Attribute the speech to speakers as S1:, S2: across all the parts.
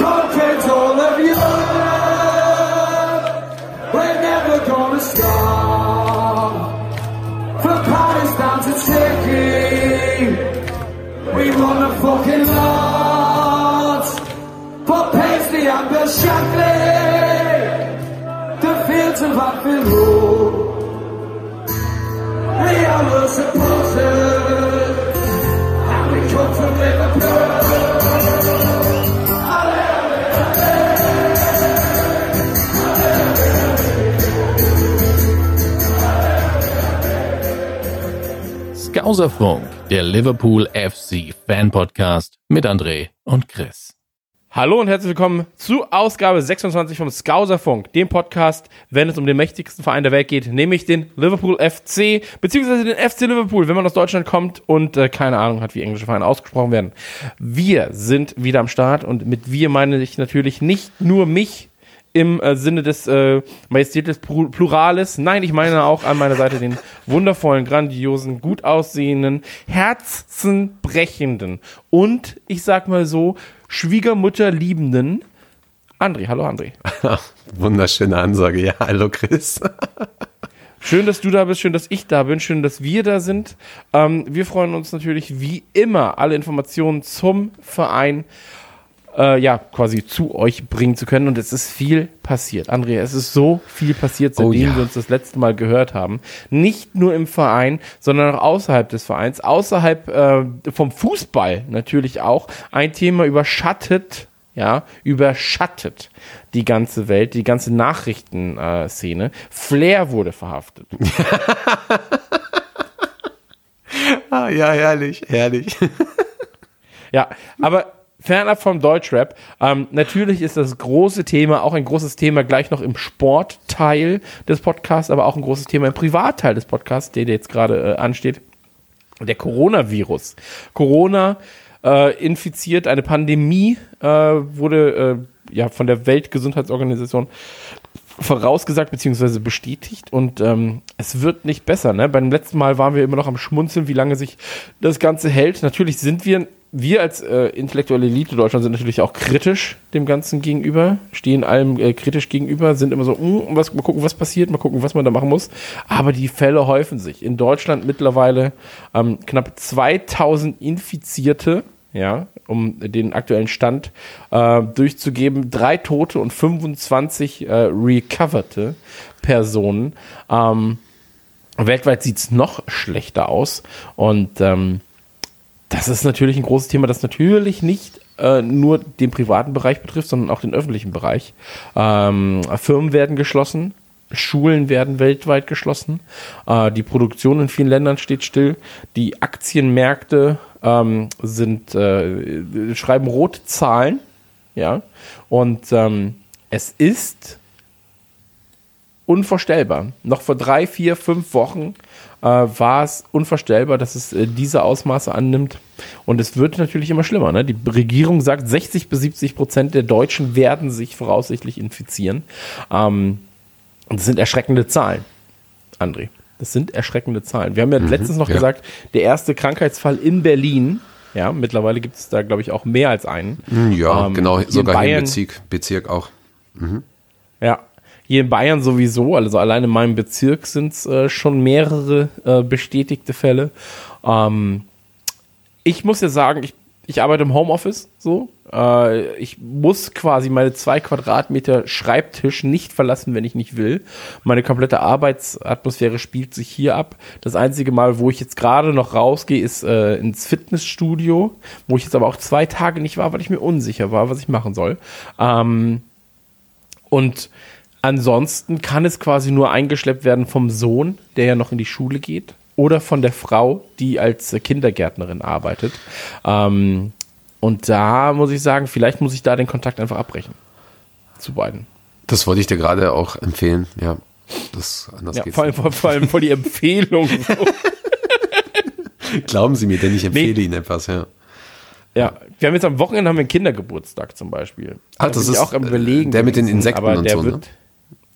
S1: conquered all of Europe. We're never gonna stop. From Paris down to Turkey, we won the fucking lot. For Paisley and Bill Shankly, the fields of Anfield
S2: Skauserfunk, der Liverpool FC Fan Podcast mit André und Chris.
S3: Hallo und herzlich willkommen zu Ausgabe 26 vom Skauserfunk, dem Podcast, wenn es um den mächtigsten Verein der Welt geht, nämlich den Liverpool FC, beziehungsweise den FC Liverpool, wenn man aus Deutschland kommt und äh, keine Ahnung hat, wie englische Vereine ausgesprochen werden. Wir sind wieder am Start und mit wir meine ich natürlich nicht nur mich im äh, Sinne des äh, Majestätes Plu- Plurales. Nein, ich meine auch an meiner Seite den wundervollen, grandiosen, gut aussehenden, herzenbrechenden und ich sag mal so Schwiegermutter liebenden André. Hallo André.
S4: Wunderschöne Ansage. Ja, hallo Chris.
S3: Schön, dass du da bist, schön, dass ich da bin, schön, dass wir da sind. Ähm, wir freuen uns natürlich wie immer, alle Informationen zum Verein äh, ja, quasi zu euch bringen zu können. Und es ist viel passiert. Andrea, es ist so viel passiert, seitdem
S4: Oh ja.
S3: wir uns das letzte Mal gehört haben. Nicht nur im Verein, sondern auch außerhalb des Vereins, außerhalb äh, vom Fußball natürlich auch. Ein Thema überschattet, ja, überschattet die ganze Welt, die ganze Nachrichtenszene. Szene. Flair wurde verhaftet.
S4: Ah, ja, herrlich, herrlich.
S3: Ja, aber fernab vom Deutschrap, ähm, natürlich ist das große Thema auch ein großes Thema gleich noch im Sportteil des Podcasts, aber auch ein großes Thema im Privatteil des Podcasts, der jetzt gerade äh, ansteht. Der Coronavirus. Corona äh, infiziert, eine Pandemie äh, wurde äh, ja von der Weltgesundheitsorganisation vorausgesagt bzw. bestätigt und ähm, es wird nicht besser. Ne? Beim letzten Mal waren wir immer noch am Schmunzeln, wie lange sich das Ganze hält. Natürlich sind wir, wir als äh, intellektuelle Elite Deutschland sind natürlich auch kritisch dem Ganzen gegenüber, stehen allem äh, kritisch gegenüber, sind immer so, mm, was, mal gucken, was passiert, mal gucken, was man da machen muss. Aber die Fälle häufen sich. In Deutschland mittlerweile ähm, knapp 2000 Infizierte ja, um den aktuellen Stand äh, durchzugeben. Drei Tote und 25 äh, recoverte Personen. Ähm, weltweit sieht es noch schlechter aus. Und ähm, das ist natürlich ein großes Thema, das natürlich nicht äh, nur den privaten Bereich betrifft, sondern auch den öffentlichen Bereich. Ähm, Firmen werden geschlossen, Schulen werden weltweit geschlossen, äh, die Produktion in vielen Ländern steht still, die Aktienmärkte ähm, sind äh, schreiben rote Zahlen, ja, und ähm, es ist unvorstellbar. Noch vor drei, vier, fünf Wochen äh, war es unvorstellbar, dass es äh, diese Ausmaße annimmt. Und es wird natürlich immer schlimmer. Ne? Die Regierung sagt, 60 bis 70 Prozent der Deutschen werden sich voraussichtlich infizieren. Ähm, das sind erschreckende Zahlen, André. Das sind erschreckende Zahlen. Wir haben ja letztens noch
S4: ja.
S3: gesagt, der erste Krankheitsfall in Berlin. Ja, mittlerweile gibt es da, glaube ich, auch mehr als einen.
S4: Ja,
S3: Ähm,
S4: genau,
S3: hier in
S4: sogar hier im
S3: Bayern-
S4: Bezirk, Bezirk auch.
S3: Ja, hier in Bayern sowieso, also allein in meinem Bezirk sind es äh, schon mehrere äh, bestätigte Fälle. Ähm, ich muss ja sagen, ich, ich arbeite im Homeoffice so. Äh, ich muss quasi meine zwei Quadratmeter Schreibtisch nicht verlassen, wenn ich nicht will. Meine komplette Arbeitsatmosphäre spielt sich hier ab. Das einzige Mal, wo ich jetzt gerade noch rausgehe, ist äh, ins Fitnessstudio, wo ich jetzt aber auch zwei Tage nicht war, weil ich mir unsicher war, was ich machen soll. Ähm, und ansonsten kann es quasi nur eingeschleppt werden vom Sohn, der ja noch in die Schule geht, oder von der Frau, die als Kindergärtnerin arbeitet. Ähm, und da muss ich sagen, vielleicht muss ich da den Kontakt einfach abbrechen. Zu beiden.
S4: Das wollte ich dir gerade auch empfehlen. Ja, das anders
S3: Ja,
S4: geht's.
S3: vor, allem, vor, vor allem vor die Empfehlung.
S4: Glauben Sie mir, denn ich empfehle Ihnen etwas. Ja.
S3: Ja, wir haben jetzt am Wochenende haben wir einen Kindergeburtstag zum Beispiel.
S4: Ah,
S3: Da
S4: das ist,
S3: auch am
S4: äh,
S3: Überlegen.
S4: der mit den
S3: gewesen,
S4: Insekten
S3: aber
S4: und
S3: der
S4: so, ne?
S3: wird,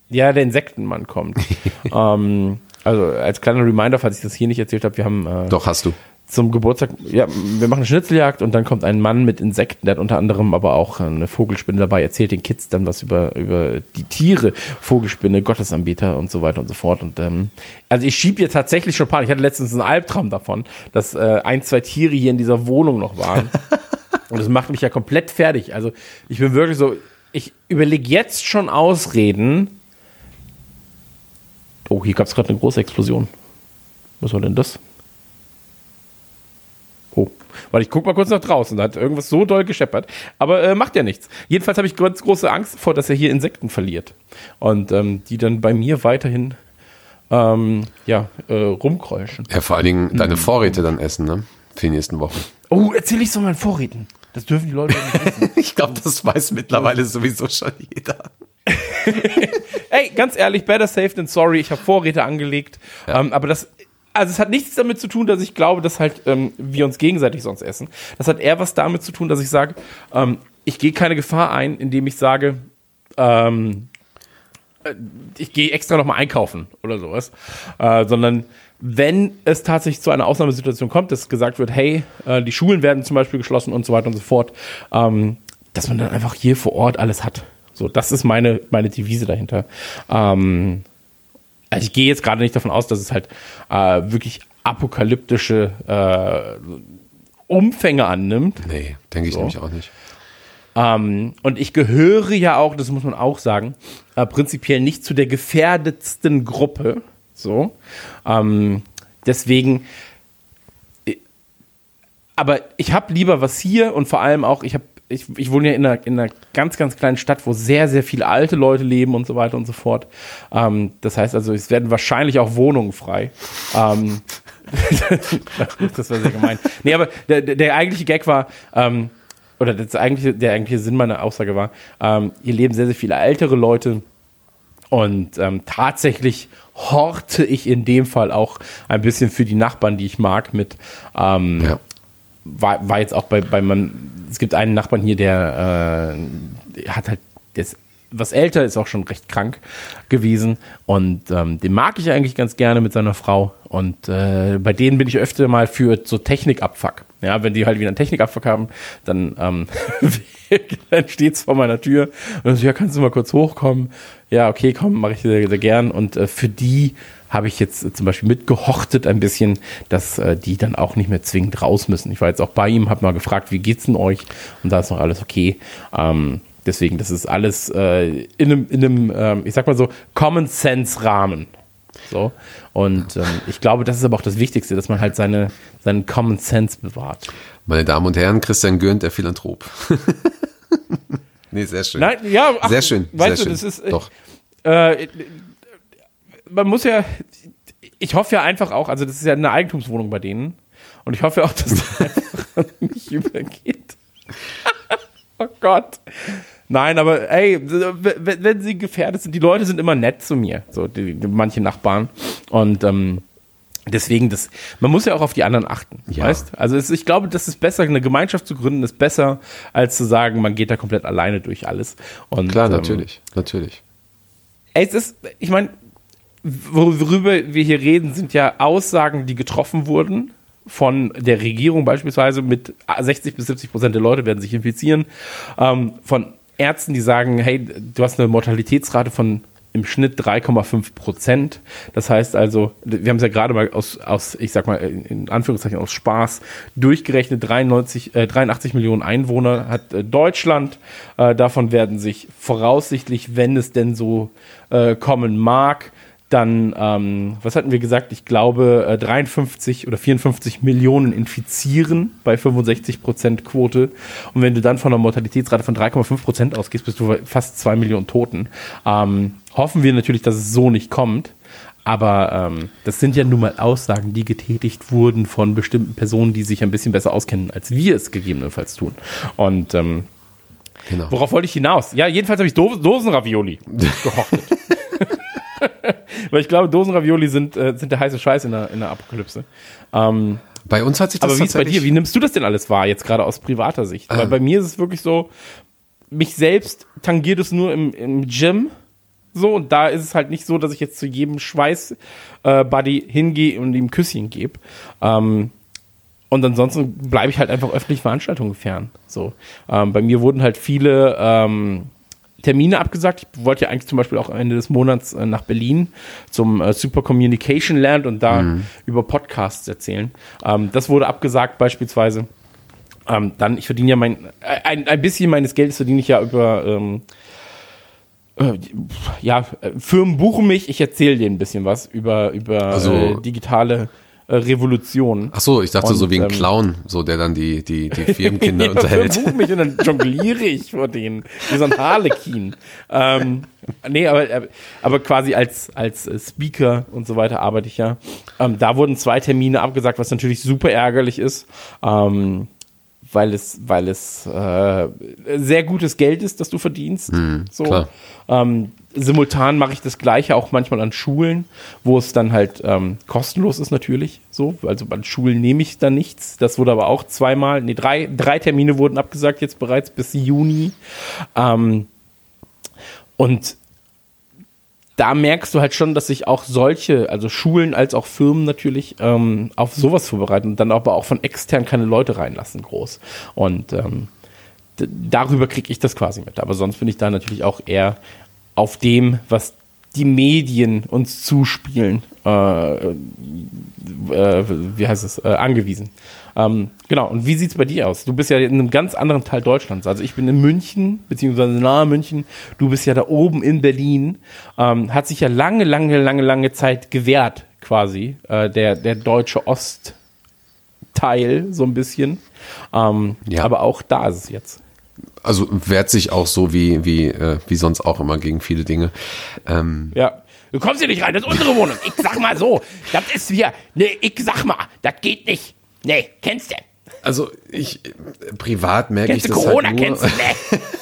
S3: Ja, der Insektenmann kommt. ähm, also als kleiner Reminder, falls ich das hier nicht erzählt habe, wir haben äh,
S4: Doch, hast du.
S3: zum Geburtstag, ja, wir machen eine Schnitzeljagd und dann kommt ein Mann mit Insekten, der hat unter anderem aber auch eine Vogelspinne dabei, erzählt den Kids dann was über, über die Tiere, Vogelspinne, Gottesanbeter und so weiter und so fort. Und ähm, also ich schieb hier tatsächlich schon Panik. Ich hatte letztens einen Albtraum davon, dass äh, ein, zwei Tiere hier in dieser Wohnung noch waren. und das macht mich ja komplett fertig. Also ich bin wirklich so, ich überlege jetzt schon Ausreden. Oh, hier gab es gerade eine große Explosion. Was war denn das? Oh, weil ich guck mal kurz nach draußen, da hat irgendwas so doll gescheppert. Aber äh, macht ja nichts. Jedenfalls habe ich ganz große Angst vor, dass er hier Insekten verliert. Und ähm, die dann bei mir weiterhin ähm, ja, äh, rumkräuschen.
S4: Ja, vor allen Dingen deine Vorräte dann essen, ne? Für die nächsten Wochen.
S3: Oh, erzähl ich so meinen Vorräten. Das dürfen die Leute nicht wissen.
S4: Ich glaube, das weiß mittlerweile sowieso schon jeder.
S3: Ey, ganz ehrlich, better safe than sorry. Ich habe Vorräte angelegt.
S4: Ja.
S3: Ähm, aber das, also es hat nichts damit zu tun, dass ich glaube, dass halt ähm, wir uns gegenseitig sonst essen. Das hat eher was damit zu tun, dass ich sage, ähm, ich gehe keine Gefahr ein, indem ich sage, ähm, äh, ich gehe extra nochmal einkaufen oder sowas. Äh, sondern wenn es tatsächlich zu einer Ausnahmesituation kommt, dass gesagt wird, hey, äh, die Schulen werden zum Beispiel geschlossen und so weiter und so fort, ähm, dass man dann einfach hier vor Ort alles hat. So, das ist meine, meine Devise dahinter. Ähm, also ich gehe jetzt gerade nicht davon aus, dass es halt äh, wirklich apokalyptische äh, Umfänge annimmt.
S4: Nee, denke ich
S3: So.
S4: nämlich auch nicht.
S3: Ähm, und ich gehöre ja auch, das muss man auch sagen, äh, prinzipiell nicht zu der gefährdetsten Gruppe. So. Ähm, deswegen. äh, Aber ich habe lieber was hier und vor allem auch, ich habe. Ich, ich wohne ja in einer, in einer ganz, ganz kleinen Stadt, wo sehr, sehr viele alte Leute leben und so weiter und so fort. Ähm, das heißt also, es werden wahrscheinlich auch Wohnungen frei. Ähm, das war sehr gemein. Nee, aber der, der, eigentliche Gag war, ähm, oder das eigentliche, der eigentliche Sinn meiner Aussage war, ähm, hier leben sehr, sehr viele ältere Leute und ähm, tatsächlich horte ich in dem Fall auch ein bisschen für die Nachbarn, die ich mag, mit. Ähm,
S4: Ja.
S3: war, war jetzt auch bei, bei man, es gibt einen Nachbarn hier, der äh, hat halt, ist was älter, ist auch schon recht krank gewesen und ähm, den mag ich eigentlich ganz gerne mit seiner Frau und äh, bei denen bin ich öfter mal für so Technikabfuck. Ja, wenn die halt wieder einen Technikabfuck haben, dann, ähm, dann steht's vor meiner Tür und dann so, ja, kannst du mal kurz hochkommen? Ja, okay, komm, mache ich sehr, sehr gern und äh, für die habe ich jetzt zum Beispiel mitgehortet ein bisschen, dass äh, die dann auch nicht mehr zwingend raus müssen. Ich war jetzt auch bei ihm, habe mal gefragt, wie geht's denn euch? Und da ist noch alles okay. Ähm, deswegen, das ist alles äh, in einem, in einem ähm, ich sag mal so, Common Sense Rahmen. So. Und ähm, ich glaube, das ist aber auch das Wichtigste, dass man halt seine, seinen Common Sense bewahrt.
S4: Meine Damen und Herren, Christian Gürnt, der Philanthrop. nee, sehr schön.
S3: Nein, ja, ach,
S4: sehr schön.
S3: Weißt
S4: sehr
S3: du,
S4: schön.
S3: das ist, äh,
S4: Doch.
S3: äh, man muss ja, ich hoffe ja einfach auch, also das ist ja eine Eigentumswohnung bei denen. Und ich hoffe auch, dass das einfach nicht übergeht. oh Gott. Nein, aber ey, wenn, wenn sie gefährdet sind, die Leute sind immer nett zu mir, so die, die manche Nachbarn. Und ähm, deswegen, das, man muss ja auch auf die anderen achten,
S4: Ja.
S3: weißt? Also es, ich glaube, das ist besser, eine Gemeinschaft zu gründen, ist besser, als zu sagen, man geht da komplett alleine durch alles. Und,
S4: Klar,
S3: ähm,
S4: natürlich. Natürlich.
S3: Ey, es ist, ich meine, worüber wir hier reden, sind ja Aussagen, die getroffen wurden von der Regierung beispielsweise mit 60 bis 70 Prozent der Leute werden sich infizieren, ähm, von Ärzten, die sagen, hey, du hast eine Mortalitätsrate von im Schnitt 3,5 Prozent. Das heißt also, wir haben es ja gerade mal aus, aus, ich sag mal, in Anführungszeichen aus Spaß durchgerechnet, 93, äh, 83 Millionen Einwohner hat äh, Deutschland. Äh, davon werden sich voraussichtlich, wenn es denn so äh, kommen mag, dann, ähm, was hatten wir gesagt? Ich glaube, äh, 53 oder 54 Millionen infizieren bei 65 Prozent Quote. Und wenn du dann von einer Mortalitätsrate von 3,5 Prozent ausgehst, bist du bei fast zwei Millionen Toten. Ähm, hoffen wir natürlich, dass es so nicht kommt. Aber ähm, das sind ja nun mal Aussagen, die getätigt wurden von bestimmten Personen, die sich ein bisschen besser auskennen, als wir es gegebenenfalls tun. Und ähm,
S4: Genau.
S3: Worauf wollte ich hinaus? Ja, jedenfalls habe ich Do Dosenravioli gehortet. Weil ich glaube, Dosenravioli sind, äh, sind der heiße Scheiß in der, in der Apokalypse. Ähm,
S4: Bei uns hat sich das
S3: aber wie ist bei dir? Wie nimmst du das denn alles wahr, jetzt gerade aus privater Sicht? Weil bei mir ist es wirklich so, mich selbst tangiert es nur im, im Gym. So, und da ist es halt nicht so, dass ich jetzt zu jedem Schweiß-Buddy hingehe und ihm Küsschen gebe. Ähm, und ansonsten bleibe ich halt einfach öffentlich Veranstaltungen fern. So. Ähm, bei mir wurden halt viele ähm, Termine abgesagt. Ich wollte ja eigentlich zum Beispiel auch Ende des Monats äh, nach Berlin zum äh, Super Communication Land und da über Podcasts erzählen. Ähm, das wurde abgesagt beispielsweise. Ähm, dann, ich verdiene ja mein, äh, ein, ein bisschen meines Geldes verdiene ich ja über, ähm, äh, ja, äh, Firmen buchen mich, ich erzähle denen ein bisschen was über, über
S4: Also-
S3: äh, digitale Revolution.
S4: Ach so, ich dachte
S3: Und,
S4: so wie ein
S3: ähm,
S4: Clown, so der dann die, die, die Firmenkinder
S3: Ja,
S4: unterhält.
S3: Mich und dann jongliere ich vor denen. Wie so ein Harlekin. ähm, nee, aber, aber quasi als, als äh, Speaker und so weiter arbeite ich ja. Ähm, da wurden zwei Termine abgesagt, was natürlich super ärgerlich ist. Ähm, weil es, weil es äh, sehr gutes Geld ist, das du verdienst. so.
S4: klar.
S3: Ähm, simultan mache ich das gleiche auch manchmal an Schulen, wo es dann halt ähm, kostenlos ist natürlich. So, also an Schulen nehme ich dann nichts. Das wurde aber auch zweimal, nee, drei, drei Termine wurden abgesagt jetzt bereits bis Juni. Ähm, und da merkst du halt schon, dass sich auch solche, also Schulen als auch Firmen natürlich, ähm, auf sowas vorbereiten und dann aber auch von extern keine Leute reinlassen, groß. Und ähm, darüber kriege ich das quasi mit. Aber sonst bin ich da natürlich auch eher auf dem, was die Medien uns zuspielen, äh, äh, wie heißt es, äh, angewiesen. Ähm, genau, und wie sieht's bei dir aus? Du bist ja in einem ganz anderen Teil Deutschlands. Also ich bin in München, beziehungsweise nahe München. Du bist ja da oben in Berlin. Ähm, hat sich ja lange, lange, lange, lange Zeit gewehrt, quasi, äh, der, der deutsche Ostteil, so ein bisschen. Ähm,
S4: Ja.
S3: Aber auch da ist es jetzt.
S4: Also wehrt sich auch so wie, wie, äh, wie sonst auch immer gegen viele Dinge. Ähm,
S3: Ja. Du kommst hier nicht rein, das ist unsere Wohnung. Ich sag mal so, das ist hier, nee, ich sag mal, das geht nicht. Nee, kennst du?
S4: also ich privat merke
S3: Kennst
S4: ich das
S3: Corona,
S4: halt nur.
S3: kennst du? Nee.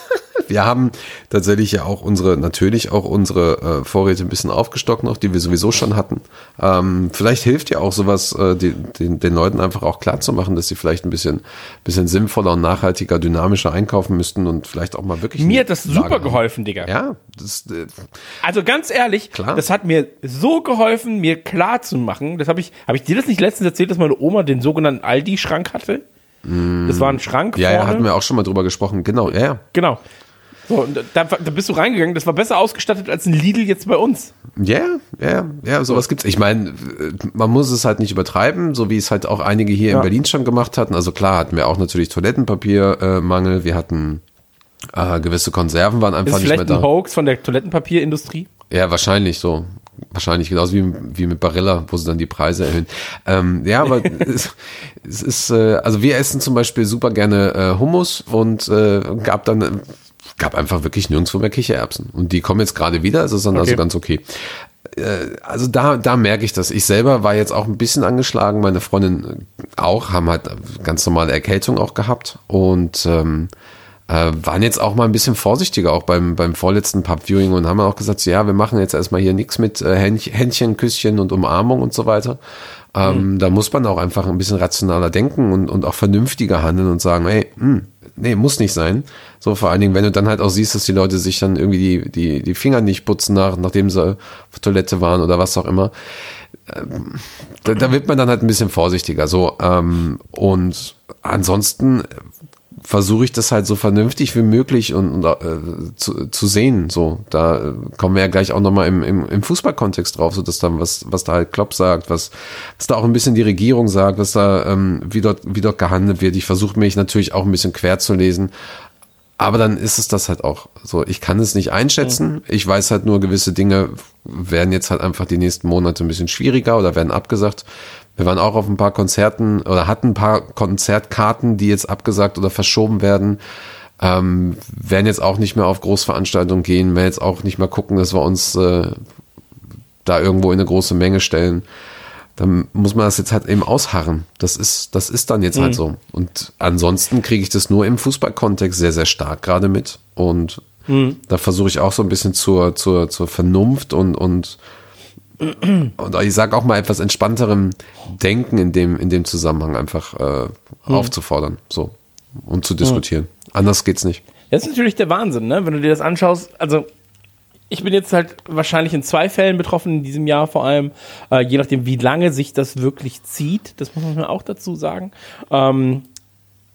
S4: Wir haben tatsächlich ja auch unsere, natürlich auch unsere äh, Vorräte ein bisschen aufgestockt noch, die wir sowieso schon hatten. Ähm, vielleicht hilft ja auch sowas, äh, die, den, den Leuten einfach auch klar zu machen, dass sie vielleicht ein bisschen, bisschen sinnvoller und nachhaltiger, dynamischer einkaufen müssten und vielleicht auch mal wirklich.
S3: Mir hat das super
S4: haben.
S3: geholfen, Digga.
S4: Ja, das, äh,
S3: Also ganz ehrlich,
S4: Klar.
S3: das hat mir so geholfen, mir klar zu machen. Das habe ich, habe ich dir das nicht letztens erzählt, dass meine Oma den sogenannten Aldi-Schrank hatte? Das war ein Schrank
S4: ja, ja,
S3: vorne.
S4: hatten wir auch schon mal drüber gesprochen. Genau, ja, ja.
S3: Genau. So, und da, da bist du reingegangen. Das war besser ausgestattet als ein Lidl jetzt bei uns.
S4: Ja, ja, ja, sowas gibt's. Ich meine, äh, man muss es halt nicht übertreiben, so wie es halt auch einige hier
S3: Ja.
S4: in Berlin schon gemacht hatten. Also klar hatten wir auch natürlich Toilettenpapiermangel, äh, wir hatten äh, gewisse Konserven waren
S3: Ist
S4: einfach
S3: das
S4: nicht
S3: vielleicht
S4: mehr
S3: ein
S4: da.
S3: Hoax von der Toilettenpapierindustrie?
S4: Ja, wahrscheinlich so. Wahrscheinlich genauso wie, wie mit Barilla, wo sie dann die Preise erhöhen. Ähm, ja, aber es, es ist, äh, also wir essen zum Beispiel super gerne äh, Hummus und äh, gab dann, gab einfach wirklich nirgendwo mehr Kichererbsen. Und die kommen jetzt gerade wieder, es ist dann also
S3: Okay.
S4: ganz okay. Äh, Also da, da merke ich das. Ich selber war jetzt auch ein bisschen angeschlagen, meine Freundin auch, haben halt ganz normale Erkältung auch gehabt und ähm, äh, waren jetzt auch mal ein bisschen vorsichtiger, auch beim, beim vorletzten Pub-Viewing und haben auch gesagt, so, ja, wir machen jetzt erstmal hier nichts mit äh, Händchen, Küsschen und Umarmung und so weiter. Ähm, Da muss man auch einfach ein bisschen rationaler denken und, und auch vernünftiger handeln und sagen, ey, hm, nee, muss nicht sein. So vor allen Dingen, wenn du dann halt auch siehst, dass die Leute sich dann irgendwie die, die, die Finger nicht putzen, nach, nachdem sie auf Toilette waren oder was auch immer. Ähm, Da, da wird man dann halt ein bisschen vorsichtiger. So, ähm, und ansonsten versuche ich das halt so vernünftig wie möglich und, und äh, zu, zu sehen. So, da äh, kommen wir ja gleich auch nochmal im, im, im Fußballkontext drauf, so dass dann was, was da halt Klopp sagt, was, was da auch ein bisschen die Regierung sagt, was da, ähm, wie dort, wie dort gehandelt wird. Ich versuche mich natürlich auch ein bisschen quer zu lesen. Aber dann ist es das halt auch. So, ich kann es nicht einschätzen. Ich weiß halt nur, gewisse Dinge werden jetzt halt einfach die nächsten Monate ein bisschen schwieriger oder werden abgesagt. Wir waren auch auf ein paar Konzerten oder hatten ein paar Konzertkarten, die jetzt abgesagt oder verschoben werden. Ähm, werden jetzt auch nicht mehr auf Großveranstaltungen gehen, werden jetzt auch nicht mehr gucken, dass wir uns äh, da irgendwo in eine große Menge stellen dann muss man das jetzt halt eben ausharren. Das ist, das ist dann jetzt halt so. Und ansonsten kriege ich das nur im Fußballkontext sehr, sehr stark gerade mit. Und da versuche ich auch so ein bisschen zur, zur, zur Vernunft und, und, und ich sage auch mal etwas entspannterem Denken in dem, in dem Zusammenhang einfach äh, aufzufordern. So. Und zu diskutieren. Anders geht's nicht.
S3: Das ist natürlich der Wahnsinn, ne? Wenn du dir das anschaust, also ich bin jetzt halt wahrscheinlich in zwei Fällen betroffen in diesem Jahr vor allem, äh, je nachdem, wie lange sich das wirklich zieht. Das muss man auch dazu sagen. Ähm,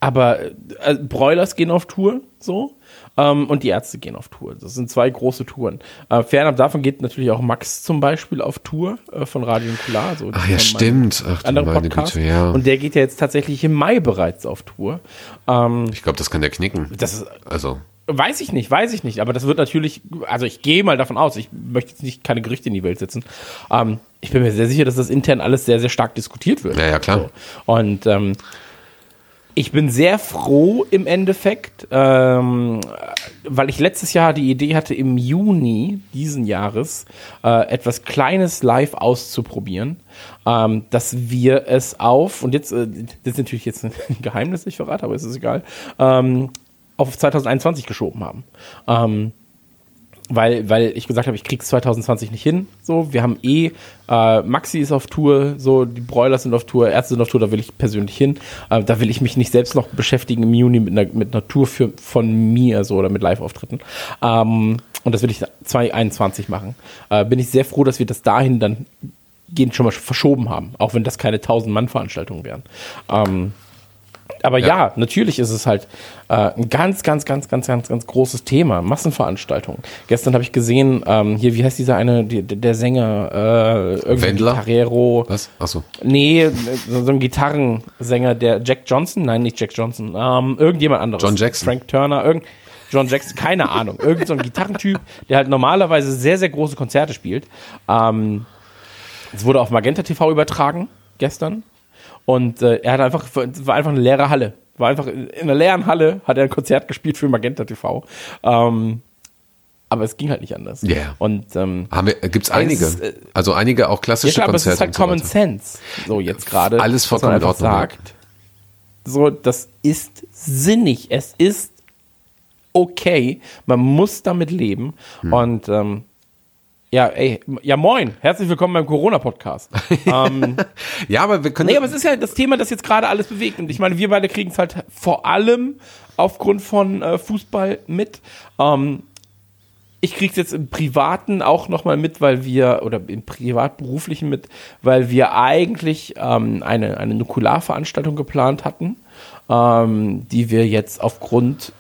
S3: aber äh, Broilers gehen auf Tour, so. Ähm, und die Ärzte gehen auf Tour. Das sind zwei große Touren. Äh, fernab davon geht natürlich auch Max zum Beispiel auf Tour äh, von Radio Nukular. So,
S4: Ach ja, stimmt. Ach
S3: andere
S4: meine
S3: Podcast.
S4: Güte, ja.
S3: Und der geht ja jetzt tatsächlich im Mai bereits auf Tour. Ähm,
S4: Ich glaube, das kann der knicken.
S3: das ist,
S4: Also,
S3: Weiß ich nicht, weiß ich nicht, aber das wird natürlich, also ich gehe mal davon aus, ich möchte jetzt nicht keine Gerüchte in die Welt setzen. Ähm, ich bin mir sehr sicher, dass das intern alles sehr, sehr stark diskutiert wird.
S4: Ja, ja, klar.
S3: So. Und ähm, ich bin sehr froh im Endeffekt, ähm, weil ich letztes Jahr die Idee hatte, im Juni diesen Jahres äh, etwas Kleines live auszuprobieren, ähm, dass wir es auf, und jetzt, äh, das ist natürlich jetzt ein Geheimnis, ich verrate, aber es ist egal, ähm, auf 2021 geschoben haben. Weil, weil ich gesagt habe, ich krieg's 2020 nicht hin. So, wir haben eh, äh, Maxi ist auf Tour, so, die Broilers sind auf Tour, Ärzte sind auf Tour, da will ich persönlich hin. Äh, da will ich mich nicht selbst noch beschäftigen im Juni mit einer, mit einer Tour für, von mir, so, oder mit Live-Auftritten. Ähm, und das will ich 2021 machen. Äh, bin ich sehr froh, dass wir das dahin dann gehend schon mal verschoben haben, auch wenn das keine 1000-Mann-Veranstaltungen wären. Ähm, aber ja.
S4: Ja.
S3: natürlich ist es halt äh, ein ganz, ganz, ganz, ganz, ganz, ganz großes Thema. Massenveranstaltungen. Gestern habe ich gesehen, ähm, hier, wie heißt dieser eine, die, der Sänger, äh, irgendwie
S4: Wendler?
S3: Gitarrero.
S4: was? Achso.
S3: Nee, so, so ein Gitarrensänger, der Jack Johnson, nein, nicht Jack Johnson, ähm, irgendjemand anderes.
S4: John Jackson.
S3: Frank Turner, irgend, John Jackson, keine Ahnung. Irgend so ein Gitarrentyp, der halt normalerweise sehr, sehr große Konzerte spielt. Ähm, es wurde auf Magenta TV übertragen, gestern. Und äh, er hat einfach, es war einfach eine leere Halle. War einfach in einer leeren Halle, hat er ein Konzert gespielt für Magenta TV. Ähm, aber es ging halt nicht anders.
S4: Ja.
S3: Und ähm,
S4: Haben wir, gibt's einige?
S3: ist, äh,
S4: also einige auch
S3: ja
S4: klassische
S3: klar, aber es
S4: Konzerte.
S3: ist halt
S4: so
S3: Common
S4: weiter.
S3: Sense. So jetzt gerade.
S4: Alles vollkommen in Ordnung, ja.
S3: sagt. So, das ist sinnig. Es ist okay. Man muss damit leben.
S4: Hm.
S3: Und ähm, ja, ey, ja moin, herzlich willkommen beim Corona-Podcast. ähm,
S4: Ja, aber wir können.
S3: nee, aber es ist ja das Thema, das jetzt gerade alles bewegt. Und ich meine, wir beide kriegen es halt vor allem aufgrund von äh, Fußball mit. Ähm, ich krieg's jetzt im Privaten auch nochmal mit, weil wir, oder im Privatberuflichen mit, weil wir eigentlich ähm, eine, eine Nukularveranstaltung geplant hatten, ähm, die wir jetzt aufgrund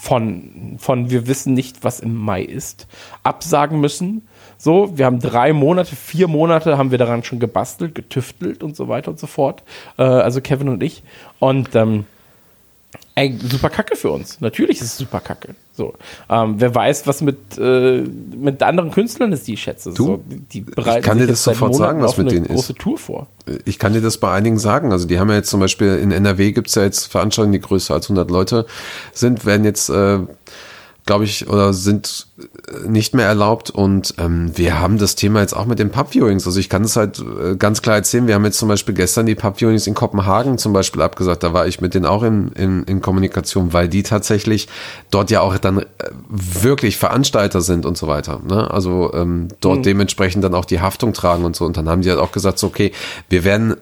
S3: von, von wir wissen nicht, was im Mai ist, absagen müssen. So, wir haben drei Monate, vier Monate haben wir daran schon gebastelt, getüftelt und so weiter und so fort. Äh, also Kevin und ich. Und ähm, ey, super Kacke für uns. Natürlich ist es super Kacke. So, ähm, wer weiß, was mit, äh, mit anderen Künstlern ist, die ich schätze.
S4: Du,
S3: so, die bereiten
S4: kann dir das sofort sagen, was mit denen ist.
S3: große Tour vor.
S4: Ich kann dir das bei einigen sagen. Also die haben ja jetzt zum Beispiel in NRW gibt's ja jetzt Veranstaltungen, die größer als 100 Leute sind, werden jetzt, äh, glaube ich, oder sind äh, nicht mehr erlaubt. Und ähm, wir haben das Thema jetzt auch mit den Pub-Viewings. Also ich kann es halt äh, ganz klar erzählen. Wir haben jetzt zum Beispiel gestern die Pub-Viewings in Kopenhagen zum Beispiel abgesagt. Da war ich mit denen auch in, in, in Kommunikation, weil die tatsächlich dort ja auch dann äh, wirklich Veranstalter sind und so weiter. Ne? Also ähm, dort dementsprechend dann auch die Haftung tragen und so. Und dann haben die halt auch gesagt, so, okay, wir werden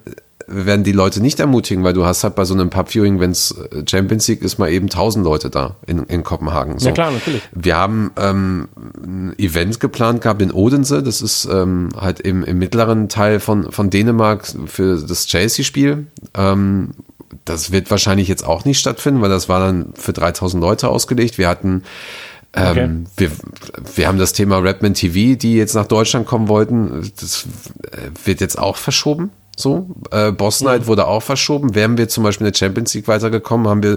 S4: wir werden die Leute nicht ermutigen, weil du hast halt bei so einem Pub-Viewing, wenn es Champions League ist, mal eben 1000 Leute da in, in Kopenhagen. So.
S3: Ja, klar, natürlich.
S4: Wir haben ähm, ein Event geplant gehabt in Odense, das ist ähm, halt im, im mittleren Teil von, von Dänemark für das Chelsea-Spiel. Ähm, das wird wahrscheinlich jetzt auch nicht stattfinden, weil das war dann für 3000 Leute ausgelegt. Wir hatten
S3: Okay.
S4: ähm, wir, wir haben das Thema Rapman TV, die jetzt nach Deutschland kommen wollten. Das äh, wird jetzt auch verschoben. So, äh, Boss Night wurde auch verschoben. Wären wir zum Beispiel in der Champions League weitergekommen, haben wir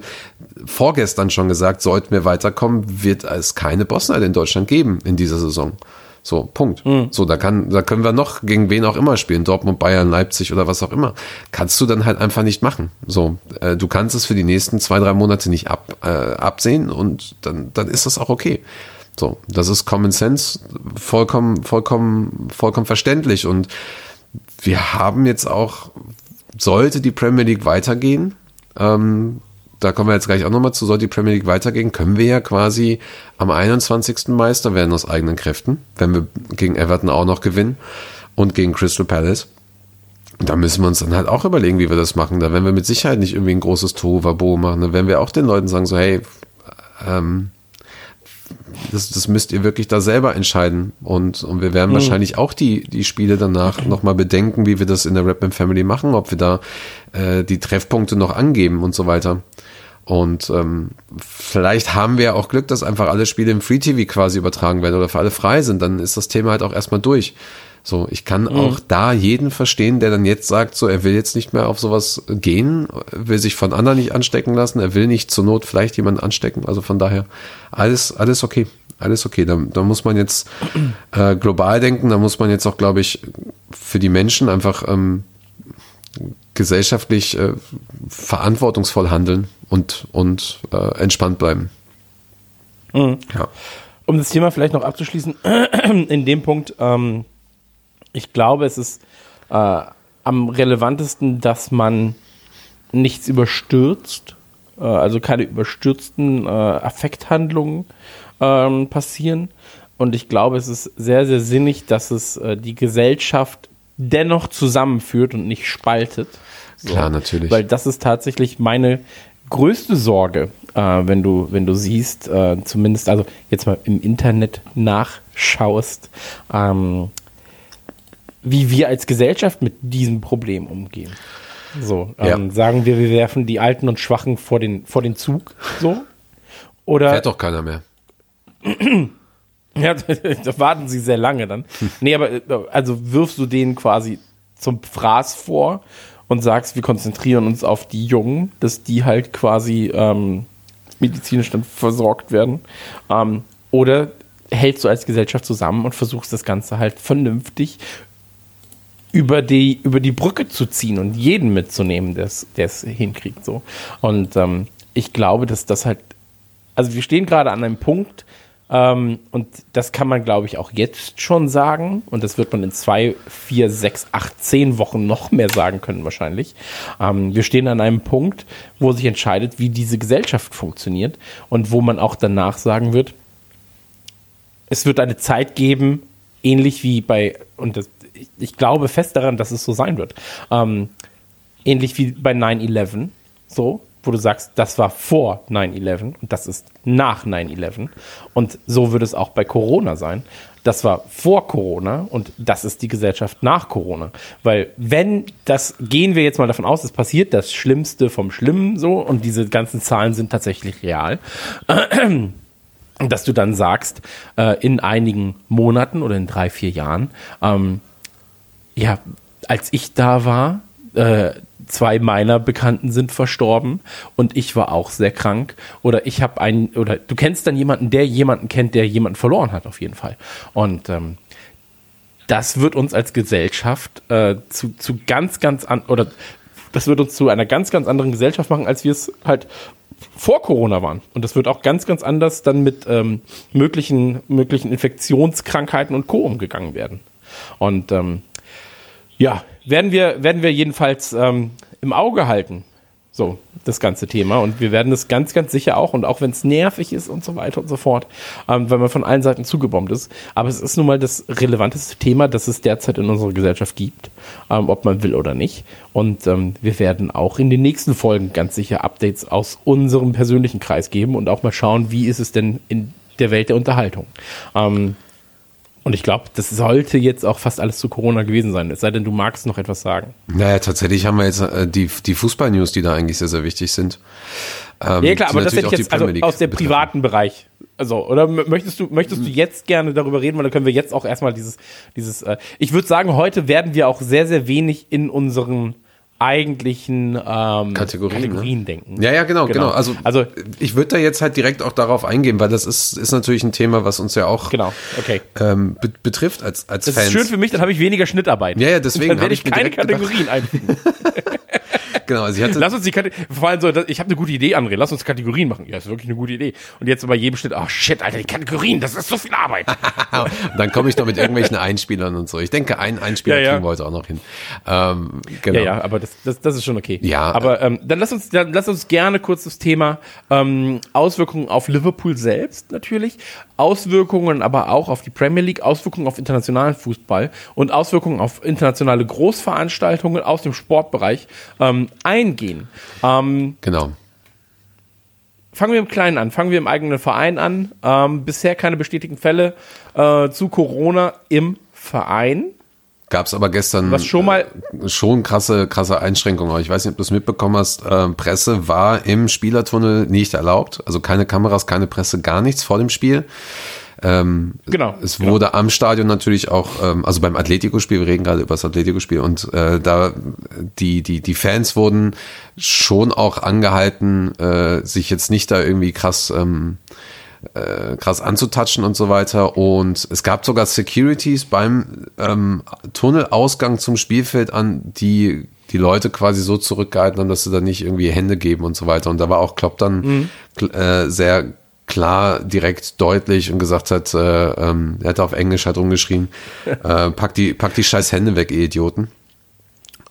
S4: vorgestern schon gesagt, sollten wir weiterkommen, wird es keine Boss Night in Deutschland geben in dieser Saison. So, Punkt. So, da kann, da können wir noch gegen wen auch immer spielen, Dortmund, Bayern, Leipzig oder was auch immer. Kannst du dann halt einfach nicht machen. So, äh, du kannst es für die nächsten zwei, drei Monate nicht ab, äh, absehen und dann, dann ist das auch okay. So, das ist Common Sense, vollkommen, vollkommen, vollkommen verständlich und wir haben jetzt auch, sollte die Premier League weitergehen, ähm, da kommen wir jetzt gleich auch nochmal zu, sollte die Premier League weitergehen, können wir ja quasi am 21. Meister werden aus eigenen Kräften, wenn wir gegen Everton auch noch gewinnen und gegen Crystal Palace. Da müssen wir uns dann halt auch überlegen, wie wir das machen. Da werden wir mit Sicherheit nicht irgendwie ein großes Tohuwabo machen. Da werden wir auch den Leuten sagen, so, hey, ähm, Das, das müsst ihr wirklich da selber entscheiden. Und, und wir werden wahrscheinlich auch die, die Spiele danach nochmal bedenken, wie wir das in der Rapman Family machen, ob wir da äh, die Treffpunkte noch angeben und so weiter. Und ähm, vielleicht haben wir auch Glück, dass einfach alle Spiele im Free TV quasi übertragen werden oder für alle frei sind. Dann ist das Thema halt auch erstmal durch. So, ich kann auch da jeden verstehen, der dann jetzt sagt, so, er will jetzt nicht mehr auf sowas gehen, will sich von anderen nicht anstecken lassen, er will nicht zur Not vielleicht jemanden anstecken. Also von daher, alles, alles okay. Alles okay. Da, da muss man jetzt äh, global denken, da muss man jetzt auch, glaube ich, für die Menschen einfach ähm, gesellschaftlich äh, verantwortungsvoll handeln und, und äh, entspannt bleiben. Ja.
S3: um das Thema vielleicht noch abzuschließen, in dem Punkt, ähm, ich glaube, es ist äh, am relevantesten, dass man nichts überstürzt, äh, also keine überstürzten äh, Affekthandlungen ähm, passieren. Und ich glaube, es ist sehr, sehr sinnig, dass es äh, die Gesellschaft dennoch zusammenführt und nicht spaltet.
S4: Klar, natürlich.
S3: Weil das ist tatsächlich meine größte Sorge, äh, wenn du, wenn du siehst, äh, zumindest, also jetzt mal im Internet nachschaust, ähm, wie wir als Gesellschaft mit diesem Problem umgehen. So, ähm,
S4: Ja.
S3: sagen wir, wir werfen die Alten und Schwachen vor den, vor den Zug, so? Oder
S4: Fährt doch keiner mehr.
S3: ja, da warten sie sehr lange dann. Nee, aber äh, also wirfst du denen quasi zum Fraß vor und sagst, wir konzentrieren uns auf die Jungen, dass die halt quasi ähm, medizinisch dann versorgt werden. Ähm, oder hältst du als Gesellschaft zusammen und versuchst das Ganze halt vernünftig über die, über die Brücke zu ziehen und jeden mitzunehmen, der es hinkriegt. So. Und ähm, ich glaube, dass das halt, also wir stehen gerade an einem Punkt, ähm, und das kann man, glaube ich, auch jetzt schon sagen. Und das wird man in zwei, vier, sechs, acht, zehn Wochen noch mehr sagen können, wahrscheinlich. Ähm, wir stehen an einem Punkt, wo sich entscheidet, wie diese Gesellschaft funktioniert und wo man auch danach sagen wird, es wird eine Zeit geben, ähnlich wie bei, und das, ich, glaube fest daran, dass es so sein wird, ähm, ähnlich wie bei 9-11, so, wo du sagst, das war vor 9-11 und das ist nach 9-11. Und so wird es auch bei Corona sein. Das war vor Corona und das ist die Gesellschaft nach Corona. Weil wenn das, gehen wir jetzt mal davon aus, es passiert das Schlimmste vom Schlimmen so und diese ganzen Zahlen sind tatsächlich real. dass du dann sagst, äh, in einigen Monaten oder in drei, vier Jahren, ähm, ja, als ich da war, äh, zwei meiner Bekannten sind verstorben und ich war auch sehr krank oder ich habe einen oder du kennst dann jemanden, der jemanden kennt, der jemanden verloren hat auf jeden Fall und ähm, das wird uns als Gesellschaft äh, zu, zu ganz, ganz an oder das wird uns zu einer ganz, ganz anderen Gesellschaft machen, als wir es halt vor Corona waren. Und das wird auch ganz, ganz anders dann mit ähm, möglichen, möglichen Infektionskrankheiten und Co. umgegangen werden. Und ähm, ja, werden wir, werden wir jedenfalls ähm, im Auge halten. So, das ganze Thema. Und wir werden es ganz, ganz sicher auch, und auch wenn es nervig ist und so weiter und so fort, ähm, weil man von allen Seiten zugebombt ist. Aber es ist nun mal das relevanteste Thema, das es derzeit in unserer Gesellschaft gibt, ähm, ob man will oder nicht. Und ähm, wir werden auch in den nächsten Folgen ganz sicher Updates aus unserem persönlichen Kreis geben und auch mal schauen, wie ist es denn in der Welt der Unterhaltung. Ähm, und ich glaube, das sollte jetzt auch fast alles zu Corona gewesen sein. Es sei denn, du magst noch etwas sagen.
S4: Naja, tatsächlich haben wir jetzt äh, die, die Fußball-News, die da eigentlich sehr, sehr wichtig sind. Ähm,
S3: Ja klar, aber das hätte ich jetzt also aus dem privaten Bereich. Also, oder möchtest du, möchtest du jetzt gerne darüber reden, weil dann können wir jetzt auch erstmal dieses, dieses, äh, ich würde sagen, heute werden wir auch sehr, sehr wenig in unseren eigentlichen ähm,
S4: Kategorien,
S3: Kategorien
S4: ne?
S3: denken.
S4: Ja, ja, genau, genau. Also,
S3: also
S4: ich würde da jetzt halt direkt auch darauf eingehen, weil das ist, ist natürlich ein Thema, was uns ja auch
S3: genau, okay.
S4: ähm, be betrifft als, als
S3: Das
S4: Fans.
S3: ist schön für mich, dann habe ich weniger Schnittarbeit.
S4: Ja, ja, deswegen
S3: Dann
S4: hab
S3: werde
S4: ich
S3: ich keine Kategorien einfügen.
S4: genau, also ich hatte,
S3: Lass uns die Kategorien, vor allem so, ich habe eine gute Idee, André, lass uns Kategorien machen. Ja, ist wirklich eine gute Idee. Und jetzt bei jedem Schnitt, ach shit, Alter, die Kategorien, das ist so viel Arbeit.
S4: dann komme ich noch mit irgendwelchen Einspielern und so. Ich denke, einen Einspieler
S3: Ja, ja.
S4: kriegen wir heute auch noch hin. Ähm, genau.
S3: Ja, ja, aber das, das, das ist schon okay.
S4: Ja.
S3: Aber ähm, dann lass uns, dann lass uns gerne kurz das Thema ähm, Auswirkungen auf Liverpool selbst natürlich, Auswirkungen aber auch auf die Premier League, Auswirkungen auf internationalen Fußball und Auswirkungen auf internationale Großveranstaltungen aus dem Sportbereich ähm, eingehen. Ähm,
S4: Genau.
S3: fangen wir im Kleinen an, fangen wir im eigenen Verein an. Ähm, bisher keine bestätigten Fälle äh, zu Corona im Verein.
S4: Gab es aber gestern
S3: Was schon mal-
S4: äh, schon krasse, krasse Einschränkungen. Aber Ich weiß nicht, ob du es mitbekommen hast. Äh, Presse war im Spielertunnel nicht erlaubt. Also keine Kameras, keine Presse, gar nichts vor dem Spiel.
S3: Genau.
S4: Es
S3: genau.
S4: wurde am Stadion natürlich auch, ähm, also beim Atletico-Spiel, wir reden gerade über das Atletico-Spiel und äh, da die, die, die Fans wurden schon auch angehalten, äh, sich jetzt nicht da irgendwie krass, ähm, äh, krass anzutatschen und so weiter. Und es gab sogar Securities beim ähm, Tunnelausgang zum Spielfeld an, die die Leute quasi so zurückgehalten haben, dass sie da nicht irgendwie Hände geben und so weiter. Und da war auch Klopp dann kl- äh, sehr klar, direkt, deutlich und gesagt hat, äh, ähm, er hat auf Englisch halt rumgeschrien, äh, pack die, pack die scheiß Hände weg, ihr Idioten.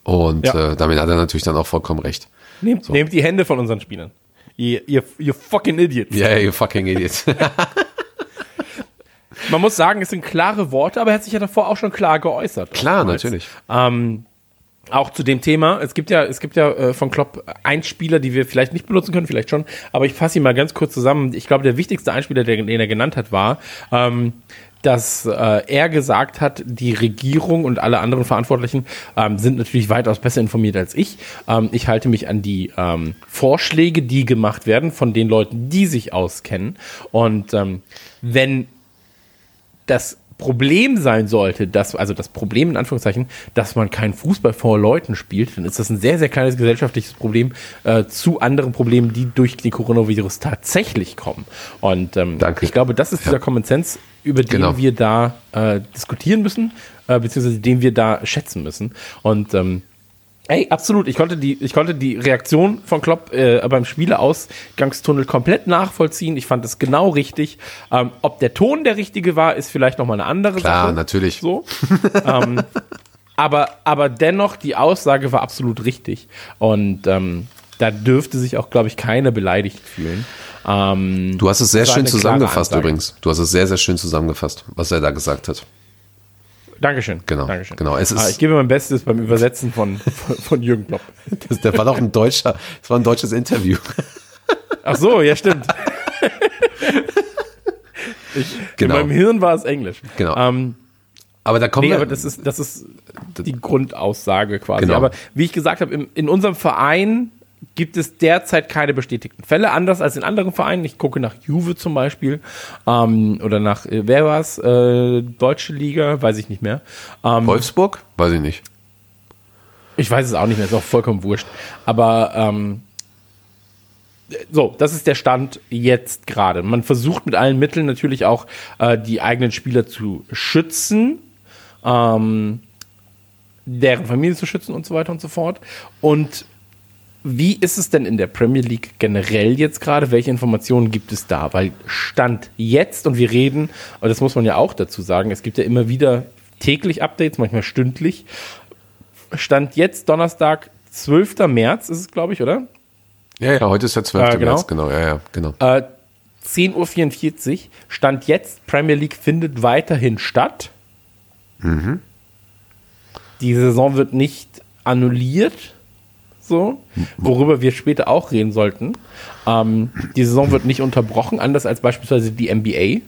S4: Und
S3: Ja.
S4: äh, damit hat er natürlich dann auch vollkommen recht.
S3: Nehmt, nehmt die Hände von unseren Spielern. Ihr, ihr, ihr fucking Idiots.
S4: Yeah, you fucking idiot.
S3: Man muss sagen, es sind klare Worte, aber er hat sich ja davor auch schon klar geäußert.
S4: Klar,
S3: Oftmals.
S4: natürlich.
S3: Ähm, auch zu dem Thema. Es gibt ja, es gibt ja äh, von Klopp Einspieler, die wir vielleicht nicht benutzen können, vielleicht schon. Aber ich fasse ihn mal ganz kurz zusammen. Ich glaube, der wichtigste Einspieler, der, den er genannt hat, war, ähm, dass äh, er gesagt hat, die Regierung und alle anderen Verantwortlichen ähm, sind natürlich weitaus besser informiert als ich. Ähm, ich halte mich an die ähm, Vorschläge, die gemacht werden von den Leuten, die sich auskennen. Und ähm, wenn das Problem sein sollte, dass, also das Problem in Anführungszeichen, dass man keinen Fußball vor Leuten spielt, dann ist das ein sehr, sehr kleines gesellschaftliches Problem äh, zu anderen Problemen, die durch den Coronavirus tatsächlich kommen. Und ähm, ich glaube, das ist dieser Common Sense, über den
S4: Genau.
S3: wir da äh, diskutieren müssen, äh, beziehungsweise den wir da schätzen müssen. Und ähm, Ey, absolut. Ich konnte die, ich konnte die Reaktion von Klopp äh, beim Spieleausgangstunnel komplett nachvollziehen. Ich fand es genau richtig. Ähm, ob der Ton der richtige war, ist vielleicht nochmal eine andere
S4: Klar,
S3: Sache.
S4: natürlich.
S3: So. ähm, aber, aber dennoch, die Aussage war absolut richtig. Und ähm, da dürfte sich auch, glaube ich, keiner beleidigt fühlen. Ähm,
S4: Du hast es sehr schön zusammengefasst übrigens. Du hast es sehr, sehr schön zusammengefasst, was er da gesagt hat.
S3: Dankeschön.
S4: Genau,
S3: Dankeschön.
S4: genau. Es ist-
S3: Ah, ich gebe mein Bestes beim Übersetzen von, von, von Jürgen Klopp.
S4: Das, der war doch ein deutscher, das war ein deutsches Interview.
S3: Ach so, ja, stimmt. ich,
S4: Genau.
S3: In meinem Hirn war es Englisch.
S4: Genau.
S3: Ähm,
S4: Aber da kommen
S3: nee,
S4: wir.
S3: aber das ist, das ist die Grundaussage quasi.
S4: Genau.
S3: Aber wie ich gesagt habe, im, in unserem Verein gibt es derzeit keine bestätigten Fälle, anders als in anderen Vereinen. Ich gucke nach Juve zum Beispiel ähm, oder nach, äh, wer war es? Äh, Deutsche Liga, weiß ich nicht mehr. Ähm,
S4: Wolfsburg? Weiß ich nicht.
S3: ich weiß es auch nicht mehr, ist auch vollkommen wurscht. Aber ähm, so, das ist der Stand jetzt gerade. Man versucht mit allen Mitteln natürlich auch äh, die eigenen Spieler zu schützen, ähm, deren Familie zu schützen und so weiter und so fort. Und wie ist es denn in der Premier League generell jetzt gerade? Welche Informationen gibt es da? Weil Stand jetzt, und wir reden, und das muss man ja auch dazu sagen, es gibt ja immer wieder täglich Updates, manchmal stündlich. Stand jetzt Donnerstag, 12. März ist es, glaube ich, oder?
S4: Ja, ja, heute ist der 12.
S3: Äh, genau.
S4: März, genau, ja, ja, genau.
S3: Äh, 10.44 Uhr. Stand jetzt, Premier League findet weiterhin statt. Die Saison wird nicht annulliert. So, worüber wir später auch reden sollten. Ähm, die Saison wird nicht unterbrochen, anders als beispielsweise die NBA,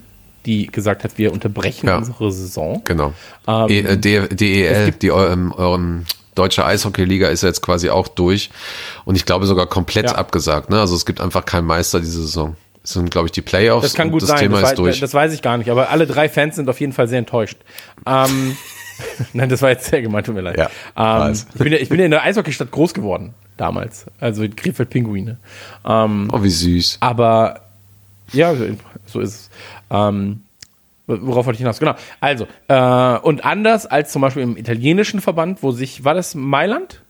S3: die gesagt hat, wir unterbrechen
S4: Ja.
S3: unsere Saison.
S4: Genau.
S3: Ähm,
S4: e, äh, DEL, die ähm, ähm, deutsche Eishockeyliga ist ja jetzt quasi auch durch und ich glaube sogar komplett
S3: Ja.
S4: abgesagt. Ne? Also es gibt einfach keinen Meister diese Saison. Es sind, glaube ich, die Playoffs
S3: Das kann
S4: und
S3: gut
S4: das
S3: sein,
S4: Thema
S3: das,
S4: ist durch.
S3: das weiß ich gar nicht, aber alle drei Fans sind auf jeden Fall sehr enttäuscht. Ähm, Nein, das war jetzt sehr gemeint, tut mir leid.
S4: Ja,
S3: ähm, ich, bin ja, ich bin ja in der Eishockeystadt groß geworden, damals. Also in Krefeld Pinguine. Ähm,
S4: oh, wie süß.
S3: aber ja, so ist es. Ähm, worauf wollte ich hinaus? Genau. Also, äh, und anders als zum Beispiel im italienischen Verband, wo sich, war das Mailand?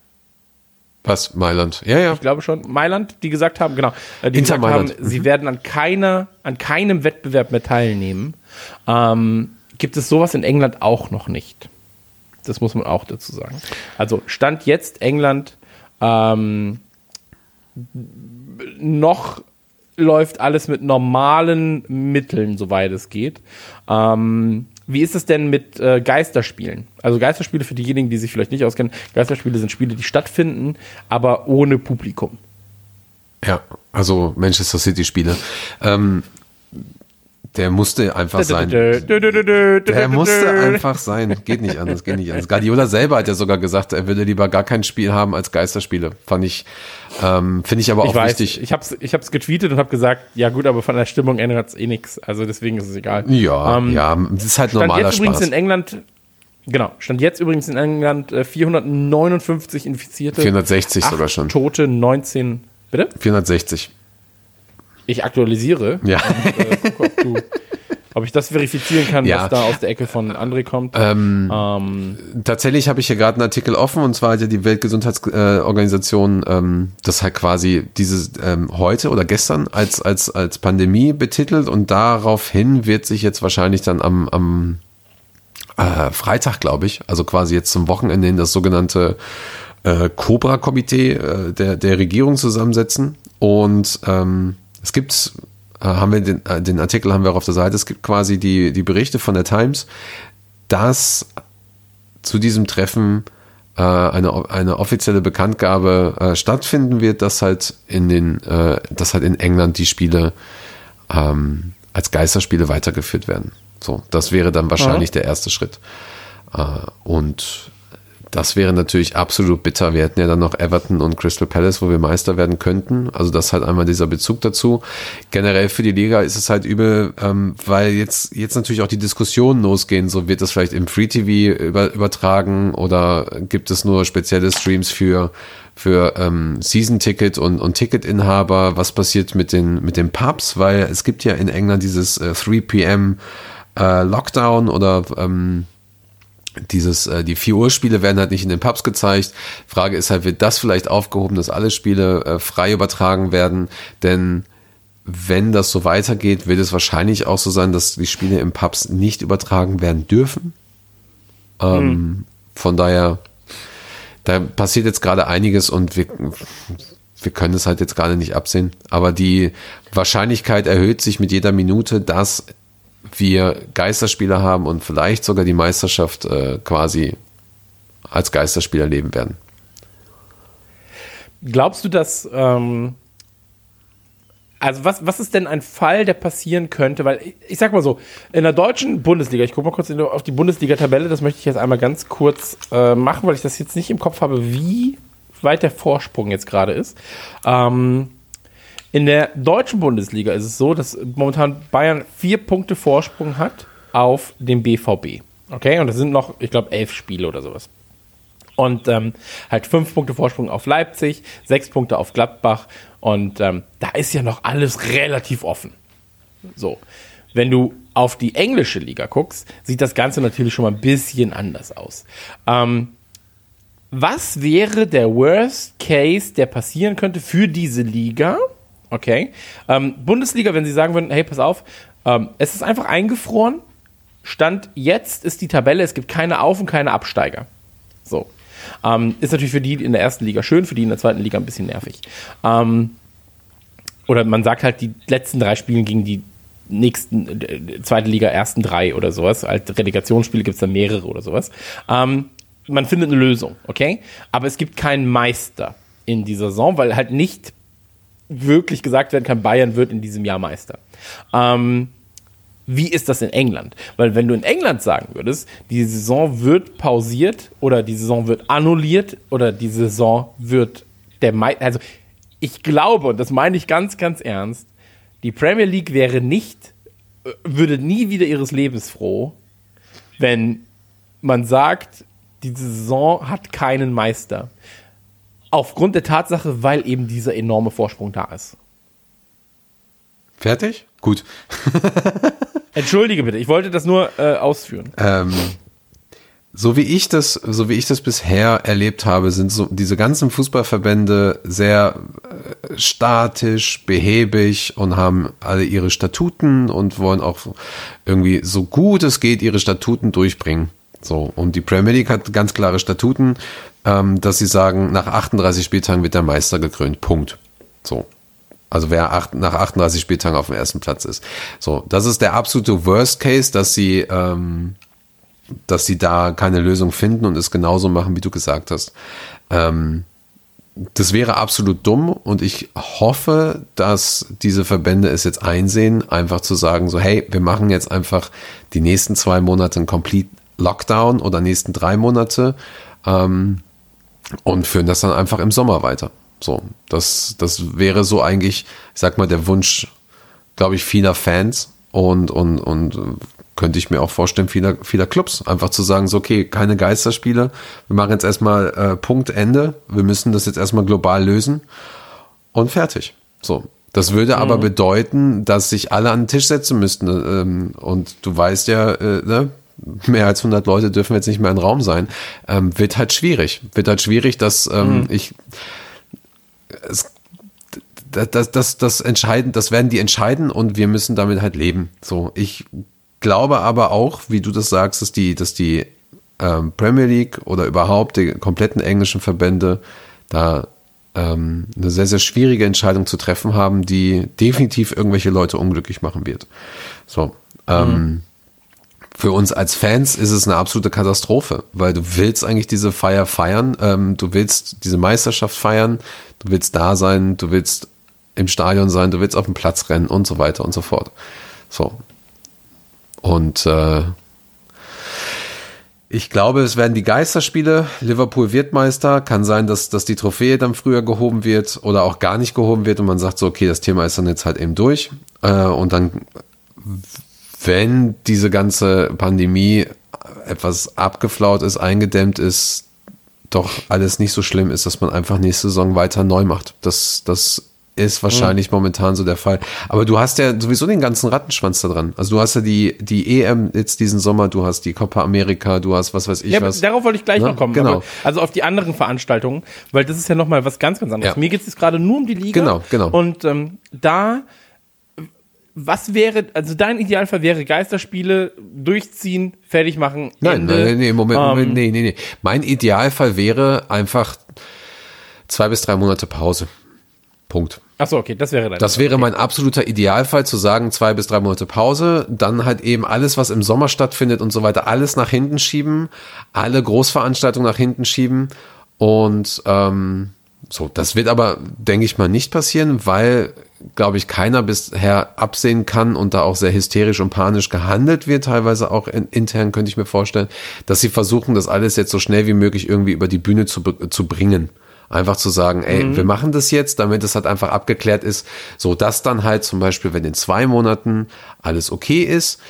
S4: Was, Mailand? Ja, ja.
S3: Ich glaube schon, Mailand, die gesagt haben, genau, äh, die
S4: Inter
S3: gesagt
S4: Mailand.
S3: haben, sie werden an keiner, an keinem Wettbewerb mehr teilnehmen. Ähm, gibt es sowas in England auch noch nicht. Das muss man auch dazu sagen. Also Stand jetzt England ähm, noch läuft alles mit normalen Mitteln, soweit es geht. Ähm, wie ist es denn mit äh, Geisterspielen? Also Geisterspiele für diejenigen, die sich vielleicht nicht auskennen. Geisterspiele sind Spiele, die stattfinden, aber ohne Publikum.
S4: Ja, also Manchester City Spiele. Ähm, der musste einfach sein. Der musste einfach sein. Geht nicht anders, geht nicht anders. Guardiola selber hat ja sogar gesagt, er würde lieber gar kein Spiel haben als Geisterspiele. Fand ich, ähm, finde ich aber auch
S3: Ich weiß,
S4: wichtig.
S3: ich hab's, ich hab's getweetet und habe gesagt, ja gut, aber von der Stimmung ändert es eh nichts. Also deswegen ist es egal.
S4: Ja,
S3: Ähm,
S4: ja, das ist halt
S3: Stand
S4: normaler
S3: jetzt übrigens
S4: Spaß.
S3: in England, genau, stand jetzt übrigens in England äh, 459 Infizierte.
S4: 460
S3: acht
S4: sogar schon.
S3: Tote, 19, bitte?
S4: 460.
S3: Ich aktualisiere.
S4: Ja.
S3: Äh, du, ob ich das verifizieren kann,
S4: Ja.
S3: was da aus der Ecke von André kommt.
S4: Ähm,
S3: Ähm,
S4: Tatsächlich habe ich hier gerade einen Artikel offen und zwar hat ja die Weltgesundheitsorganisation ähm, das halt quasi dieses ähm, heute oder gestern als, als, als Pandemie betitelt und daraufhin wird sich jetzt wahrscheinlich dann am, am äh, Freitag, glaube ich, also quasi jetzt zum Wochenende hin das sogenannte äh, Cobra-Komitee äh, der, der Regierung zusammensetzen und ähm, es gibt haben wir den, äh, den Artikel haben wir auch auf der Seite. Es gibt quasi die, die Berichte von der Times, dass zu diesem Treffen äh, eine, eine offizielle Bekanntgabe äh, stattfinden wird, dass halt in den, äh, dass halt in England die Spiele ähm, als Geisterspiele weitergeführt werden. So, das wäre dann wahrscheinlich der erste Schritt. Äh, und das wäre natürlich absolut bitter. Wir hätten ja dann noch Everton und Crystal Palace, wo wir Meister werden könnten. Also das halt einmal dieser Bezug dazu. Generell für die Liga ist es halt übel, ähm, weil jetzt, jetzt natürlich auch die Diskussionen losgehen. So wird das vielleicht im Free TV über, übertragen oder gibt es nur spezielle Streams für, für ähm, Season-Ticket und, und Ticketinhaber? Was passiert mit den, mit den Pubs? Weil es gibt ja in England dieses äh, 3 p.m. Äh, Lockdown oder ähm, dieses, äh, die 4 Uhr Spiele werden halt nicht in den Pubs gezeigt. Frage ist halt, wird das vielleicht aufgehoben, dass alle Spiele äh, frei übertragen werden? Denn wenn das so weitergeht, wird es wahrscheinlich auch so sein, dass die Spiele im Pubs nicht übertragen werden dürfen. Ähm, Von daher, da passiert jetzt gerade einiges und wir, wir können es halt jetzt gerade nicht absehen. Aber die Wahrscheinlichkeit erhöht sich mit jeder Minute, dass wir Geisterspieler haben und vielleicht sogar die Meisterschaft äh, quasi als Geisterspieler leben werden.
S3: Glaubst du, dass, ähm, also was, was ist denn ein Fall, der passieren könnte? Weil ich, ich sag mal so, in der deutschen Bundesliga, ich gucke mal kurz in, auf die Bundesliga-Tabelle, das möchte ich jetzt einmal ganz kurz äh, machen, weil ich das jetzt nicht im Kopf habe, wie weit der Vorsprung jetzt gerade ist. Ähm, in der deutschen Bundesliga ist es so, dass momentan Bayern vier Punkte Vorsprung hat auf dem BVB. Okay, und das sind noch, ich glaube, elf Spiele oder sowas. Und ähm, halt fünf Punkte Vorsprung auf Leipzig, sechs Punkte auf Gladbach. Und ähm, da ist ja noch alles relativ offen. So. Wenn du auf die englische Liga guckst, sieht das Ganze natürlich schon mal ein bisschen anders aus. Ähm, was wäre der Worst Case, der passieren könnte für diese Liga? Okay. Ähm, Bundesliga, wenn sie sagen würden, hey, pass auf, ähm, es ist einfach eingefroren. Stand jetzt ist die Tabelle, es gibt keine Auf- und keine Absteiger. So. Ähm, ist natürlich für die in der ersten Liga schön, für die in der zweiten Liga ein bisschen nervig. Ähm, oder man sagt halt, die letzten drei Spiele gegen die nächsten, äh, zweite Liga, ersten drei oder sowas. Als Relegationsspiele gibt es da mehrere oder sowas. Ähm, man findet eine Lösung, okay? Aber es gibt keinen Meister in dieser Saison, weil halt nicht wirklich gesagt werden kann, Bayern wird in diesem Jahr Meister. Ähm, wie ist das in England? Weil wenn du in England sagen würdest, die Saison wird pausiert oder die Saison wird annulliert oder die Saison wird der Meister, also ich glaube, und das meine ich ganz, ganz ernst, die Premier League wäre nicht, äh, würde nie wieder ihres Lebens froh, wenn man sagt, diese Saison hat keinen Meister. Aufgrund der Tatsache, weil eben dieser enorme Vorsprung da ist.
S4: Fertig? Gut.
S3: Entschuldige bitte, ich wollte das nur äh, ausführen.
S4: Ähm, so wie ich das, so wie ich das bisher erlebt habe, sind so diese ganzen Fußballverbände sehr äh, statisch, behäbig und haben alle ihre Statuten und wollen auch irgendwie so gut es geht ihre Statuten durchbringen. So und die Premier League hat ganz klare Statuten, ähm, dass sie sagen, nach 38 Spieltagen wird der Meister gekrönt. Punkt. So. Also wer acht, nach 38 Spieltagen auf dem ersten Platz ist. So, das ist der absolute Worst Case, dass sie ähm, dass sie da keine Lösung finden und es genauso machen, wie du gesagt hast. Ähm, das wäre absolut dumm und ich hoffe, dass diese Verbände es jetzt einsehen, einfach zu sagen, so, hey, wir machen jetzt einfach die nächsten zwei Monate einen Complete Lockdown oder nächsten drei Monate ähm, und führen das dann einfach im Sommer weiter. So, das, das wäre so eigentlich, ich sag mal, der Wunsch, glaube ich, vieler Fans und, und, und könnte ich mir auch vorstellen, vieler, vieler Clubs, einfach zu sagen, so, okay, keine Geisterspiele, wir machen jetzt erstmal äh, Punkt, Ende, wir müssen das jetzt erstmal global lösen und fertig. So. Das würde aber
S3: Mhm.
S4: bedeuten, dass sich alle an den Tisch setzen müssten. Ähm, und du weißt ja, äh, ne? Mehr als 100 Leute dürfen jetzt nicht mehr im Raum sein. Ähm, wird halt schwierig. Wird halt schwierig, dass
S3: Mhm.
S4: ähm, ich es, das, das, das, entscheiden, das werden die entscheiden und wir müssen damit halt leben. So, ich glaube aber auch, wie du das sagst, dass die, dass die ähm, Premier League oder überhaupt die kompletten englischen Verbände da ähm, eine sehr, sehr schwierige Entscheidung zu treffen haben, die definitiv irgendwelche Leute unglücklich machen wird. So, ähm, für uns als Fans ist es eine absolute Katastrophe, weil du willst eigentlich diese Feier feiern, ähm, du willst diese Meisterschaft feiern, du willst da sein, du willst im Stadion sein, du willst auf dem Platz rennen und so weiter und so fort. So. Und äh, ich glaube, es werden die Geisterspiele. Liverpool wird Meister. Kann sein, dass, dass die Trophäe dann früher gehoben wird oder auch gar nicht gehoben wird und man sagt so, okay, das Thema ist dann jetzt halt eben durch. Äh, und dann, wenn diese ganze Pandemie etwas abgeflaut ist, eingedämmt ist, doch alles nicht so schlimm ist, dass man einfach nächste Saison weiter neu macht. Das, das ist wahrscheinlich momentan so der Fall. Aber du hast ja sowieso den ganzen Rattenschwanz da dran. Also du hast ja die, die EM jetzt diesen Sommer, du hast die Copa America, du hast was weiß ich
S3: Ja,
S4: was.
S3: darauf wollte ich gleich
S4: Ne?
S3: noch kommen.
S4: Genau.
S3: Aber, also auf die anderen Veranstaltungen, weil das ist ja nochmal was ganz, ganz anderes.
S4: Ja.
S3: Mir geht es jetzt gerade nur um die Liga.
S4: Genau, genau.
S3: Und ähm, da, was wäre, also dein Idealfall wäre Geisterspiele durchziehen, fertig machen.
S4: Nein,
S3: Ende.
S4: nein, nein, nee, Moment,
S3: Ähm,
S4: Moment, nee, nee, nee. Mein Idealfall wäre einfach zwei bis drei Monate Pause. Punkt.
S3: Achso, okay, das wäre dann.
S4: Das wäre mein absoluter Idealfall, zu sagen, zwei bis drei Monate Pause, dann halt eben alles, was im Sommer stattfindet und so weiter, alles nach hinten schieben, alle Großveranstaltungen nach hinten schieben und ähm, so, das wird aber, denke ich mal, nicht passieren, weil, glaube ich, keiner bisher absehen kann und da auch sehr hysterisch und panisch gehandelt wird, teilweise auch in, intern, könnte ich mir vorstellen, dass sie versuchen, das alles jetzt so schnell wie möglich irgendwie über die Bühne zu, zu bringen. Einfach zu sagen, ey, wir machen das jetzt, damit es halt einfach abgeklärt ist, so dass dann halt zum Beispiel, wenn in zwei Monaten alles okay ist,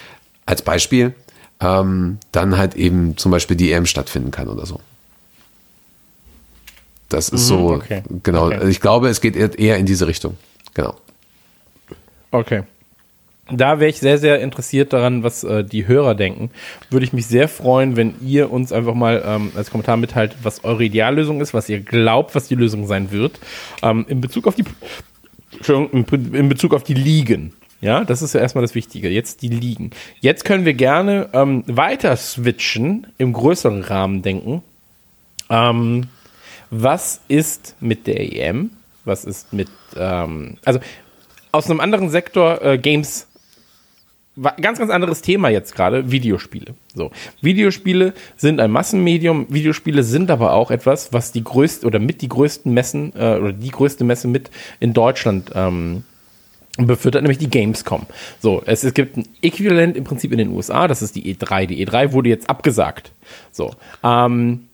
S4: als Beispiel, ähm, dann halt eben zum Beispiel die EM stattfinden kann oder so. Das ist so,
S3: okay.
S4: genau.
S3: Okay.
S4: Ich glaube, es geht eher- in diese Richtung. Genau.
S3: Okay. Da wäre ich sehr, sehr interessiert daran, was äh, die Hörer denken. Würde ich mich sehr freuen, wenn ihr uns einfach mal ähm, als Kommentar mitteilt, was eure Ideallösung ist, was ihr glaubt, was die Lösung sein wird. Ähm, in Bezug auf die in Bezug auf die Ligen. Ja, das ist ja erstmal das Wichtige. Jetzt die Ligen. Jetzt können wir gerne ähm, weiter switchen, im größeren Rahmen denken. Ähm, was ist mit der EM? Was ist mit, ähm, also aus einem anderen Sektor, äh, Games, ganz, ganz anderes Thema jetzt gerade, Videospiele. So, Videospiele sind ein Massenmedium, Videospiele sind aber auch etwas, was die größte oder mit die größten Messen äh, oder die größte Messe mit in Deutschland ähm, befüttert, nämlich die Gamescom. So, es, es gibt ein Äquivalent im Prinzip in den USA, das ist die E3. Die E3 wurde jetzt abgesagt. So, ähm,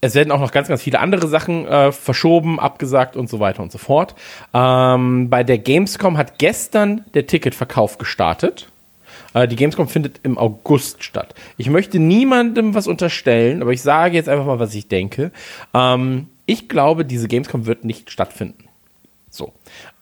S3: es werden auch noch ganz, ganz viele andere Sachen äh, verschoben, abgesagt und so weiter und so fort. Ähm, bei der Gamescom hat gestern der Ticketverkauf gestartet. Äh, die Gamescom findet im August statt. Ich möchte niemandem was unterstellen, aber ich sage jetzt einfach mal, was ich denke. Ähm, ich glaube, diese Gamescom wird nicht stattfinden. So.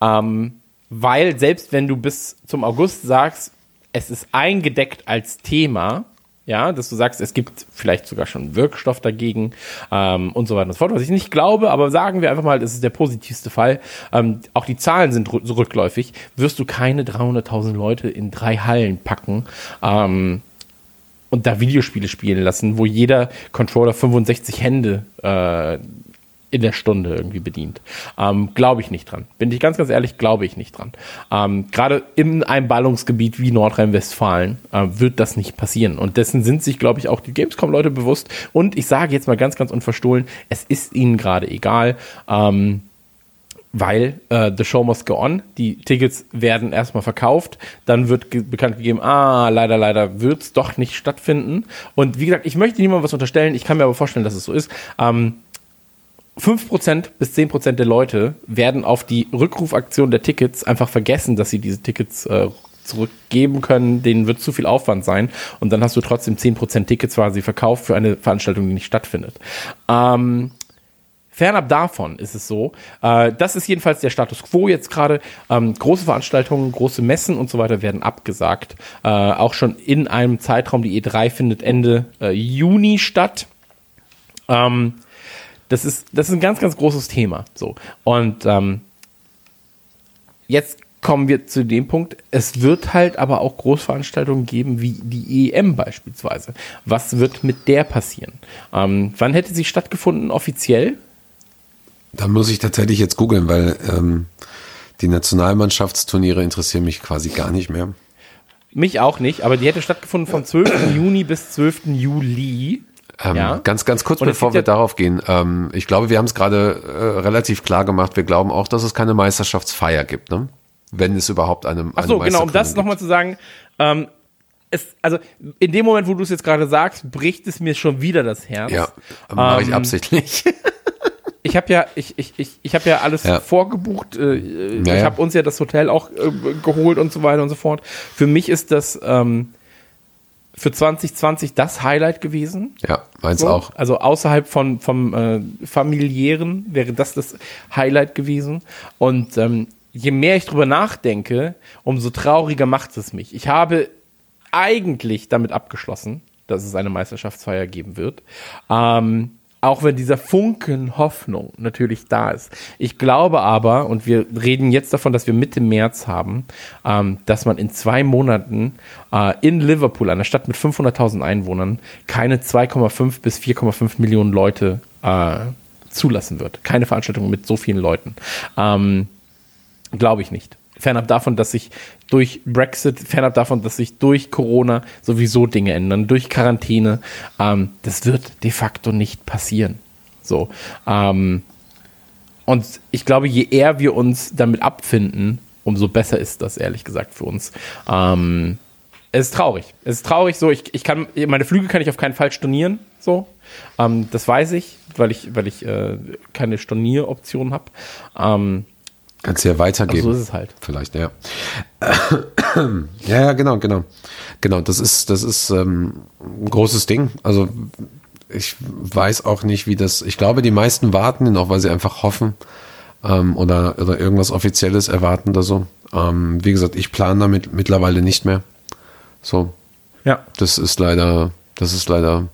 S3: Ähm, weil selbst wenn du bis zum August sagst, es ist eingedeckt als Thema, ja, dass du sagst, es gibt vielleicht sogar schon Wirkstoff dagegen ähm, und so weiter und so fort, was ich nicht glaube, aber sagen wir einfach mal, das ist der positivste Fall. Ähm, auch die Zahlen sind so rückläufig. Wirst du keine 300.000 Leute in drei Hallen packen ähm, und da Videospiele spielen lassen, wo jeder Controller 65 Hände äh, in der Stunde irgendwie bedient. Ähm, glaube ich nicht dran. Bin ich ganz, ganz ehrlich, glaube ich nicht dran. Ähm, Gerade in einem Ballungsgebiet wie Nordrhein-Westfalen äh, wird das nicht passieren. Und dessen sind sich, glaube ich, auch die Gamescom-Leute bewusst. Und ich sage jetzt mal ganz, ganz unverstohlen, es ist ihnen gerade egal. Ähm, weil äh, The Show Must Go On, die Tickets werden erstmal verkauft, dann wird ge bekannt gegeben, ah, leider, leider wird es doch nicht stattfinden. Und wie gesagt, ich möchte niemandem was unterstellen, ich kann mir aber vorstellen, dass es so ist. Ähm, 5% bis 10% der Leute werden auf die Rückrufaktion der Tickets einfach vergessen, dass sie diese Tickets äh, zurückgeben können. Denen wird zu viel Aufwand sein. Und dann hast du trotzdem 10% Tickets quasi verkauft für eine Veranstaltung, die nicht stattfindet. Ähm, Fernab davon ist es so, äh, das ist jedenfalls der Status quo jetzt gerade. Ähm, große Veranstaltungen, große Messen und so weiter werden abgesagt. Äh, auch schon in einem Zeitraum, die E3 findet Ende äh, Juni statt. Ähm, das ist, das ist ein ganz, ganz großes Thema. So. Und ähm, jetzt kommen wir zu dem Punkt, es wird halt aber auch Großveranstaltungen geben, wie die EM beispielsweise. Was wird mit der passieren? Ähm, wann hätte sie stattgefunden offiziell?
S4: Da muss ich tatsächlich jetzt googeln, weil ähm, die Nationalmannschaftsturniere interessieren mich quasi gar nicht mehr.
S3: Mich auch nicht, aber die hätte stattgefunden vom 12. Juni bis 12. Juli.
S4: Ähm,
S3: Ja.
S4: Ganz, ganz kurz, bevor wir
S3: ja-
S4: darauf gehen. Ähm, ich glaube, wir haben es gerade äh, relativ klar gemacht. Wir glauben auch, dass es keine Meisterschaftsfeier gibt, ne? Wenn es überhaupt eine,
S3: Ach so,
S4: eine
S3: genau, um das nochmal zu sagen, ähm, es, also in dem Moment, wo du es jetzt gerade sagst, bricht es mir schon wieder das Herz.
S4: Ja, mache ich
S3: Ähm,
S4: absichtlich.
S3: Ich habe ja, ich, ich, ich, ich habe ja alles
S4: Ja.
S3: vorgebucht. Äh, ich
S4: Ja, ja.
S3: habe uns ja das Hotel auch äh, geholt und so weiter und so fort. Für mich ist das ähm, für 2020 das Highlight gewesen.
S4: ja, meins
S3: So.
S4: auch.
S3: Also außerhalb von vom äh, familiären wäre das das Highlight gewesen. Und ähm, je mehr ich drüber nachdenke, umso trauriger macht es mich. Ich habe eigentlich damit abgeschlossen, dass es eine Meisterschaftsfeier geben wird. Ähm, auch wenn dieser Funken Hoffnung natürlich da ist. Ich glaube aber, und wir reden jetzt davon, dass wir Mitte März haben, ähm, dass man in zwei Monaten äh, in Liverpool, einer Stadt mit 500.000 Einwohnern, keine 2,5 bis 4,5 Millionen Leute äh, zulassen wird. Keine Veranstaltung mit so vielen Leuten. Ähm, Glaube ich nicht. Fernab davon, dass sich durch Brexit, fernab davon, dass sich durch Corona sowieso Dinge ändern, durch Quarantäne, ähm, das wird de facto nicht passieren. So. Ähm, und ich glaube, je eher wir uns damit abfinden, umso besser ist das, ehrlich gesagt, für uns. Ähm, es ist traurig. Es ist traurig so. Ich, ich kann, meine Flüge kann ich auf keinen Fall stornieren. So. Ähm, das weiß ich, weil ich, weil ich äh, keine Stornieroption habe.
S4: Kannst du ja weitergeben.
S3: so ist es halt.
S4: Vielleicht, ja. ja, ja, genau, genau. Genau, das ist, das ist ähm, ein großes Ding. Also ich weiß auch nicht, wie das. Ich glaube, die meisten warten noch, weil sie einfach hoffen ähm, oder, oder irgendwas Offizielles erwarten oder so. Ähm, wie gesagt, ich plane damit mittlerweile nicht mehr. So,
S3: Ja.
S4: das ist leider, das ist leider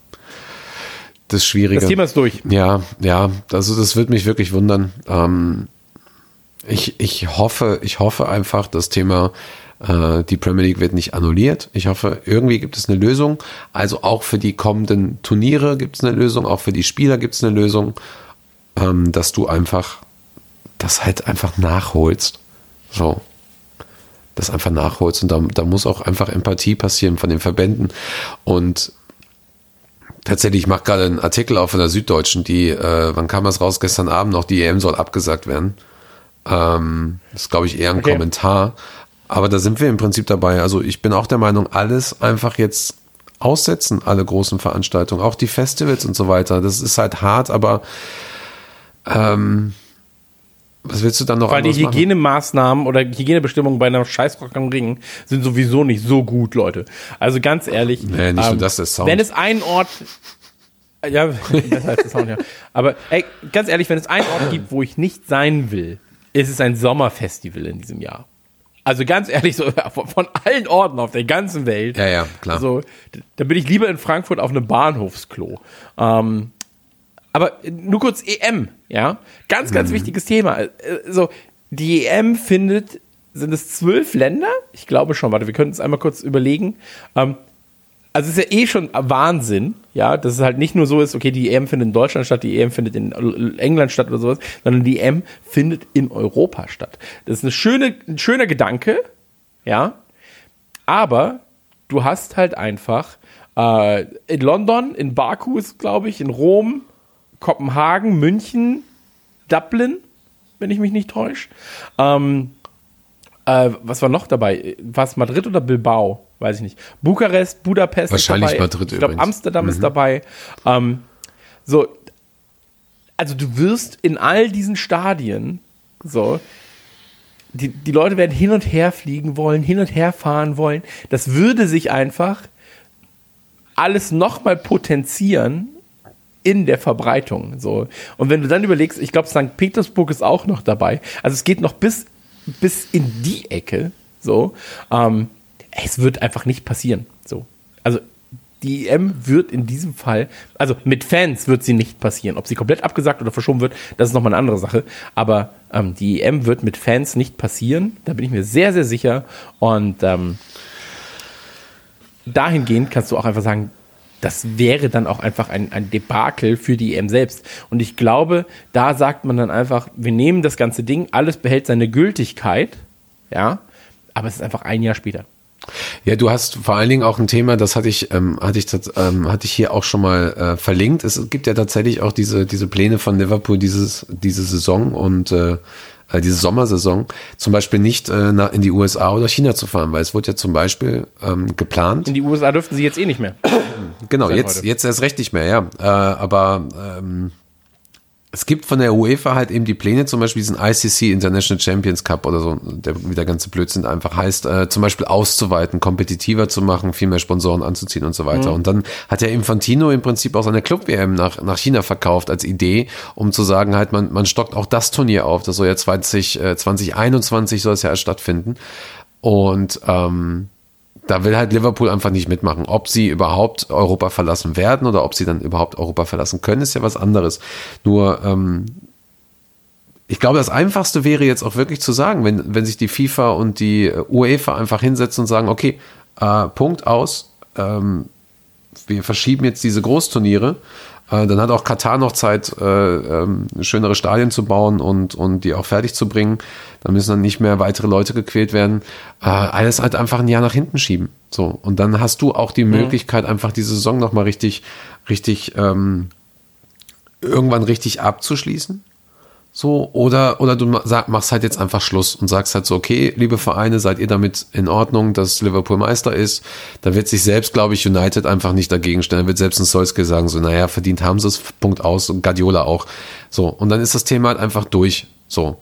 S4: das Schwierige.
S3: Das Thema ist durch.
S4: Ja, ja, also das wird mich wirklich wundern. Ähm, ich, ich hoffe, ich hoffe einfach, das Thema, äh, die Premier League wird nicht annulliert. Ich hoffe, irgendwie gibt es eine Lösung. Also auch für die kommenden Turniere gibt es eine Lösung, auch für die Spieler gibt es eine Lösung, ähm, dass du einfach das halt einfach nachholst. So. Das einfach nachholst und da, da muss auch einfach Empathie passieren von den Verbänden und Tatsächlich, ich mache gerade einen Artikel auf in der Süddeutschen, die, äh, wann kam das raus? Gestern Abend noch, die EM soll abgesagt werden. Ähm, das ist, glaube ich, eher ein
S3: Okay.
S4: Kommentar. Aber da sind wir im Prinzip dabei. Also ich bin auch der Meinung, alles einfach jetzt aussetzen, alle großen Veranstaltungen, auch die Festivals und so weiter. Das ist halt hart, aber ähm, was willst du dann noch
S3: Weil die
S4: anderes machen?
S3: Hygienemaßnahmen oder Hygienebestimmungen bei einem Scheißrock am Ring sind sowieso nicht so gut, Leute. Also ganz ehrlich. ähm,
S4: Nee, nicht nur das, der Sound.
S3: Wenn es einen Ort. Ja, besser als der Sound, ja. Aber ey, ganz ehrlich, wenn es einen Ort gibt, wo ich nicht sein will, ist es ein Sommerfestival in diesem Jahr. Also ganz ehrlich, so von, allen Orten auf der ganzen Welt.
S4: Ja, ja, klar.
S3: Also, da bin ich lieber in Frankfurt auf einem Bahnhofsklo. Ähm, aber nur kurz EM, ja. Ganz, ganz
S4: Mhm.
S3: wichtiges Thema. Äh, So, die EM findet, sind es zwölf Länder? Ich glaube schon, warte, wir können es einmal kurz überlegen. Ähm, also es ist ja eh schon Wahnsinn, ja, dass es halt nicht nur so ist, okay, die EM findet in Deutschland statt, die EM findet in England statt oder sowas, sondern die EM findet in Europa statt. Das ist eine schöne, ein schöner Gedanke, ja, aber du hast halt einfach äh, in London, in Baku ist, glaube ich, in Rom, Kopenhagen, München, Dublin, wenn ich mich nicht täusche. Ähm, äh, was war noch dabei? War es Madrid oder Bilbao? Weiß ich nicht. Bukarest, Budapest
S4: Wahrscheinlich
S3: ist dabei.
S4: Madrid
S3: Ich glaube. Amsterdam ist dabei. Ähm, so, also du wirst in all diesen Stadien, so, die, die Leute werden hin und her fliegen wollen, hin und her fahren wollen. Das würde sich einfach alles nochmal potenzieren in der Verbreitung. So. Und wenn du dann überlegst, ich glaube, St. Petersburg ist auch noch dabei. Also es geht noch bis, bis in die Ecke. So. Ähm, es wird einfach nicht passieren. So. Also die EM wird in diesem Fall, also mit Fans wird sie nicht passieren. Ob sie komplett abgesagt oder verschoben wird, das ist nochmal eine andere Sache. Aber ähm, die EM wird mit Fans nicht passieren. Da bin ich mir sehr, sehr sicher. Und ähm, dahingehend kannst du auch einfach sagen, das wäre dann auch einfach ein, ein Debakel für die EM selbst. Und ich glaube, da sagt man dann einfach, wir nehmen das ganze Ding, alles behält seine Gültigkeit, ja, aber es ist einfach ein Jahr später.
S4: Ja, du hast vor allen Dingen auch ein Thema, das hatte ich, ähm, hatte ich, ähm, hatte ich hier auch schon mal äh, verlinkt. Es gibt ja tatsächlich auch diese, diese Pläne von Liverpool dieses, diese Saison und äh, äh, diese Sommersaison, zum Beispiel nicht äh, in die USA oder China zu fahren, weil es wurde ja zum Beispiel ähm, geplant.
S3: In die USA dürften sie jetzt eh nicht mehr.
S4: Genau, jetzt,
S3: heute.
S4: jetzt erst recht nicht mehr, ja. Äh, aber ähm, es gibt von der UEFA halt eben die Pläne, zum Beispiel diesen ICC International Champions Cup oder so, der wie der ganze Blödsinn einfach heißt, äh, zum Beispiel auszuweiten, kompetitiver zu machen, viel mehr Sponsoren anzuziehen und so weiter. Und dann hat ja Infantino im Prinzip auch seine Club-WM nach, nach China verkauft als Idee, um zu sagen halt, man, man stockt auch das Turnier auf. Das soll ja 20, äh, 2021 soll es ja erst stattfinden. Und ähm, da will halt Liverpool einfach nicht mitmachen. Ob sie überhaupt Europa verlassen werden oder ob sie dann überhaupt Europa verlassen können, ist ja was anderes. Nur, ähm, ich glaube, das Einfachste wäre jetzt auch wirklich zu sagen, wenn, wenn sich die FIFA und die äh, UEFA einfach hinsetzen und sagen, okay, äh, Punkt aus, ähm, wir verschieben jetzt diese Großturniere. Äh, dann hat auch Katar noch Zeit, äh, ähm, schönere Stadien zu bauen und, und die auch fertig zu bringen. Da müssen dann nicht mehr weitere Leute gequält werden. Äh, alles halt einfach ein Jahr nach hinten schieben. So. Und dann hast du auch die Möglichkeit, einfach die Saison nochmal richtig, richtig, ähm, irgendwann richtig abzuschließen. So, oder, oder du sag, machst halt jetzt einfach Schluss und sagst halt so, okay, liebe Vereine, seid ihr damit in Ordnung, dass Liverpool Meister ist? Da wird sich selbst, glaube ich, United einfach nicht dagegen stellen. Da wird selbst ein Solskjaer sagen so, naja, verdient haben sie es, Punkt aus, und Guardiola auch. So, und dann ist das Thema halt einfach durch. So.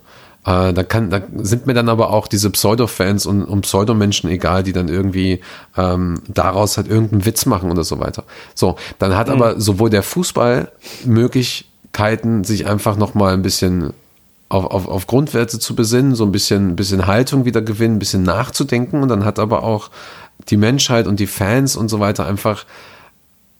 S4: Äh, da, kann, da sind mir dann aber auch diese Pseudo-Fans und, und Pseudo-Menschen egal, die dann irgendwie ähm, daraus halt irgendeinen Witz machen oder so weiter. So, dann hat aber sowohl der Fußball Möglichkeiten, sich einfach nochmal ein bisschen auf, auf, auf Grundwerte zu besinnen, so ein bisschen, bisschen Haltung wieder gewinnen, ein bisschen nachzudenken und dann hat aber auch die Menschheit und die Fans und so weiter einfach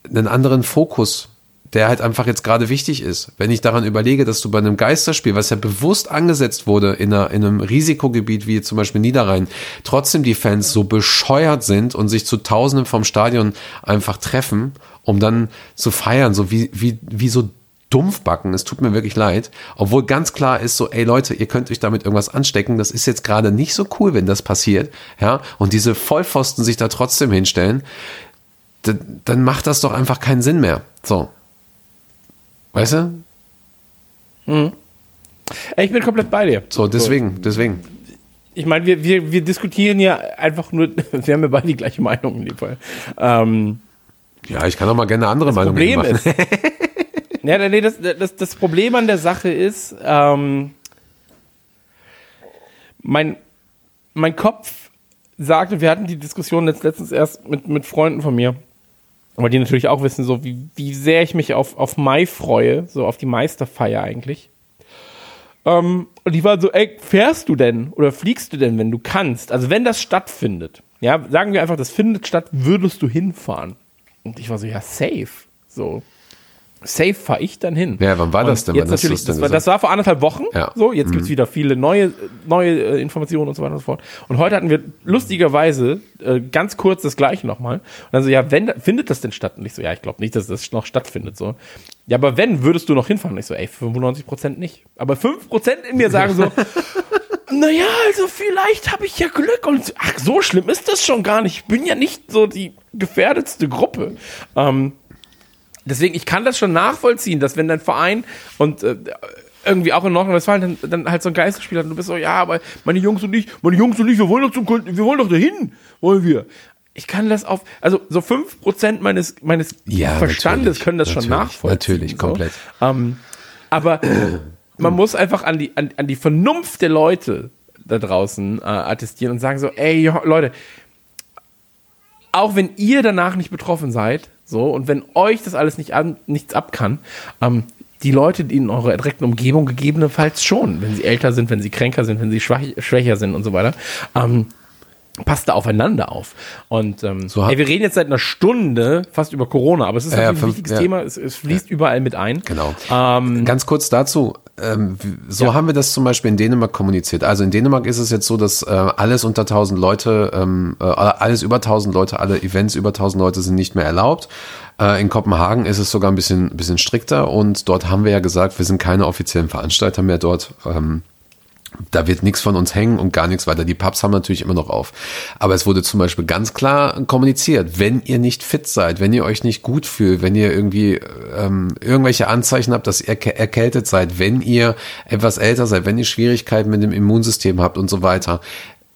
S4: einen anderen Fokus, der halt einfach jetzt gerade wichtig ist. Wenn ich daran überlege, dass du bei einem Geisterspiel, was ja bewusst angesetzt wurde in, einer, in einem Risikogebiet wie zum Beispiel Niederrhein, trotzdem die Fans so bescheuert sind und sich zu Tausenden vom Stadion einfach treffen, um dann zu feiern, so wie, wie, wie so Dumpfbacken, es tut mir wirklich leid, obwohl ganz klar ist so, ey Leute, ihr könnt euch damit irgendwas anstecken, das ist jetzt gerade nicht so cool, wenn das passiert, ja, und diese Vollpfosten sich da trotzdem hinstellen, dann, dann macht das doch einfach keinen Sinn mehr. So. Weißt du?
S3: Ey, Ich bin komplett bei dir.
S4: So, deswegen, deswegen.
S3: Ich meine, wir, wir, wir diskutieren ja einfach nur, wir haben ja beide die gleiche Meinung in dem Fall. Ähm,
S4: Ja, ich kann auch mal gerne eine andere Meinung
S3: Problem
S4: machen.
S3: ist, ja, nee, das, das, das Problem an der Sache ist, ähm, mein, mein Kopf sagte, wir hatten die Diskussion jetzt letztens erst mit, mit Freunden von mir, aber die natürlich auch wissen, so wie, wie sehr ich mich auf, auf Mai freue, so auf die Meisterfeier eigentlich. Ähm, und die waren so, ey, fährst du denn oder fliegst du denn, wenn du kannst? Also wenn das stattfindet, ja, sagen wir einfach, das findet statt, würdest du hinfahren? Und ich war so, ja, safe. So. Safe fahre ich dann hin.
S4: Ja, wann war das denn?
S3: Jetzt natürlich,
S4: das
S3: das, war, das war vor anderthalb Wochen.
S4: Ja.
S3: So, jetzt gibt's wieder viele neue, neue äh, Informationen und so weiter und so fort. Und heute hatten wir lustigerweise äh, ganz kurz das gleiche nochmal. Und dann so, ja, wenn, findet das denn statt? Und ich so, ja, ich glaube nicht, dass das noch stattfindet. So. Ja, aber wenn, würdest du noch hinfahren? Und ich so, ey, 95 Prozent nicht. Aber 5 Prozent in mir sagen so, naja, also vielleicht habe ich ja Glück. Und ach, so schlimm ist das schon gar nicht. Ich bin ja nicht so die gefährdetste Gruppe. Ähm, deswegen, ich kann das schon nachvollziehen, dass wenn dein Verein und äh, irgendwie auch in Nordrhein-Westfalen dann, dann halt so ein Geisterspiel hat und du bist so, ja, aber meine Jungs und ich, meine Jungs und ich, wir wollen doch zum, Kult- wir wollen doch dahin, wollen wir. Ich kann das auf, also so 5% meines, meines
S4: Ja,
S3: Verstandes können das schon nachvollziehen.
S4: natürlich, komplett.
S3: So. Ähm, aber man muss einfach an die, an, an die Vernunft der Leute da draußen äh, attestieren und sagen so, ey, Leute, auch wenn ihr danach nicht betroffen seid, so, und wenn euch das alles nicht an, nichts ab kann, ähm, die Leute, die in eurer direkten Umgebung gegebenenfalls schon, wenn sie älter sind, wenn sie kränker sind, wenn sie schwach, schwächer sind und so weiter, ähm, passt da aufeinander auf. Und ähm,
S4: So
S3: ey, wir reden jetzt seit einer Stunde fast über Corona, aber es ist
S4: Ja,
S3: natürlich ein wichtiges
S4: ja.
S3: Thema, es, es fließt überall mit ein.
S4: Genau.
S3: Ähm,
S4: Ganz kurz dazu. Ähm, so haben wir das zum Beispiel in Dänemark kommuniziert. Also in Dänemark ist es jetzt so, dass äh, alles unter 1000 Leute, ähm, äh, alles über 1000 Leute, alle Events über 1000 Leute sind nicht mehr erlaubt. Äh, in Kopenhagen ist es sogar ein bisschen, bisschen strikter und dort haben wir ja gesagt, wir sind keine offiziellen Veranstalter mehr dort. Ähm, da wird nichts von uns hängen und gar nichts weiter. Die Pubs haben natürlich immer noch auf. Aber es wurde zum Beispiel ganz klar kommuniziert, wenn ihr nicht fit seid, wenn ihr euch nicht gut fühlt, wenn ihr irgendwie ähm, irgendwelche Anzeichen habt, dass ihr erkä- erkältet seid, wenn ihr etwas älter seid, wenn ihr Schwierigkeiten mit dem Immunsystem habt und so weiter,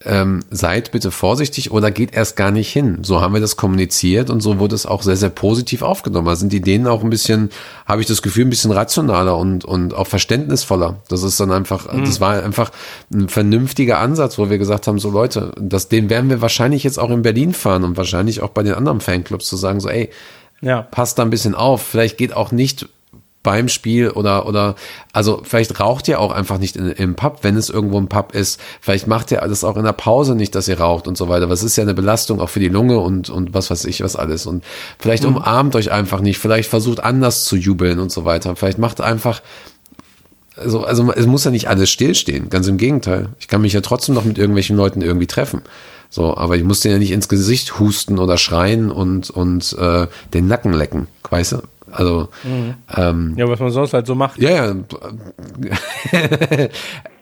S4: ähm, seid bitte vorsichtig oder geht erst gar nicht hin. So haben wir das kommuniziert und so wurde es auch sehr, sehr positiv aufgenommen. Da sind die Dänen auch ein bisschen, habe ich das Gefühl, ein bisschen rationaler und, und auch verständnisvoller. Das ist dann einfach, das war einfach ein vernünftiger Ansatz, wo wir gesagt haben, so Leute, das, den werden wir wahrscheinlich jetzt auch in Berlin fahren und wahrscheinlich auch bei den anderen Fanclubs zu sagen, so, ey,
S3: ja.
S4: passt da ein bisschen auf. Vielleicht geht auch nicht beim Spiel oder oder also vielleicht raucht ihr auch einfach nicht in, im Pub, wenn es irgendwo ein Pub ist. Vielleicht macht ihr das auch in der Pause nicht, dass ihr raucht und so weiter. Was ist ja eine Belastung auch für die Lunge und und was weiß ich was alles und vielleicht umarmt euch einfach nicht. Vielleicht versucht anders zu jubeln und so weiter. Vielleicht macht einfach also, also es muss ja nicht alles stillstehen, ganz im Gegenteil. Ich kann mich ja trotzdem noch mit irgendwelchen Leuten irgendwie treffen. So, aber ich muss denen ja nicht ins Gesicht husten oder schreien und, und äh, den Nacken lecken, weißt du? Also, ähm,
S3: ja, was man sonst halt so macht.
S4: ja, ja.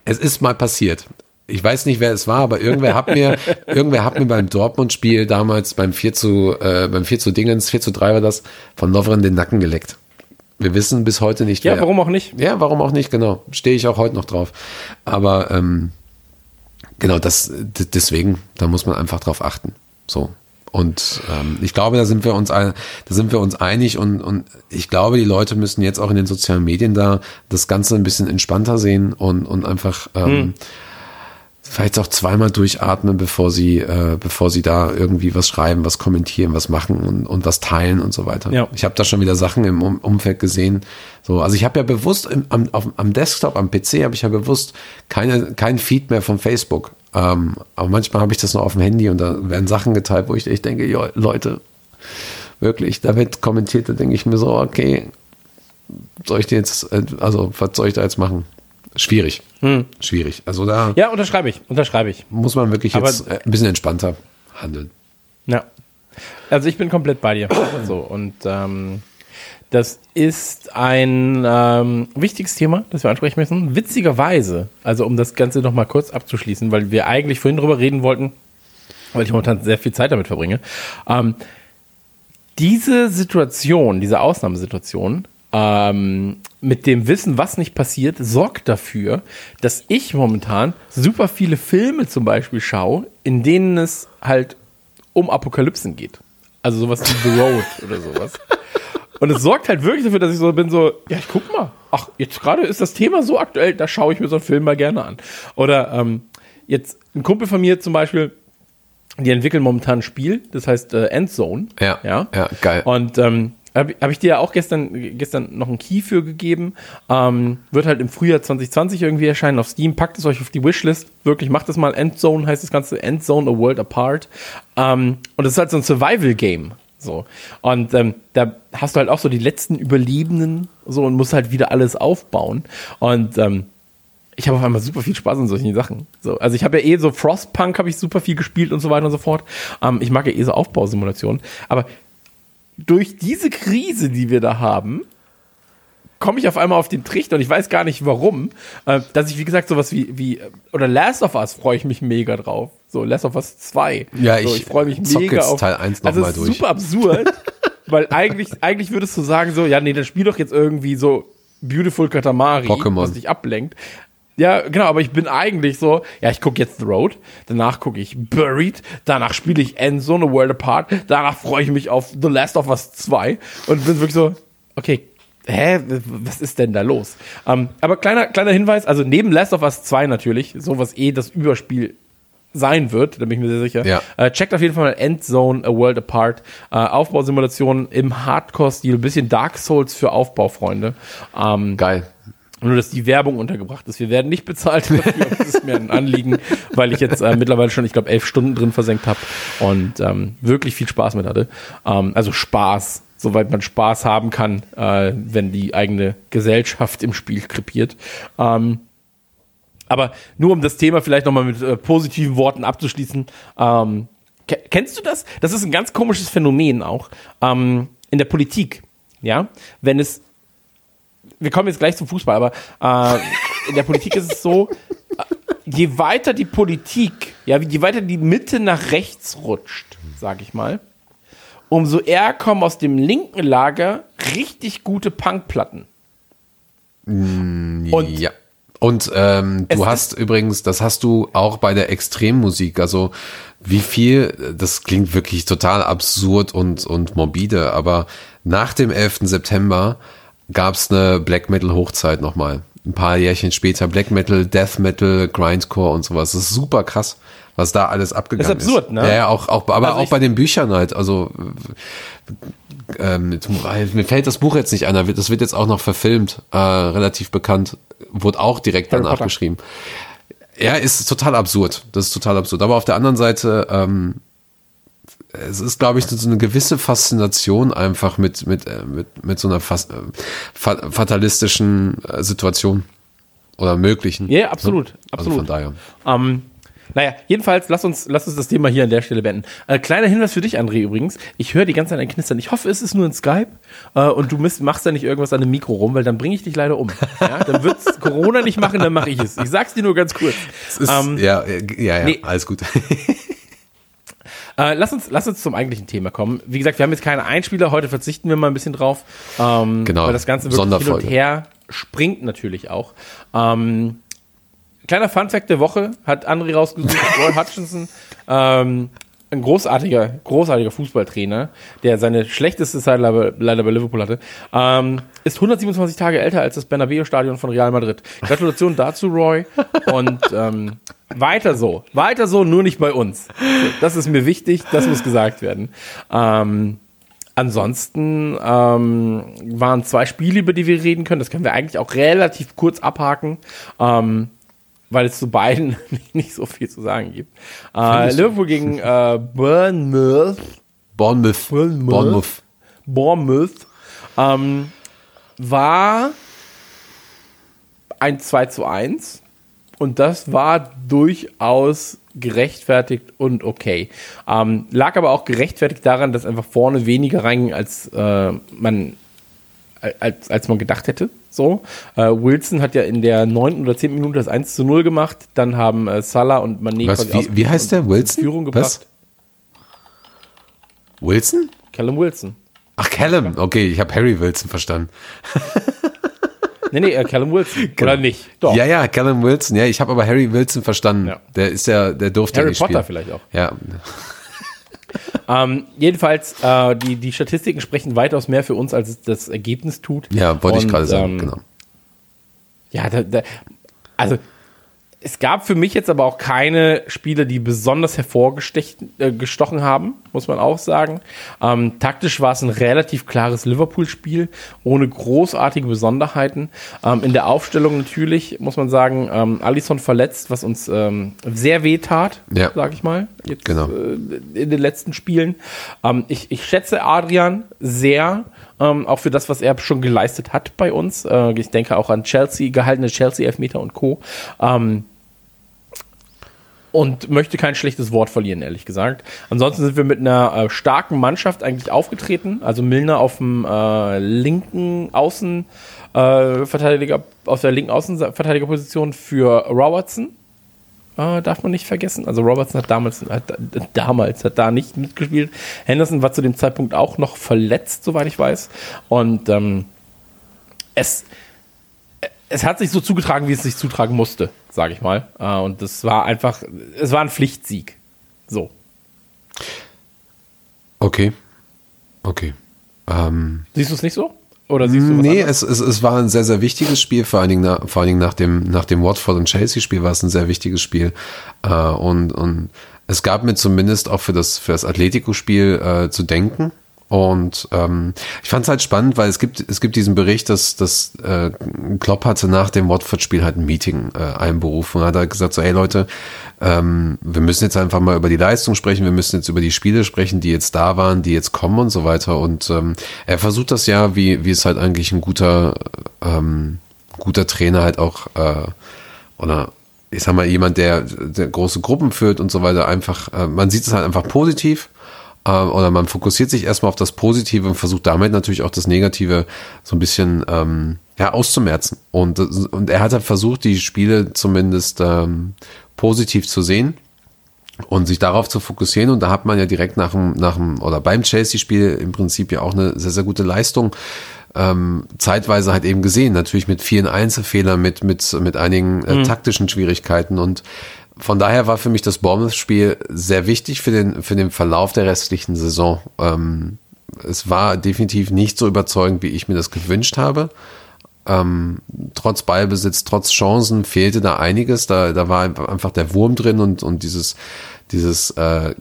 S4: es ist mal passiert. Ich weiß nicht, wer es war, aber irgendwer hat mir, irgendwer hat mir beim Dortmund-Spiel damals beim 4 zu, äh, beim 4 zu Dingens, 4 zu 3 war das, von Lovren den Nacken geleckt. Wir wissen bis heute nicht,
S3: Ja,
S4: wer.
S3: warum auch nicht?
S4: Ja, warum auch nicht, genau. Stehe ich auch heute noch drauf. Aber ähm, genau, das deswegen, da muss man einfach drauf achten. So. Und ähm, ich glaube, da sind wir uns da sind wir uns einig und, und ich glaube, die Leute müssen jetzt auch in den sozialen Medien da das Ganze ein bisschen entspannter sehen und, und einfach ähm, vielleicht auch zweimal durchatmen, bevor sie, äh, bevor sie da irgendwie was schreiben, was kommentieren, was machen und, und was teilen und so weiter.
S3: Ja.
S4: Ich habe da schon wieder Sachen im um Umfeld gesehen. So, also ich habe ja bewusst im, am, auf, am Desktop, am PC habe ich ja bewusst keine, kein Feed mehr von Facebook. Ähm, aber manchmal habe ich das noch auf dem Handy und da werden Sachen geteilt, wo ich, ich denke, jo, Leute, wirklich, da wird kommentiert, da denke ich mir so, okay, soll ich dir jetzt, also was soll ich da jetzt machen? Schwierig. Schwierig. Also da
S3: Ja, unterschreibe ich, unterschreibe ich.
S4: muss man wirklich
S3: Aber-
S4: jetzt äh, ein bisschen entspannter handeln.
S3: Ja. Also ich bin komplett bei dir. So, und ähm, das ist ein ähm, wichtiges Thema, das wir ansprechen müssen. Witzigerweise, also um das Ganze nochmal kurz abzuschließen, weil wir eigentlich vorhin drüber reden wollten, weil ich momentan sehr viel Zeit damit verbringe. Ähm, diese Situation, diese Ausnahmesituation, ähm, mit dem Wissen, was nicht passiert, sorgt dafür, dass ich momentan super viele Filme zum Beispiel schaue, in denen es halt um Apokalypsen geht. Also sowas wie The Road oder sowas. Und es sorgt halt wirklich dafür, dass ich so bin, so, ja, ich guck mal. Ach, jetzt gerade ist das Thema so aktuell, da schaue ich mir so einen Film mal gerne an. Oder ähm, jetzt ein Kumpel von mir zum Beispiel, die entwickeln momentan ein Spiel, das heißt äh, Endzone.
S4: Ja,
S3: ja,
S4: ja, geil.
S3: Und ähm, habe hab ich dir ja auch gestern, gestern noch einen Key für gegeben. Ähm, wird halt im Frühjahr 2020 irgendwie erscheinen auf Steam. Packt es euch auf die Wishlist. Wirklich, macht es mal. Endzone heißt das Ganze. Endzone, A World Apart. Ähm, und es ist halt so ein Survival-Game. So. Und ähm, da hast du halt auch so die letzten Überlebenden so und musst halt wieder alles aufbauen. Und ähm, ich habe auf einmal super viel Spaß an solchen Sachen. So, also ich habe ja eh so Frostpunk habe ich super viel gespielt und so weiter und so fort. Ähm, ich mag ja eh so Aufbausimulationen. Aber durch diese Krise, die wir da haben, komme ich auf einmal auf den Trichter und ich weiß gar nicht warum, äh, dass ich, wie gesagt, sowas wie, wie, oder Last of Us freue ich mich mega drauf. So, Last of Us 2.
S4: Ja,
S3: so,
S4: ich
S3: ich freue mich mega auf.
S4: Teil 1 noch
S3: also
S4: mal durch.
S3: super absurd, weil eigentlich, eigentlich würdest du sagen so, ja, nee, dann spiel doch jetzt irgendwie so Beautiful Katamari,
S4: Pokémon.
S3: was dich ablenkt. Ja, genau, aber ich bin eigentlich so, ja, ich gucke jetzt The Road, danach gucke ich Buried, danach spiele ich Endzone, World Apart, danach freue ich mich auf The Last of Us 2 und bin wirklich so, okay, hä, was ist denn da los? Ähm, aber kleiner, kleiner Hinweis, also neben Last of Us 2 natürlich, so was eh das Überspiel sein wird, da bin ich mir sehr sicher.
S4: Ja.
S3: Äh, checkt auf jeden Fall mal Endzone, A World Apart. Äh, Aufbausimulation im Hardcore-Stil, bisschen Dark Souls für Aufbaufreunde. Ähm,
S4: Geil.
S3: nur, dass die Werbung untergebracht ist. Wir werden nicht bezahlt dafür. Das ist mir ein Anliegen, weil ich jetzt äh, mittlerweile schon, ich glaube, elf Stunden drin versenkt habe und ähm, wirklich viel Spaß mit hatte. Ähm, also Spaß, soweit man Spaß haben kann, äh, wenn die eigene Gesellschaft im Spiel krepiert. Ähm, aber nur um das Thema vielleicht nochmal mit äh, positiven Worten abzuschließen. Ähm, ke- kennst du das? Das ist ein ganz komisches Phänomen auch. Ähm, in der Politik, ja, wenn es wir kommen jetzt gleich zum Fußball, aber äh, in der Politik ist es so, äh, je weiter die Politik, ja, je weiter die Mitte nach rechts rutscht, sag ich mal, umso eher kommen aus dem linken Lager richtig gute Punkplatten. Und
S4: ja. Und ähm,
S3: Es
S4: du hast übrigens, das hast du auch bei der Extremmusik, also wie viel, das klingt wirklich total absurd und, und morbide, aber nach dem 11. September gab's eine Black Metal Hochzeit nochmal. Ein paar Jährchen später Black Metal, Death Metal, Grindcore und sowas. Das ist super krass, was da alles abgegangen ist.
S3: Das ist absurd, ne?
S4: Ja, ja auch, auch, aber
S3: Also
S4: auch bei den Büchern halt, also ähm, jetzt- mir fällt das Buch jetzt nicht ein, das wird jetzt auch noch verfilmt, äh, relativ bekannt, wurde auch direkt
S3: Harry
S4: danach
S3: Potter.
S4: geschrieben. Ja, ist total absurd. Das ist total absurd. Aber auf der anderen Seite, ähm, es ist, glaube ich, so eine gewisse Faszination einfach mit, mit, äh, mit, mit so einer fas äh, fa fatalistischen äh, Situation oder möglichen.
S3: Ja, absolut,
S4: Also
S3: absolut.
S4: von daher.
S3: Ähm, naja, jedenfalls, lass uns, lass uns das Thema hier an der Stelle beenden. Äh, kleiner Hinweis für dich, André, übrigens. Ich höre die ganze Zeit ein Knistern. Ich hoffe, es ist nur ein Skype äh, und du misst, machst da nicht irgendwas an dem Mikro rum, weil dann bringe ich dich leider um. Ja? Dann wird's Corona nicht machen, dann mache ich es. Ich sag's dir nur ganz kurz.
S4: Ist,
S3: Ähm,
S4: ja, äh, ja, ja,
S3: nee.
S4: alles gut.
S3: Äh, lass, uns, lass uns zum eigentlichen Thema kommen. Wie gesagt, wir haben jetzt keine Einspieler, heute verzichten wir mal ein bisschen drauf. Ähm,
S4: Genau,
S3: Weil das Ganze wirklich hin und her springt natürlich auch. Ähm, kleiner Funfact der Woche hat André rausgesucht, Roy Hutchinson, ähm, ein großartiger, großartiger Fußballtrainer, der seine schlechteste Zeit leider bei Liverpool hatte, ähm, ist 127 Tage älter als das Bernabeu-Stadion von Real Madrid. Gratulation dazu, Roy. Und ähm, weiter so, weiter so, nur nicht bei uns. Das ist mir wichtig, das muss gesagt werden. Ähm, ansonsten ähm, waren zwei Spiele, über die wir reden können. Das können wir eigentlich auch relativ kurz abhaken. Weil es zu beiden nicht so viel zu sagen gibt. Äh, Liverpool gegen äh, Bournemouth.
S4: Bournemouth.
S3: Bournemouth.
S4: Bournemouth.
S3: Bournemouth ähm, war ein 2 zu 1 und das war durchaus gerechtfertigt und okay. Ähm, lag aber auch gerechtfertigt daran, dass einfach vorne weniger reinging, als äh, man als, als man gedacht hätte. So. Äh, Wilson hat ja in der neunten oder zehnten Minute das 1 zu 0 gemacht. Dann haben äh, Salah und Mané
S4: Was, wie, wie heißt der? Wilson?
S3: Führung
S4: Was?
S3: gebracht.
S4: Wilson?
S3: Callum Wilson.
S4: Ach, Callum. Okay, ich habe Harry Wilson verstanden.
S3: Nee, nee, äh, Callum Wilson. Oder nicht? Doch.
S4: Ja, ja, Callum Wilson. Ja, ich habe aber Harry Wilson verstanden.
S3: Ja.
S4: Der ist ja, der durfte
S3: Harry
S4: nicht
S3: Potter
S4: spielen.
S3: vielleicht auch.
S4: Ja,
S3: Ähm, jedenfalls, äh, die, die Statistiken sprechen weitaus mehr für uns, als es das Ergebnis tut.
S4: ja, wollte ich gerade sagen.
S3: ähm,
S4: genau.
S3: Ja, da, da, also es gab für mich jetzt aber auch keine Spiele, die besonders hervorgestochen äh, gestochen haben, muss man auch sagen. Ähm, taktisch war es ein relativ klares Liverpool-Spiel, ohne großartige Besonderheiten. Ähm, in der Aufstellung natürlich, muss man sagen, ähm, Alisson verletzt, was uns ähm, sehr weh tat,
S4: Ja.
S3: sag ich mal, jetzt
S4: Genau.
S3: äh, in den letzten Spielen. Ähm, ich, ich schätze Adrian sehr, ähm, auch für das, was er schon geleistet hat bei uns. Äh, ich denke auch an Chelsea, gehaltene Chelsea-Elfmeter und Co. Ähm, und möchte kein schlechtes Wort verlieren, ehrlich gesagt. Ansonsten sind wir mit einer äh, starken Mannschaft eigentlich aufgetreten. Also Milner auf dem äh, linken Außenverteidiger, äh, Verteidiger- auf der linken Außenverteidigerposition für Robertson. Äh, darf man nicht vergessen. Also Robertson hat damals, hat, damals hat da nicht mitgespielt. Henderson war zu dem Zeitpunkt auch noch verletzt, soweit ich weiß. Und ähm, es, es hat sich so zugetragen, wie es sich zutragen musste, sage ich mal. Äh, und das war einfach, es war ein Pflichtsieg. So.
S4: Okay. Okay. Ähm,
S3: Siehst du es nicht so? Oder siehst du
S4: nee, es, es, es war ein sehr, sehr wichtiges Spiel, vor allen Dingen, nach, vor allen Dingen nach dem, nach dem Watford und Chelsea-Spiel war es ein sehr wichtiges Spiel. Äh, und, und es gab mir zumindest auch für das, für das Atletico-Spiel äh, zu denken. Und ähm, ich fand es halt spannend, weil es gibt, es gibt diesen Bericht, dass, dass äh, Klopp hatte nach dem Watford-Spiel halt ein Meeting äh, einberufen hat halt gesagt, so, ey Leute, ähm, wir müssen jetzt einfach mal über die Leistung sprechen, wir müssen jetzt über die Spiele sprechen, die jetzt da waren, die jetzt kommen und so weiter. Und ähm, er versucht das ja, wie, wie es halt eigentlich ein guter, ähm, guter Trainer halt auch, äh, oder ich sag mal, jemand, der, der große Gruppen führt und so weiter, einfach, äh, man sieht es halt einfach positiv äh, oder man fokussiert sich erstmal auf das Positive und versucht damit natürlich auch das Negative so ein bisschen ähm, ja, auszumerzen. Und, und er hat halt versucht, die Spiele zumindest ähm, positiv zu sehen und sich darauf zu fokussieren. Und da hat man ja direkt nach dem, nach dem oder beim Chelsea-Spiel im Prinzip ja auch eine sehr, sehr gute Leistung ähm, zeitweise halt eben gesehen. Natürlich mit vielen Einzelfehlern, mit, mit, mit einigen äh, taktischen Schwierigkeiten. Und von daher war für mich das Bournemouth-Spiel sehr wichtig für den, für den Verlauf der restlichen Saison. Ähm, es war definitiv nicht so überzeugend, wie ich mir das gewünscht habe. Ähm, trotz Ballbesitz, trotz Chancen fehlte da einiges. Da, da war einfach der Wurm drin und, und dieses, dieses äh,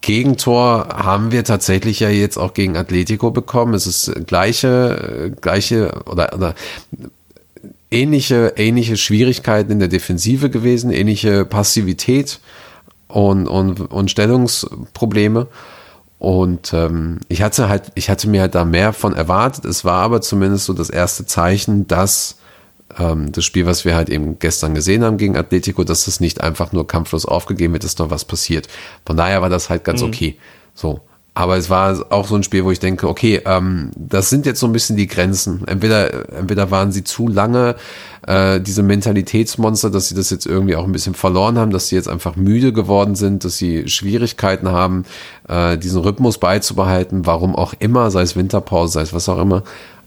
S4: Gegentor haben wir tatsächlich ja jetzt auch gegen Atletico bekommen. Es ist gleiche, äh, gleiche oder, oder ähnliche, ähnliche Schwierigkeiten in der Defensive gewesen, ähnliche Passivität und, und, und Stellungsprobleme. Und ähm, ich hatte halt, ich hatte mir halt da mehr von erwartet. Es war aber zumindest so das erste Zeichen, dass ähm, das Spiel, was wir halt eben gestern gesehen haben gegen Atletico, dass es nicht einfach nur kampflos aufgegeben wird, dass noch was passiert. Von daher war das halt ganz okay. So. Aber es war auch so ein Spiel, wo ich denke, okay, ähm, das sind jetzt so ein bisschen die Grenzen. Entweder, entweder waren sie zu lange äh, diese Mentalitätsmonster, dass sie das jetzt irgendwie auch ein bisschen verloren haben, dass sie jetzt einfach müde geworden sind, dass sie Schwierigkeiten haben, äh, diesen Rhythmus beizubehalten, warum auch immer, sei es Winterpause, sei es was auch immer.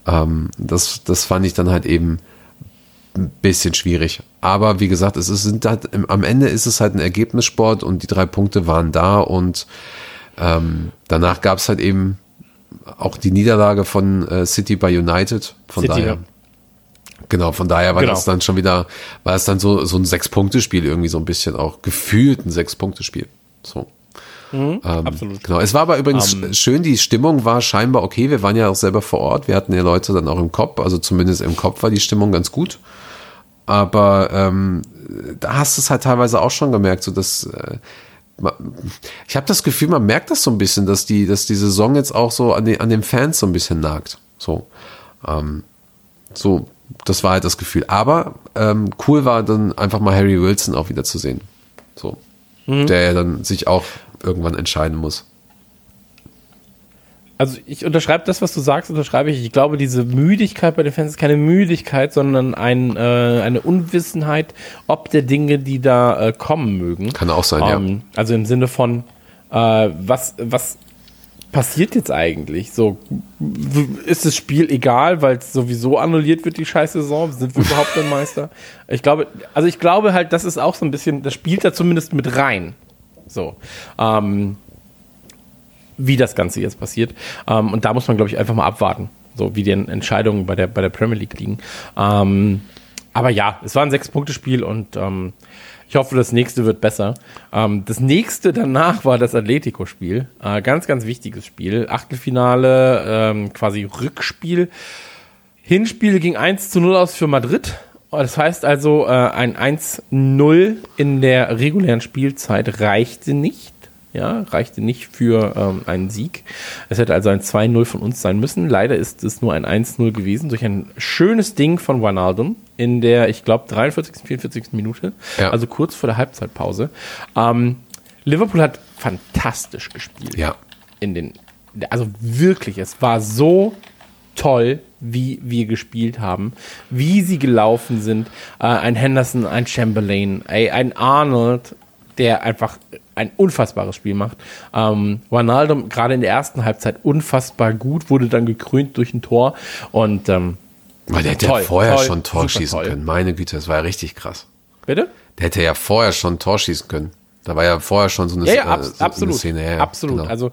S4: Ähm, das, das fand ich dann halt eben ein bisschen schwierig. Aber wie gesagt, es ist, sind halt, am Ende ist es halt ein Ergebnissport und die drei Punkte waren da und ähm, danach gab es halt eben auch die Niederlage von äh, City bei United. Von
S3: City,
S4: daher.
S3: ja.
S4: Genau, von daher war
S3: Genau.
S4: das dann schon wieder, war es dann so, so ein Sechs-Punkte-Spiel irgendwie so ein bisschen auch gefühlt ein Sechs-Punkte-Spiel. So. Ähm,
S3: absolut.
S4: Genau. Es war aber übrigens
S3: Ähm,
S4: schön, die Stimmung war scheinbar okay. Wir waren ja auch selber vor Ort. Wir hatten ja Leute dann auch im Kopf, also zumindest im Kopf war die Stimmung ganz gut. Aber ähm, da hast du es halt teilweise auch schon gemerkt, so dass äh, ich habe das Gefühl, man merkt das so ein bisschen, dass die, dass die Saison jetzt auch so an, den an den Fans so ein bisschen nagt. So, ähm, so, das war halt das Gefühl. Aber ähm, cool war dann einfach mal Harry Wilson auch wieder zu sehen. So, der ja dann sich auch irgendwann entscheiden muss.
S3: Also ich unterschreibe das, was du sagst, unterschreibe ich. Ich glaube, diese Müdigkeit bei den Fans ist keine Müdigkeit, sondern ein, äh, eine Unwissenheit, ob der Dinge, die da äh, kommen mögen.
S4: Kann auch sein, ja.
S3: Ähm, Also im Sinne von, äh, was, was passiert jetzt eigentlich? So, ist das Spiel egal, weil es sowieso annulliert wird, die scheiß Saison? Sind wir überhaupt ein Meister? Ich glaube, also ich glaube halt, das ist auch so ein bisschen, das spielt da zumindest mit rein. So. Ähm, wie das Ganze jetzt passiert. Ähm, und da muss man, glaube ich, einfach mal abwarten, so wie die Entscheidungen bei der, bei der Premier League liegen. Ähm, aber ja, es war ein Sechs-Punkte-Spiel und ähm, ich hoffe, das nächste wird besser. Ähm, das nächste danach war das Atletico-Spiel. Äh, ganz, ganz wichtiges Spiel. Achtelfinale, ähm, quasi Rückspiel. Hinspiel ging 1 zu 0 aus für Madrid. Das heißt also, äh, ein 1-0 in der regulären Spielzeit reichte nicht. Ja, reichte nicht für ähm, einen Sieg. Es hätte also ein 2-0 von uns sein müssen. Leider ist es nur ein 1-0 gewesen durch ein schönes Ding von Ronaldo in der, ich glaube, 43., 44. Minute.
S4: Ja.
S3: Also kurz vor der Halbzeitpause. Ähm, Liverpool hat fantastisch gespielt
S4: Ja.
S3: in den, also wirklich, es war so toll, wie wir gespielt haben, wie sie gelaufen sind. Äh, ein Henderson, ein Chamberlain, ey, ein Arnold, der einfach ein unfassbares Spiel macht. Ähm, Ronaldo gerade in der ersten Halbzeit unfassbar gut, wurde dann gekrönt durch ein Tor und ähm,
S4: Weil der hätte
S3: Toll,
S4: ja vorher
S3: toll,
S4: schon Tor schießen
S3: toll.
S4: können. Meine Güte, das war ja richtig krass.
S3: bitte?
S4: Der hätte ja vorher schon Tor schießen können. Da war ja vorher schon so eine,
S3: Ja, ja,
S4: äh,
S3: abs
S4: so eine
S3: absolut.
S4: Szene. Ja, ja,
S3: absolut.
S4: genau.
S3: Also,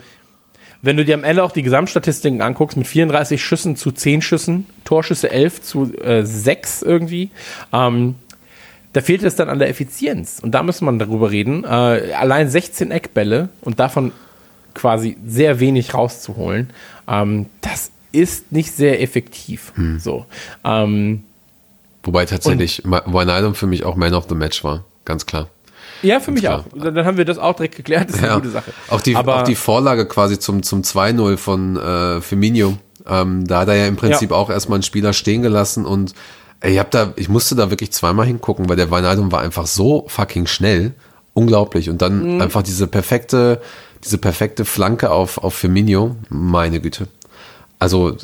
S3: wenn du dir am Ende auch die Gesamtstatistiken anguckst, mit 34 Schüssen zu 10 Schüssen, Torschüsse 11 zu äh, 6 irgendwie, ähm, da fehlt es dann an der Effizienz. Und da müssen wir darüber reden. Äh, allein 16 Eckbälle und davon quasi sehr wenig rauszuholen, ähm, das ist nicht sehr effektiv.
S4: Hm.
S3: So. Ähm,
S4: Wobei tatsächlich Wijnaldum für mich auch Man of the Match war. Ganz klar.
S3: ja, für mich
S4: klar.
S3: auch. Dann haben wir das auch direkt geklärt. Das ist eine gute Sache.
S4: Auch die,
S3: Aber
S4: auch die Vorlage quasi zum, zum 2-0 von äh, Firmino. Ähm, da hat er ja im Prinzip
S3: Ja.
S4: auch erstmal einen Spieler stehen gelassen und ich, hab da, ich musste da wirklich zweimal hingucken, weil der Wijnaldum war einfach so fucking schnell. Unglaublich. Und dann
S3: Mhm.
S4: einfach diese perfekte, diese perfekte Flanke auf, auf Firmino. Meine Güte. Also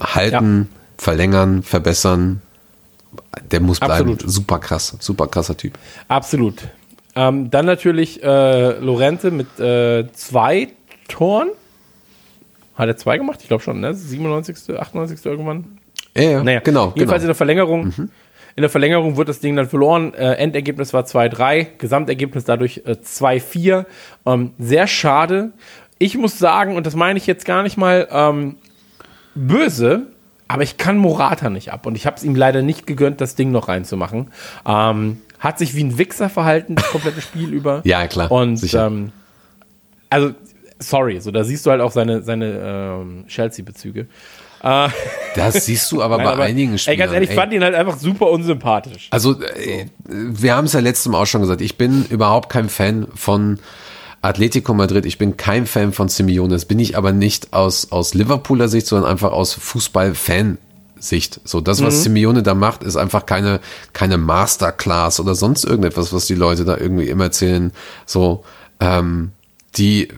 S4: halten, verlängern, verbessern. Der muss bleiben.
S3: Absolut.
S4: Super krass. Super krasser Typ.
S3: Absolut. Ähm, dann natürlich äh, Lorente mit äh, zwei Toren. Hat er zwei gemacht? Ich glaube schon, ne? 97., 98. irgendwann.
S4: Ja, ja,
S3: Naja,
S4: genau.
S3: Jedenfalls
S4: genau.
S3: in der Verlängerung. In der Verlängerung wird das Ding dann verloren. Äh, Endergebnis war 2-3, Gesamtergebnis dadurch äh, 2-4. Ähm, sehr schade. Ich muss sagen, und das meine ich jetzt gar nicht mal ähm, böse, aber ich kann Morata nicht ab. Und ich habe es ihm leider nicht gegönnt, das Ding noch reinzumachen. Ähm, hat sich wie ein Wichser verhalten, das komplette Spiel über.
S4: Ja, klar,
S3: Und ähm, also, sorry, so da siehst du halt auch seine, seine ähm, Chelsea-Bezüge.
S4: Das siehst du aber
S3: Nein,
S4: bei
S3: aber,
S4: einigen
S3: Ey,
S4: Spielern.
S3: ganz ehrlich, ich
S4: ey.
S3: fand ihn halt einfach super unsympathisch.
S4: Also, äh, wir haben es ja letztes Mal auch schon gesagt. Ich bin überhaupt kein Fan von Atletico Madrid. Ich bin kein Fan von Simeone. Das bin ich aber nicht aus, aus Liverpooler Sicht, sondern einfach aus Fußball-Fan-Sicht. So, das, was Simeone da macht, ist einfach keine, keine Masterclass oder sonst irgendetwas, was die Leute da irgendwie immer erzählen. So, ähm, die,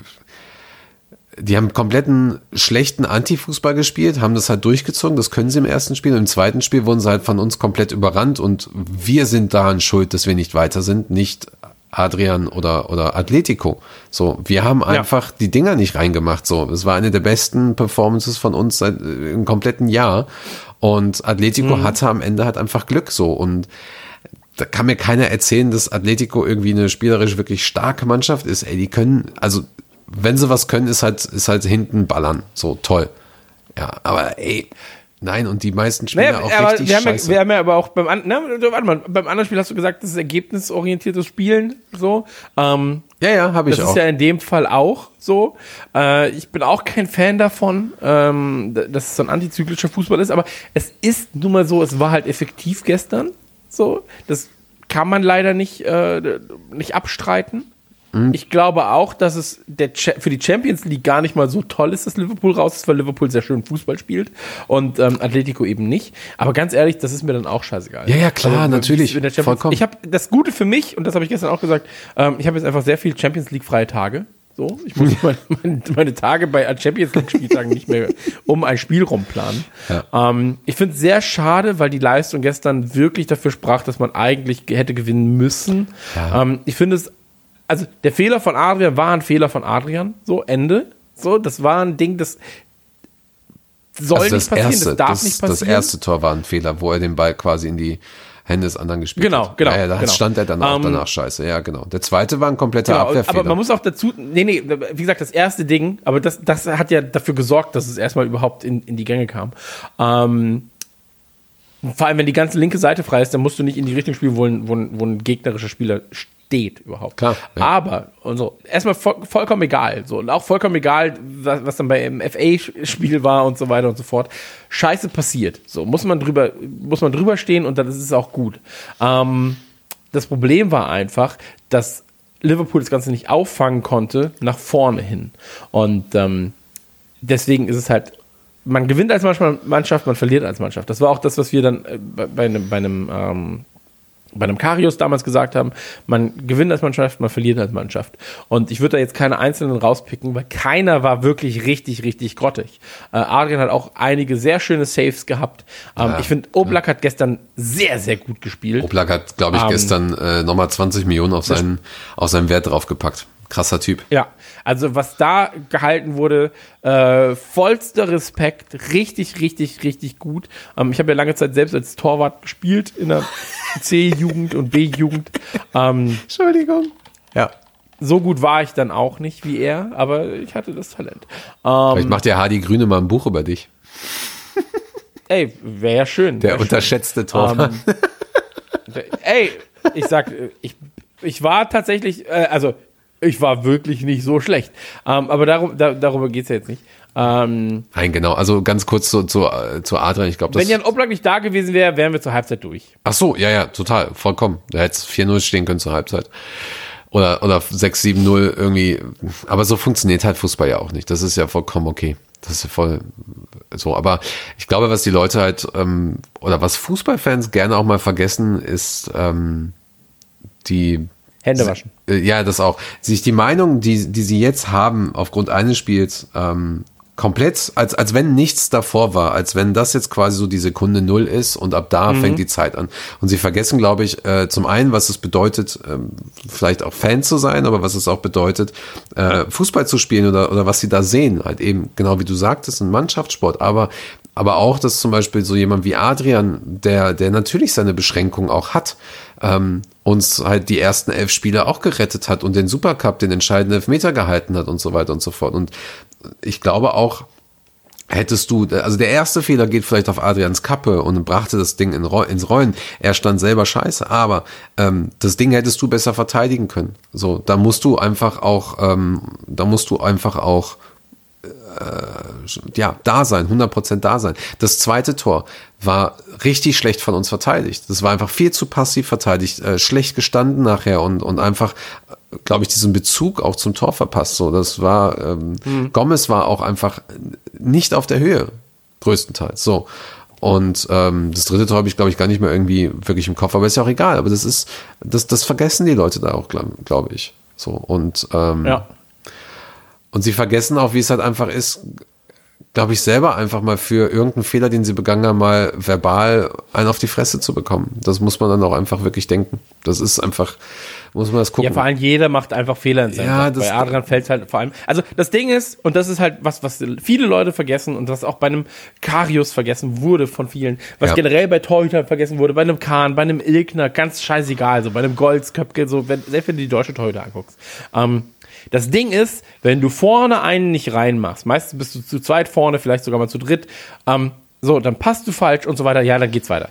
S4: die haben kompletten schlechten Anti-Fußball gespielt, haben das halt durchgezogen, das können sie im ersten Spiel. Im zweiten Spiel wurden sie halt von uns komplett überrannt und wir sind daran schuld, dass wir nicht weiter sind, nicht Adrian oder, oder Atletico. So, wir haben einfach die Dinger nicht reingemacht. So, es war eine der besten Performances von uns seit äh, im kompletten Jahr. Und Atletico hatte am Ende halt einfach Glück so und da kann mir keiner erzählen, dass Atletico irgendwie eine spielerisch wirklich starke Mannschaft ist. Ey, die können, also wenn sie was können, ist halt, ist halt hinten ballern. So toll. Ja, aber ey, nein, und die meisten Spieler
S3: Naja,
S4: auch
S3: aber
S4: richtig
S3: wir, haben ja,
S4: scheiße.
S3: wir haben ja aber auch beim, an, na, warte mal, beim anderen Spiel hast du gesagt, das ist ergebnisorientiertes Spielen. So. Ähm,
S4: ja, ja, habe ich
S3: das
S4: auch.
S3: ist ja in dem Fall auch so. Äh, ich bin auch kein Fan davon, ähm, dass es so ein antizyklischer Fußball ist, aber es ist nun mal so, es war halt effektiv gestern. So, das kann man leider nicht, äh, nicht abstreiten.
S4: Mhm.
S3: Ich glaube auch, dass es für die Champions League gar nicht mal so toll ist, dass Liverpool raus ist, weil Liverpool sehr schön Fußball spielt und ähm, Atletico eben nicht. Aber ganz ehrlich, das ist mir dann auch scheißegal. Also,
S4: Ja, ja, klar, natürlich,
S3: der Champions-
S4: vollkommen.
S3: Ich habe das Gute für mich und das habe ich gestern auch gesagt. Ähm, ich habe jetzt einfach sehr viel Champions League freie Tage. So, ich muss meine, meine, meine Tage bei Champions League Spieltagen nicht mehr um ein Spiel rumplanen. Ähm, ich finde es sehr schade, weil die Leistung gestern wirklich dafür sprach, dass man eigentlich ge- hätte gewinnen müssen.
S4: Ja.
S3: Ähm, ich finde es, also der Fehler von Adrian war ein Fehler von Adrian. So, Ende. So, das war ein Ding, das soll
S4: also
S3: nicht
S4: das
S3: passieren,
S4: erste,
S3: das darf
S4: das,
S3: nicht
S4: das
S3: passieren.
S4: erste Tor war ein Fehler, wo er den Ball quasi in die Hände des anderen gespielt
S3: Genau,
S4: hat.
S3: genau,
S4: Ja, ja, da
S3: genau.
S4: stand er dann auch
S3: Ähm,
S4: danach scheiße. Ja, genau. Der zweite war ein kompletter
S3: Genau,
S4: Abwehrfehler.
S3: aber man muss auch dazu, nee, nee, wie gesagt, das erste Ding, aber das, das hat ja dafür gesorgt, dass es erstmal überhaupt in, in die Gänge kam. Ähm, Vor allem, wenn die ganze linke Seite frei ist, dann musst du nicht in die Richtung spielen, wo ein, wo ein, wo ein gegnerischer Spieler steht überhaupt.
S4: Klar, ja.
S3: Aber, und so, erstmal voll, vollkommen egal. So, und auch vollkommen egal, was, was dann beim FA-Spiel war und so weiter und so fort. Scheiße passiert. So, muss man drüber, muss man drüber stehen und dann ist es auch gut. Ähm, das Problem war einfach, dass Liverpool das Ganze nicht auffangen konnte nach vorne hin. Und ähm, deswegen ist es halt, man gewinnt als Mannschaft, man verliert als Mannschaft. Das war auch das, was wir dann äh, bei, bei einem, bei einem ähm, bei einem Karius damals gesagt haben, man gewinnt als Mannschaft, man verliert als Mannschaft. Und ich würde da jetzt keine einzelnen rauspicken, weil keiner war wirklich richtig, richtig grottig. Äh, Adrian hat auch einige sehr schöne Saves gehabt. Ähm,
S4: Ja,
S3: ich finde, Oblak hat gestern sehr, sehr gut gespielt.
S4: Oblak hat, glaube ich,
S3: Ähm,
S4: gestern äh, nochmal 20 Millionen auf seinen, auf seinen Wert draufgepackt. Krasser Typ.
S3: Ja, also was da gehalten wurde, äh, vollster Respekt, richtig, richtig, richtig gut. Ähm, ich habe ja lange Zeit selbst als Torwart gespielt in der C-Jugend und B-Jugend. Ähm,
S4: Entschuldigung. Ja.
S3: so gut war ich dann auch nicht wie er, aber ich hatte das Talent.
S4: Vielleicht
S3: Ähm,
S4: macht der Hardy Grüne mal ein Buch über dich.
S3: ey, wäre ja schön.
S4: Der
S3: wär schön.
S4: unterschätzte Torwart.
S3: Ähm, ey, ich sag, ich, ich war tatsächlich, äh, also ich war wirklich nicht so schlecht. Ähm, aber darum, da, darüber geht's ja jetzt nicht. Ähm,
S4: Nein, genau. Also ganz kurz zu, zu, zu Adrian. Ich glaube,
S3: wenn Jan Oblak nicht da gewesen wäre, wären wir zur Halbzeit durch.
S4: Ach so, ja, ja, total. Vollkommen. Da hätte es 4-0 stehen können zur Halbzeit. Oder, oder 6-7-0 irgendwie. Aber so funktioniert halt Fußball ja auch nicht. Das ist ja vollkommen okay. Das ist ja voll so. Aber ich glaube, was die Leute halt, ähm, oder was Fußballfans gerne auch mal vergessen, ist ähm, die
S3: Hände waschen.
S4: äh, Ja, das auch. Sich die Meinung, die, die sie jetzt haben, aufgrund eines Spiels, ähm, komplett, als, als wenn nichts davor war, als wenn das jetzt quasi so die Sekunde Null ist und ab da fängt die Zeit an. Und sie vergessen, glaube ich, äh, zum einen, was es bedeutet, ähm, vielleicht auch Fan zu sein, aber was es auch bedeutet, äh, Fußball zu spielen oder, oder was sie da sehen. Halt eben, genau wie du sagtest, ein Mannschaftssport, aber aber auch, dass zum Beispiel so jemand wie Adrian, der, der natürlich seine Beschränkungen auch hat, ähm, uns halt die ersten elf Spiele auch gerettet hat und den Supercup, den entscheidenden Elfmeter gehalten hat und so weiter und so fort. Und ich glaube auch, hättest du, also der erste Fehler geht vielleicht auf Adrians Kappe und brachte das Ding in, ins Rollen. Er stand selber scheiße, aber ähm, das Ding hättest du besser verteidigen können. So, da musst du einfach auch, ähm, da musst du einfach auch ja, da sein, 100% da sein. Das zweite Tor war richtig schlecht von uns verteidigt. Das war einfach viel zu passiv verteidigt, äh, schlecht gestanden nachher und, und einfach, glaube ich, diesen Bezug auch zum Tor verpasst. So, das war, ähm, Gomez war auch einfach nicht auf der Höhe, größtenteils. So. Und ähm, das dritte Tor habe ich, glaube ich, gar nicht mehr irgendwie wirklich im Kopf, aber ist ja auch egal. Aber das ist, das, das vergessen die Leute da auch, glaube glaub ich. So. Und ähm,
S3: Ja.
S4: Und sie vergessen auch, wie es halt einfach ist, glaube ich, selber einfach mal für irgendeinen Fehler, den sie begangen haben, mal verbal einen auf die Fresse zu bekommen. Das muss man dann auch einfach wirklich denken. Das ist einfach, muss man das gucken.
S3: Ja, vor allem jeder macht einfach Fehler in seinem
S4: Ja,
S3: Bei Adrian fällt halt vor allem. Also das Ding ist, und das ist halt was, was viele Leute vergessen und was auch bei einem Karius vergessen wurde von vielen, was
S4: Ja.
S3: generell bei Torhütern vergessen wurde, bei einem Kahn, bei einem Ilkner, ganz scheißegal, so bei einem Golds, Köpke, so, wenn, selbst wenn du die deutsche Torhüter anguckst. Ähm, das Ding ist, wenn du vorne einen nicht reinmachst, meistens bist du zu zweit vorne, vielleicht sogar mal zu dritt, ähm, so, dann passt du falsch und so weiter, ja, dann geht's weiter.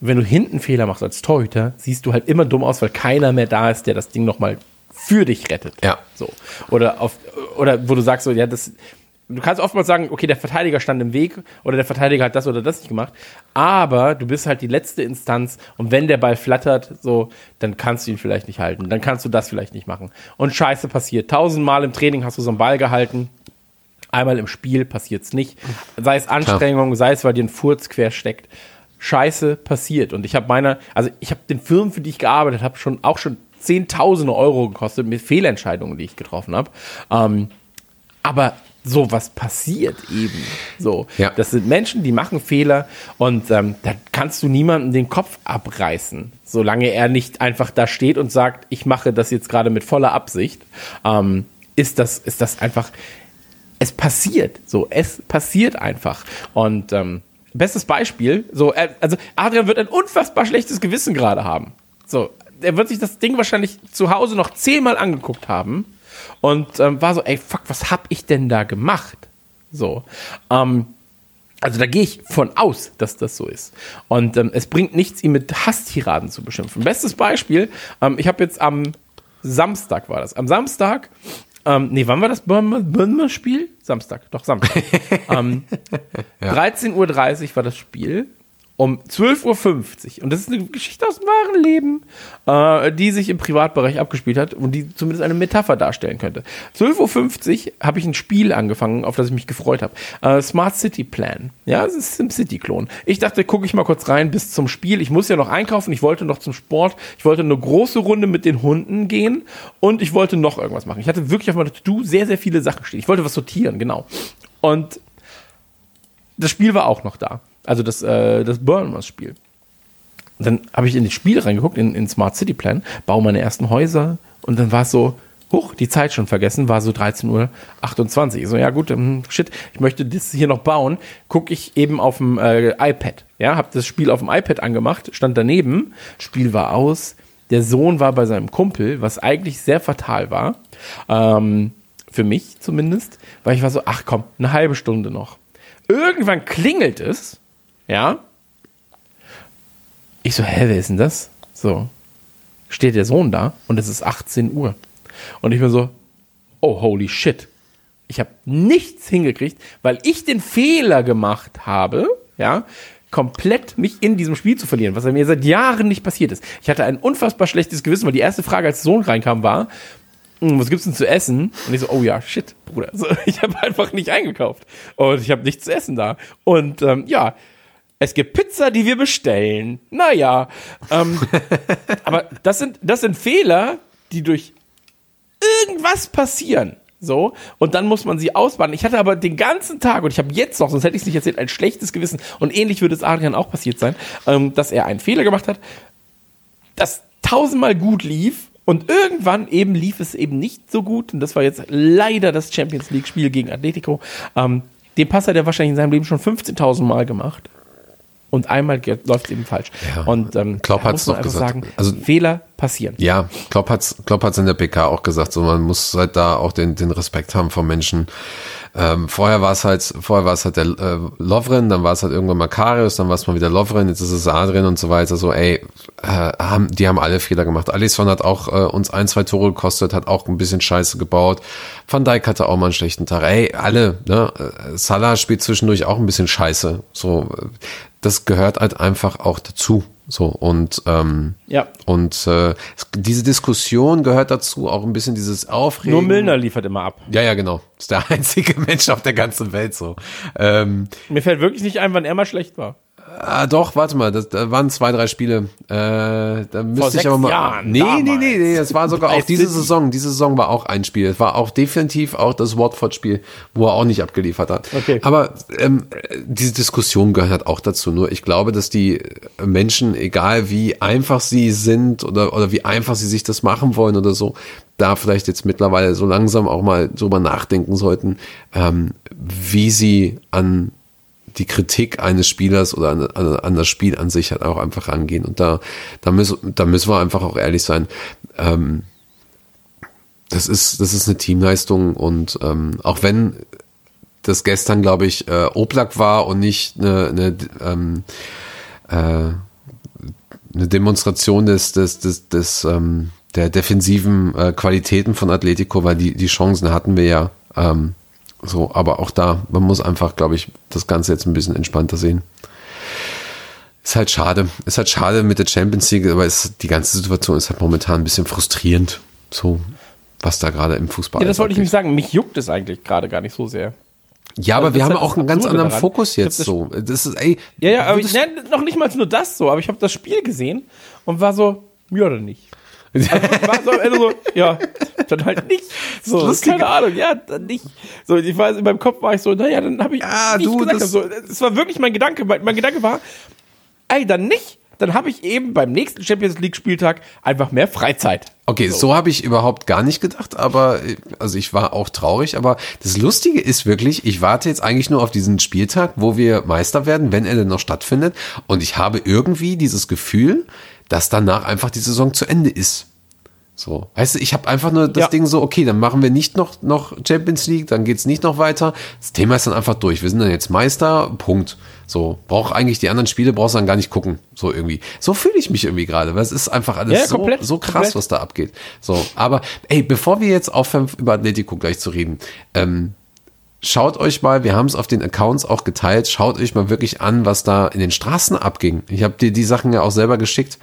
S3: Wenn du hinten Fehler machst als Torhüter, siehst du halt immer dumm aus, weil keiner mehr da ist, der das Ding nochmal für dich rettet.
S4: Ja.
S3: So. Oder auf, oder wo du sagst so, ja, das, du kannst oftmals sagen, okay, der Verteidiger stand im Weg oder der Verteidiger hat das oder das nicht gemacht, aber du bist halt die letzte Instanz und wenn der Ball flattert, so, dann kannst du ihn vielleicht nicht halten, dann kannst du das vielleicht nicht machen. Und Scheiße passiert. Tausendmal im Training hast du so einen Ball gehalten, einmal im Spiel passiert's nicht. Sei es Anstrengung, sei es, weil dir ein Furz quer steckt. Scheiße passiert. Und ich habe meiner, also ich habe den Firmen, für die ich gearbeitet habe, schon auch schon Zehntausende Euro gekostet mit Fehlentscheidungen, die ich getroffen habe. Ähm, aber sowas passiert eben. So,
S4: Ja.
S3: das sind Menschen, die machen Fehler und ähm, da kannst du niemandem den Kopf abreißen, solange er nicht einfach da steht und sagt, ich mache das jetzt gerade mit voller Absicht. Ähm, ist das ist das einfach es passiert. So, es passiert einfach. Und ähm, bestes Beispiel, so, äh, also Adrian wird ein unfassbar schlechtes Gewissen gerade haben. So, er wird sich das Ding wahrscheinlich zu Hause noch zehnmal angeguckt haben und ähm, war so, ey, fuck, was hab ich denn da gemacht? So, ähm, Also da gehe ich von aus, dass das so ist. Und ähm, es bringt nichts, ihn mit Hasstiraden zu beschimpfen. Bestes Beispiel, ähm, ich habe jetzt am Samstag war das. Am Samstag, ähm, nee, wann war das Bournemouth-Spiel? Samstag, doch Samstag. ähm, 13.30 Uhr war das Spiel um 12.50 Uhr. Und das ist eine Geschichte aus dem wahren Leben, äh, die sich im Privatbereich abgespielt hat und die zumindest eine Metapher darstellen könnte. 12.50 Uhr habe ich ein Spiel angefangen, auf das ich mich gefreut habe. Äh, Smart City Plan. Ja, es ist SimCity-Klon. Ich dachte, gucke ich mal kurz rein bis zum Spiel. Ich muss ja noch einkaufen, ich wollte noch zum Sport, ich wollte eine große Runde mit den Hunden gehen und ich wollte noch irgendwas machen. Ich hatte wirklich auf meiner To-Do sehr, sehr viele Sachen stehen. Ich wollte was sortieren, genau. Und das Spiel war auch noch da. Also das, äh, das Bournemouth-Spiel. Dann habe ich in das Spiel reingeguckt, in, in Smart City Plan, baue meine ersten Häuser und dann war es so, huch, die Zeit schon vergessen, war so 13.28 Uhr. So, ja gut, ähm, shit, ich möchte das hier noch bauen. Gucke ich eben auf dem äh, iPad. Ja, habe das Spiel auf dem iPad angemacht, stand daneben, Spiel war aus. Der Sohn war bei seinem Kumpel, was eigentlich sehr fatal war. Ähm, für mich zumindest, weil ich war so, ach komm, eine halbe Stunde noch. Irgendwann klingelt es ja. Ich so, hä, wer ist denn das? So. Steht der Sohn da und es ist 18 Uhr. Und ich bin so, oh, holy shit. Ich habe nichts hingekriegt, weil ich den Fehler gemacht habe, ja, komplett mich in diesem Spiel zu verlieren, was mir seit Jahren nicht passiert ist. Ich hatte ein unfassbar schlechtes Gewissen, weil die erste Frage, als der Sohn reinkam, war, hm, was gibt's denn zu essen? Und ich so, oh ja, shit, Bruder. So, ich habe einfach nicht eingekauft und ich habe nichts zu essen da. Und ähm, ja, es gibt Pizza, die wir bestellen. Naja, ähm, aber das sind, das sind Fehler, die durch irgendwas passieren. So, und dann muss man sie ausbaden. Ich hatte aber den ganzen Tag, und ich habe jetzt noch, sonst hätte ich es nicht erzählt, ein schlechtes Gewissen. Und ähnlich würde es Adrian auch passiert sein, ähm, dass er einen Fehler gemacht hat, das tausendmal gut lief. Und irgendwann eben lief es eben nicht so gut. Und das war jetzt leider das Champions League-Spiel gegen Atletico. Ähm, den Pass hat er wahrscheinlich in seinem Leben schon 15.000 Mal gemacht und einmal läuft es eben falsch.
S4: Ja.
S3: Und ähm,
S4: Klopp
S3: man
S4: doch
S3: einfach
S4: gesagt.
S3: sagen,
S4: Also-
S3: Fehler passieren.
S4: Ja, Klopp hat's, Klopp hat's in der PK auch gesagt, so man muss halt da auch den, den Respekt haben vor Menschen. Ähm, vorher war es halt, vorher war es halt der äh, Lovren, dann war es halt irgendwann mal Karius, dann war es mal wieder Lovren, jetzt ist es Adrian und so weiter. So, ey, äh, haben, die haben alle Fehler gemacht. Alisson hat auch äh, uns ein, zwei Tore gekostet, hat auch ein bisschen Scheiße gebaut. Van Dijk hatte auch mal einen schlechten Tag. Ey, alle, ne? Äh, Salah spielt zwischendurch auch ein bisschen Scheiße. So, äh, das gehört halt einfach auch dazu. So und ähm,
S3: Ja.
S4: und äh, es- diese Diskussion gehört dazu, auch ein bisschen dieses Aufregen.
S3: Nur Milner liefert immer ab.
S4: Ja, ja, genau. Ist der einzige Mensch auf der ganzen Welt so. Ähm,
S3: Mir fällt wirklich nicht ein, wann er mal schlecht war.
S4: Ah, doch, warte mal, das, da waren zwei, drei Spiele. Äh, da müsste ich
S3: sechs
S4: aber mal.
S3: Jahren,
S4: nee, nee,
S3: damals.
S4: nee, nee, das war sogar auch diese. Saison. Diese Saison war auch ein Spiel. Es war auch definitiv auch das Watford-Spiel, wo er auch nicht abgeliefert hat.
S3: Okay.
S4: Aber ähm, diese Diskussion gehört halt auch dazu. Nur ich glaube, dass die Menschen, egal wie einfach sie sind oder, oder wie einfach sie sich das machen wollen oder so, da vielleicht jetzt mittlerweile so langsam auch mal drüber nachdenken sollten, ähm, wie sie an die Kritik eines Spielers oder an, an, an das Spiel an sich halt auch einfach rangehen. Und da, da, müssen, da müssen wir einfach auch ehrlich sein. Ähm, das ist, das ist eine Teamleistung und ähm, auch wenn das gestern, glaube ich, äh, Oblak war und nicht eine, eine, ähm, äh, eine Demonstration des, des, des, des ähm, der defensiven äh, Qualitäten von Atletico, weil die, die Chancen hatten wir ja. Ähm, so, aber auch da, man muss einfach, glaube ich, das Ganze jetzt ein bisschen entspannter sehen. Ist halt schade. Ist halt schade mit der Champions League, aber es, die ganze Situation ist halt momentan ein bisschen frustrierend. So, was da gerade im Fußball
S3: Ja, das wollte ich nicht sagen. Mich juckt es eigentlich gerade gar nicht so sehr.
S4: Ja, aber
S3: Also
S4: wir haben
S3: ist halt
S4: auch einen ganz anderen
S3: daran.
S4: Fokus jetzt
S3: das-
S4: so. Das ist, ey.
S3: Ja, ja, aber ich,
S4: würdest-
S3: ne, noch nicht mal nur das so, aber ich habe das Spiel gesehen und war so, ja oder nicht. Also war so am Ende so, ja, dann halt nicht. So,
S4: Lustige-
S3: keine Ahnung, ja, dann nicht. So, ich weiß, in meinem Kopf war ich so, naja, dann habe ich
S4: Ja,
S3: nicht
S4: du,
S3: gesagt.
S4: das-
S3: so, es war wirklich mein Gedanke. Mein, mein Gedanke war, ey, dann nicht. Dann habe ich eben beim nächsten Champions League Spieltag einfach mehr Freizeit.
S4: Okay, so, habe ich überhaupt gar nicht gedacht, aber also ich war auch traurig, aber das Lustige ist wirklich, ich warte jetzt eigentlich nur auf diesen Spieltag, wo wir Meister werden, wenn er denn noch stattfindet und ich habe irgendwie dieses Gefühl, dass danach einfach die Saison zu Ende ist. So, weißt du, ich habe einfach nur das
S3: Ja.
S4: Ding so, okay, dann machen wir nicht noch, noch Champions League, dann geht's nicht noch weiter. Das Thema ist dann einfach durch. Wir sind dann jetzt Meister, Punkt. So, brauch eigentlich die anderen Spiele, brauchst du dann gar nicht gucken. So irgendwie. So fühle ich mich irgendwie gerade, weil es ist einfach alles
S3: ja,
S4: so,
S3: komplett,
S4: so krass,
S3: komplett.
S4: was da abgeht. So, aber ey, bevor wir jetzt aufhören, über Atletico gleich zu reden, ähm, schaut euch mal, wir haben es auf den Accounts auch geteilt, schaut euch mal wirklich an, was da in den Straßen abging. Ich habe dir die Sachen ja auch selber geschickt.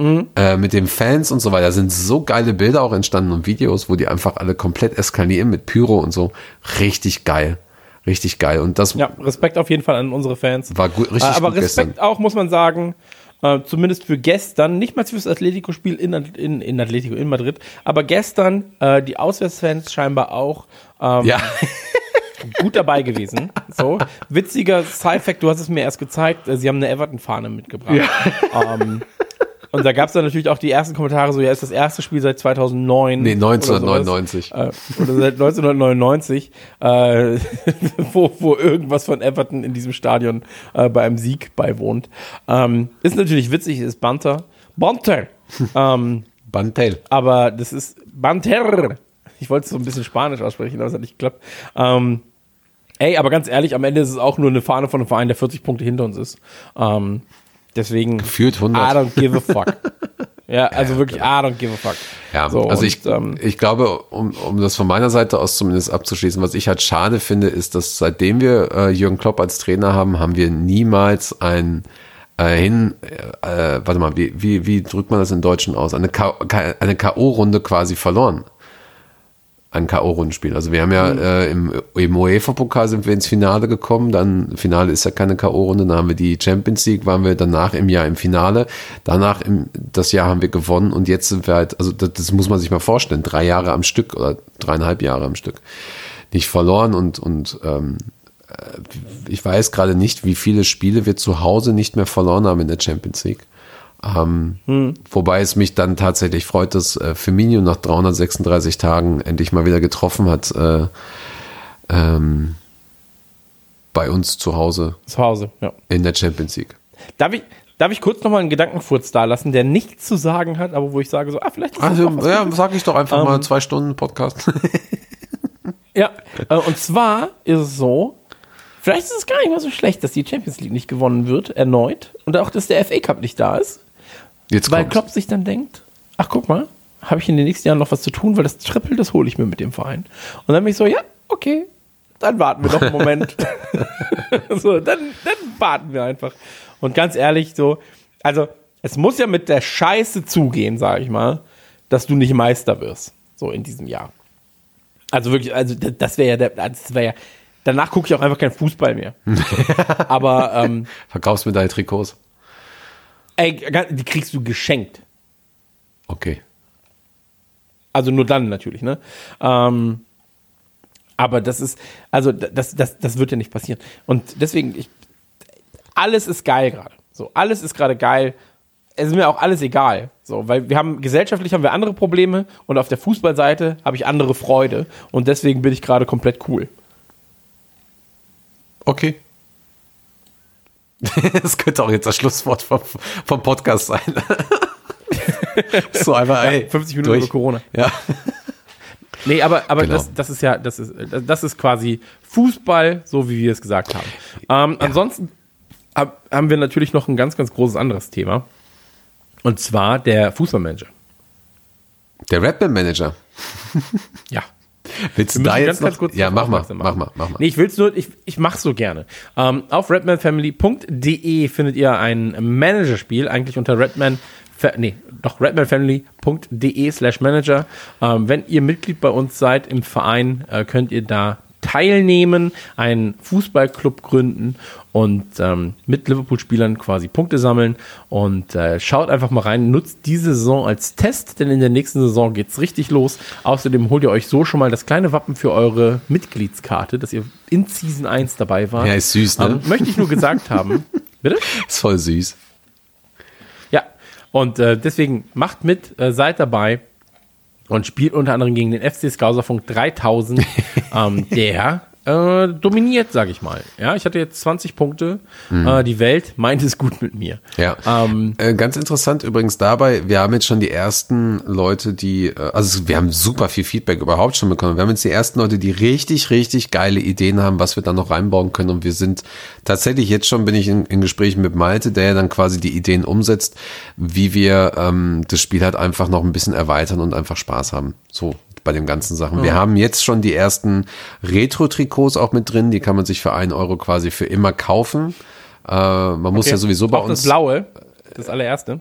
S4: Äh, mit den Fans und so weiter. Da sind so geile Bilder auch entstanden und Videos, wo die einfach alle komplett eskalieren mit Pyro und so. Richtig geil. Richtig geil. Und das
S3: Ja, Respekt auf jeden Fall an unsere Fans.
S4: war gut, richtig
S3: Äh, aber
S4: gut
S3: Respekt
S4: gestern.
S3: auch, muss man sagen, äh, zumindest für gestern, nicht mal fürs Atletico-Spiel in, in, in Atletico, in Madrid, aber gestern äh, die Auswärtsfans scheinbar auch ähm,
S4: Ja,
S3: gut dabei gewesen. So, witziger Side-Fact, du hast es mir erst gezeigt, äh, sie haben eine Everton-Fahne mitgebracht. Ähm, und da gab es dann natürlich auch die ersten Kommentare, so, ja, ist das erste Spiel seit 2009.
S4: nee,
S3: oder sowas.
S4: 1999.
S3: Äh, oder seit 1999, äh, wo, wo irgendwas von Everton in diesem Stadion äh, bei einem Sieg beiwohnt. Ähm, ist natürlich witzig, ist Banter. Banter! ähm,
S4: Bantel.
S3: aber das ist Banter. Ich wollte es so ein bisschen Spanisch aussprechen, aber es hat nicht geklappt. Ähm, ey, aber ganz ehrlich, am Ende ist es auch nur eine Fahne von einem Verein, der 40 Punkte hinter uns ist. Ähm, deswegen,
S4: Gefühlt
S3: I
S4: 100.
S3: don't give a fuck. ja, also wirklich, I don't give a fuck.
S4: Ja,
S3: So,
S4: also
S3: und,
S4: ich,
S3: ähm,
S4: ich glaube, um, um das von meiner Seite aus zumindest abzuschließen, was ich halt schade finde, ist, dass seitdem wir äh, Jürgen Klopp als Trainer haben, haben wir niemals ein äh, hin, äh, warte mal, wie, wie, wie drückt man das in Deutschen aus? Eine K.O.-Runde quasi verloren. Ein K.O.-Rundenspiel. Also wir haben ja
S3: Mhm.
S4: äh, im, im UEFA-Pokal sind wir ins Finale gekommen, dann Finale ist ja keine K.O.-Runde, dann haben wir die Champions League, waren wir danach im Jahr im Finale, danach im, das Jahr haben wir gewonnen und jetzt sind wir halt, also das, das muss man sich mal vorstellen, drei Jahre am Stück oder dreieinhalb Jahre am Stück nicht verloren und, und ähm, äh, ich weiß gerade nicht, wie viele Spiele wir zu Hause nicht mehr verloren haben in der Champions League. Ähm, Wobei es mich dann tatsächlich freut, dass äh, Firmino nach 336 Tagen endlich mal wieder getroffen hat äh, ähm, bei uns zu Hause
S3: zu Hause, ja.
S4: in der Champions League.
S3: Darf ich, darf ich kurz nochmal einen Gedankenfurz da lassen, der nichts zu sagen hat, aber wo ich sage so, ah, vielleicht ist das
S4: Also, ja,
S3: Gutes.
S4: sag ich doch einfach
S3: Ähm,
S4: mal zwei Stunden Podcast.
S3: Ja, äh, und zwar ist es so, vielleicht ist es gar nicht mal so schlecht, dass die Champions League nicht gewonnen wird, erneut, und auch, dass der FA Cup nicht da ist,
S4: Jetzt
S3: weil
S4: kommt's.
S3: Klopp sich dann denkt, ach guck mal, habe ich in den nächsten Jahren noch was zu tun, weil das Triple, das hole ich mir mit dem Verein. Und dann bin ich so, ja, okay, dann warten wir noch einen Moment. so, dann, dann warten wir einfach. Und ganz ehrlich, so, also, es muss ja mit der Scheiße zugehen, sage ich mal, dass du nicht Meister wirst, so in diesem Jahr. Also wirklich, also das wäre ja, der, das wäre ja, danach gucke ich auch einfach keinen Fußball mehr. Aber, ähm,
S4: Verkaufst mir deine Trikots.
S3: Ey, die kriegst du geschenkt.
S4: Okay.
S3: Also nur dann natürlich, ne? Ähm, aber das ist, also das, das, das wird ja nicht passieren. Und deswegen, ich, alles ist geil gerade. So, alles ist gerade geil. Es ist mir auch alles egal. So, weil wir haben, gesellschaftlich haben wir andere Probleme und auf der Fußballseite habe ich andere Freude. Und deswegen bin ich gerade komplett cool.
S4: Okay. Das könnte auch jetzt das Schlusswort vom, vom Podcast sein. so einfach, ey.
S3: 50 Minuten
S4: durch.
S3: über Corona.
S4: Ja.
S3: Nee, aber, aber
S4: Genau.
S3: das, das ist ja, das ist, das ist quasi Fußball, so wie wir es gesagt haben. Ähm, Ansonsten hab, haben wir natürlich noch ein ganz, ganz großes anderes Thema. Und zwar der Fußballmanager.
S4: Der Redman Manager.
S3: Ja.
S4: Willst du da jetzt noch? ja,
S3: drauf
S4: mach mal, mach mal, mach mal.
S3: Nee, ich will's nur, ich, ich mach's so gerne. Ähm, auf redmanfamily.de findet ihr ein Managerspiel, eigentlich unter Redman, nee, doch redmanfamily.de slash Manager. Ähm, wenn ihr Mitglied bei uns seid im Verein, äh, könnt ihr da teilnehmen, einen Fußballclub gründen und ähm, mit Liverpool-Spielern quasi Punkte sammeln und äh, schaut einfach mal rein, nutzt diese Saison als Test, denn in der nächsten Saison geht's richtig los. Außerdem holt ihr euch so schon mal das kleine Wappen für eure Mitgliedskarte, dass ihr in Season 1 dabei wart.
S4: Ja, ist süß, ne?
S3: Ähm, möchte ich nur gesagt haben. Bitte?
S4: Ist voll süß.
S3: Ja, und äh, deswegen macht mit, äh, seid dabei und spielt unter anderem gegen den FC Skauserfunk 3000, ähm, der äh, dominiert, sage ich mal. Ja, ich hatte jetzt 20 Punkte. Äh, die Welt meint es gut mit mir.
S4: Ja.
S3: Ähm,
S4: äh, ganz interessant übrigens dabei, wir haben jetzt schon die ersten Leute, die, äh, also wir haben super viel Feedback überhaupt schon bekommen. Wir haben jetzt die ersten Leute, die richtig, richtig geile Ideen haben, was wir da noch reinbauen können. Und wir sind tatsächlich jetzt schon, bin ich in, in Gesprächen mit Malte, der ja dann quasi die Ideen umsetzt, wie wir ähm, das Spiel halt einfach noch ein bisschen erweitern und einfach Spaß haben. So bei den ganzen Sachen. Wir haben jetzt schon die ersten Retro-Trikots auch mit drin, die kann man sich für einen Euro quasi für immer kaufen. Äh, man muss
S3: okay.
S4: ja sowieso bei
S3: auch
S4: uns.
S3: das Blaue, das allererste.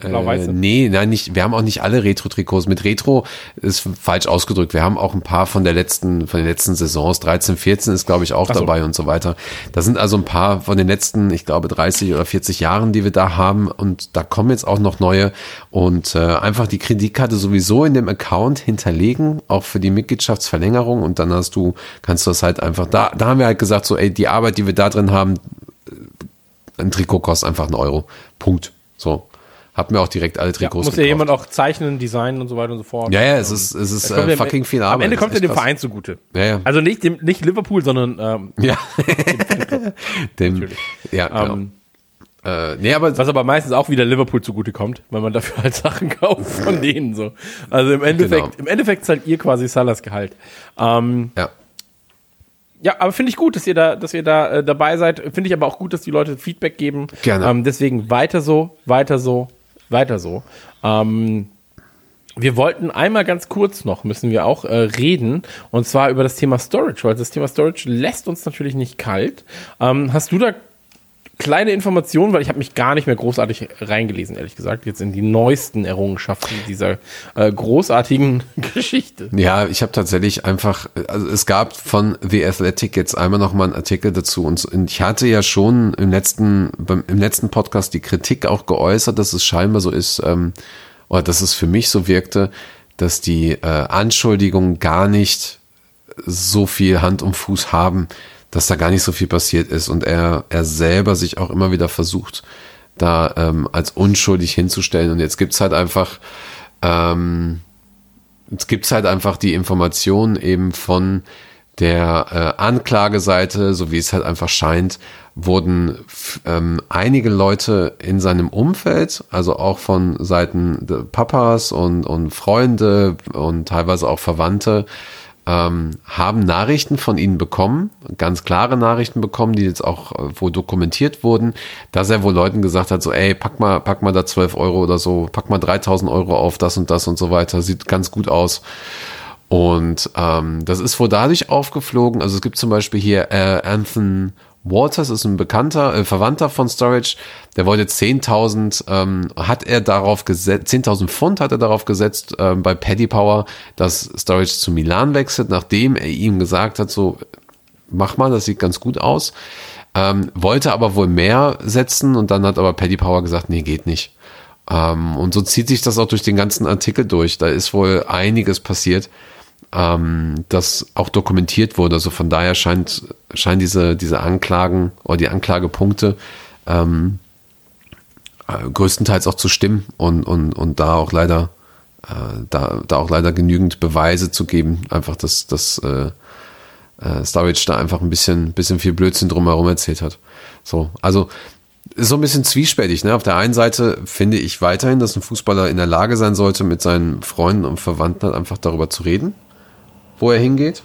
S3: Blau-Weiße.
S4: Äh, nee, nein, nicht. Wir haben auch nicht alle Retro-Trikots. Mit Retro ist falsch ausgedrückt. Wir haben auch ein paar von der letzten, von den letzten Saisons. 13, 14 ist, glaube ich, auch
S3: so.
S4: dabei und so weiter. Da sind also ein paar von den letzten, ich glaube, 30 oder 40 Jahren, die wir da haben. Und da kommen jetzt auch noch neue. Und äh, einfach die Kreditkarte sowieso in dem Account hinterlegen, auch für die Mitgliedschaftsverlängerung. Und dann hast du, kannst du das halt einfach, da, da haben wir halt gesagt, so, ey, die Arbeit, die wir da drin haben, ein Trikot kostet einfach einen Euro. Punkt. So. Hab mir auch direkt alle
S3: Ja,
S4: Trikots
S3: muss ja jemand auch zeichnen, designen und so weiter und so fort.
S4: Ja, ja, es ist, es ist äh,
S3: ja-
S4: fucking viel Arbeit.
S3: Am Ende kommt ja dem
S4: krass.
S3: Verein zugute.
S4: Ja, ja.
S3: Also nicht dem, nicht Liverpool, sondern ähm,
S4: Ja. Dem, ja, genau.
S3: ähm,
S4: äh, nee, aber
S3: was aber meistens auch wieder Liverpool zugute kommt, weil man dafür halt Sachen kauft von denen so. Also im Endeffekt,
S4: Genau.
S3: im Endeffekt zahlt ihr quasi Salas Gehalt. Ähm,
S4: ja.
S3: Ja, aber finde ich gut, dass ihr da, dass ihr da äh, dabei seid. Finde ich aber auch gut, dass die Leute Feedback geben.
S4: Gerne.
S3: Ähm, deswegen weiter so, weiter so, weiter so. Ähm, wir wollten einmal ganz kurz noch, müssen wir auch äh, reden, und zwar über das Thema Storage, weil das Thema Storage lässt uns natürlich nicht kalt. Ähm, hast du da kleine Informationen, weil ich habe mich gar nicht mehr großartig reingelesen, ehrlich gesagt, jetzt in die neuesten Errungenschaften dieser äh, großartigen Geschichte.
S4: Ja, ich habe tatsächlich einfach, also es gab von The Athletic jetzt einmal noch mal einen Artikel dazu und ich hatte ja schon im letzten, beim, im letzten Podcast die Kritik auch geäußert, dass es scheinbar so ist, ähm, oder dass es für mich so wirkte, dass die äh, Anschuldigungen gar nicht so viel Hand und Fuß haben, dass da gar nicht so viel passiert ist und er, er selber sich auch immer wieder versucht, da ähm, als unschuldig hinzustellen. Und jetzt gibt's halt einfach, ähm, jetzt gibt's halt einfach die Information eben von der äh, Anklageseite, so wie es halt einfach scheint, wurden ähm, einige Leute in seinem Umfeld, also auch von Seiten Papas und, und Freunde und teilweise auch Verwandte, ähm, haben Nachrichten von ihnen bekommen, ganz klare Nachrichten bekommen, die jetzt auch äh, wohl dokumentiert wurden, dass er wohl Leuten gesagt hat, so, ey, pack mal, pack mal da 12 Euro oder so, pack mal 3000 Euro auf das und das und so weiter, sieht ganz gut aus. Und ähm, das ist wohl dadurch aufgeflogen. Also es gibt zum Beispiel hier äh, Anthony Walters, ist ein bekannter, äh, Verwandter von Storage. Der wollte 10.000, ähm, hat er darauf gesetzt, 10.000 Pfund hat er darauf gesetzt ähm, bei Paddy Power, dass Storage zu Milan wechselt, nachdem er ihm gesagt hat, so mach mal, das sieht ganz gut aus. Ähm, wollte aber wohl mehr setzen und dann hat aber Paddy Power gesagt, nee, geht nicht. Ähm, und so zieht sich das auch durch den ganzen Artikel durch. Da ist wohl einiges passiert, ähm, das auch dokumentiert wurde. Also von daher scheint, scheinen diese, diese Anklagen oder die Anklagepunkte ähm, äh, größtenteils auch zu stimmen und, und, und da auch leider äh, da, da auch leider genügend Beweise zu geben, einfach dass, dass äh, äh, Sturridge da einfach ein bisschen, bisschen viel Blödsinn drumherum erzählt hat. So, also ist so ein bisschen zwiespältig. Ne? Auf der einen Seite finde ich weiterhin, dass ein Fußballer in der Lage sein sollte, mit seinen Freunden und Verwandten halt einfach darüber zu reden, wo er hingeht.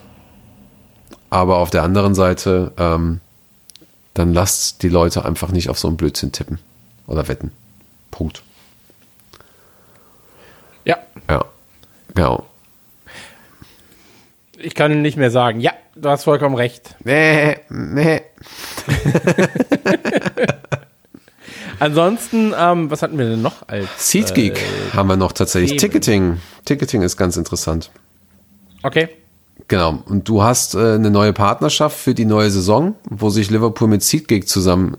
S4: Aber auf der anderen Seite, ähm, dann lasst die Leute einfach nicht auf so einen Blödsinn tippen oder wetten. Punkt.
S3: Ja,
S4: Ja, genau.
S3: ich kann nicht mehr sagen. Ja, du hast vollkommen recht.
S4: Nee, nee.
S3: Ansonsten, ähm, was hatten wir denn noch als
S4: SeatGeek haben wir noch tatsächlich.
S3: Themen.
S4: Ticketing. Ticketing ist ganz interessant.
S3: Okay.
S4: Genau. Und du hast äh, eine neue Partnerschaft für die neue Saison, wo sich Liverpool mit SeatGeek zusammen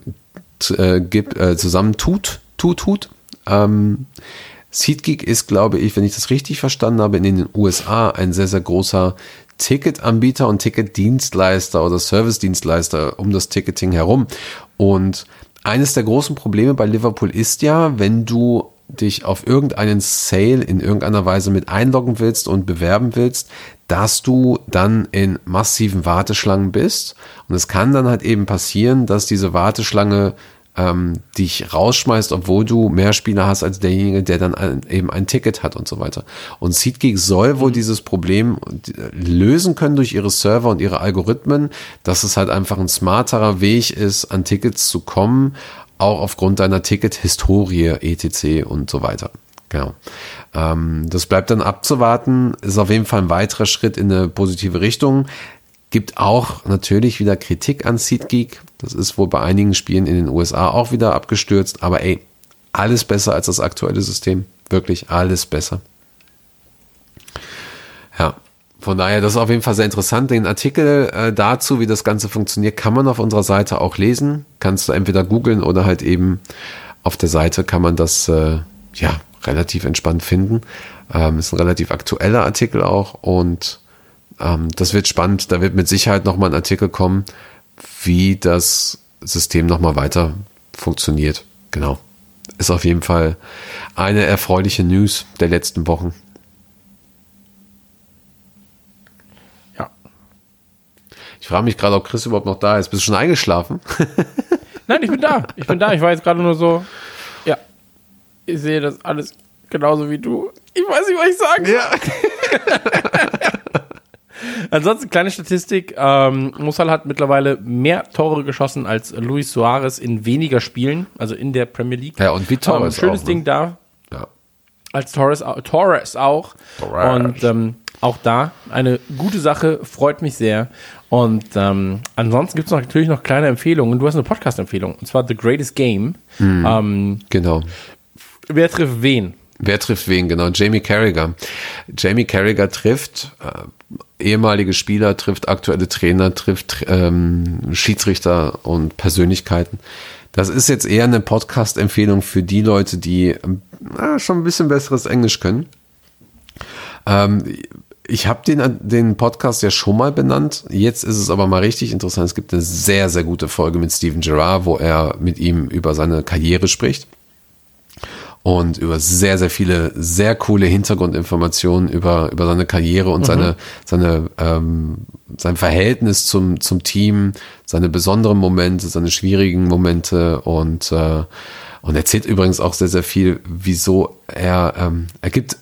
S4: äh, gibt, äh, zusammen tut, tut, tut. Ähm, SeatGeek ist, glaube ich, wenn ich das richtig verstanden habe, in den USA ein sehr, sehr großer Ticketanbieter und Ticketdienstleister oder Servicedienstleister um das Ticketing herum. Und eines der großen Probleme bei Liverpool ist ja, wenn du dich auf irgendeinen Sale in irgendeiner Weise mit einloggen willst und bewerben willst, dass du dann in massiven Warteschlangen bist. Und es kann dann halt eben passieren, dass diese Warteschlange ähm, dich rausschmeißt, obwohl du mehr Spieler hast als derjenige, der dann ein, eben ein Ticket hat und so weiter. Und SeatGeek soll wohl dieses Problem lösen können durch ihre Server und ihre Algorithmen, dass es halt einfach ein smarterer Weg ist, an Tickets zu kommen, auch aufgrund deiner Ticket-Historie, etc. und so weiter. Genau. Ähm, das bleibt dann abzuwarten, ist auf jeden Fall ein weiterer Schritt in eine positive Richtung. Gibt auch natürlich wieder Kritik an SeatGeek. Das ist wohl bei einigen Spielen in den USA auch wieder abgestürzt. Aber ey, alles besser als das aktuelle System. Wirklich alles besser. Ja, von daher, das ist auf jeden Fall sehr interessant. Den Artikel äh, dazu, wie das Ganze funktioniert, kann man auf unserer Seite auch lesen. Kannst du entweder googeln oder halt eben auf der Seite kann man das äh, ja relativ entspannt finden. Ähm, ist ein relativ aktueller Artikel auch und ähm, das wird spannend. Da wird mit Sicherheit nochmal ein Artikel kommen, wie das System nochmal weiter funktioniert. Genau. Ist auf jeden Fall eine erfreuliche News der letzten Wochen.
S3: Ja.
S4: Ich frage mich gerade, ob Chris überhaupt noch da ist. Bist du schon eingeschlafen?
S3: Nein, ich bin da. Ich bin da. Ich war jetzt gerade nur so, ich sehe das alles genauso wie du. Ich weiß nicht, was ich sagen soll.
S4: Ja.
S3: Ansonsten, kleine Statistik. Ähm, Musal hat mittlerweile mehr Tore geschossen als Luis Suarez in weniger Spielen, also in der Premier League.
S4: Ja, und wie
S3: Ähm,
S4: Torres
S3: schönes
S4: auch, ne?
S3: Ding da.
S4: Ja.
S3: Als Torres, Torres auch.
S4: Torres.
S3: Und ähm, auch da eine gute Sache, freut mich sehr. Und ähm, ansonsten gibt es natürlich noch kleine Empfehlungen. Du hast eine Podcast-Empfehlung, und zwar The Greatest Game. Ähm,
S4: Genau.
S3: Wer trifft wen?
S4: Wer trifft wen? Genau, Jamie Carragher. Jamie Carragher trifft äh, ehemalige Spieler, trifft aktuelle Trainer, trifft ähm, Schiedsrichter und Persönlichkeiten. Das ist jetzt eher eine Podcast-Empfehlung für die Leute, die na, schon ein bisschen besseres Englisch können. Ähm, ich habe den, den Podcast ja schon mal benannt. Jetzt ist es aber mal richtig interessant. Es gibt eine sehr, sehr gute Folge mit Steven Gerrard, wo er mit ihm über seine Karriere spricht und über sehr, sehr viele sehr coole Hintergrundinformationen über, über seine Karriere und seine, seine, ähm, sein Verhältnis zum, zum Team, seine besonderen Momente, seine schwierigen Momente und, äh, und erzählt übrigens auch sehr, sehr viel, wieso er, ähm, er gibt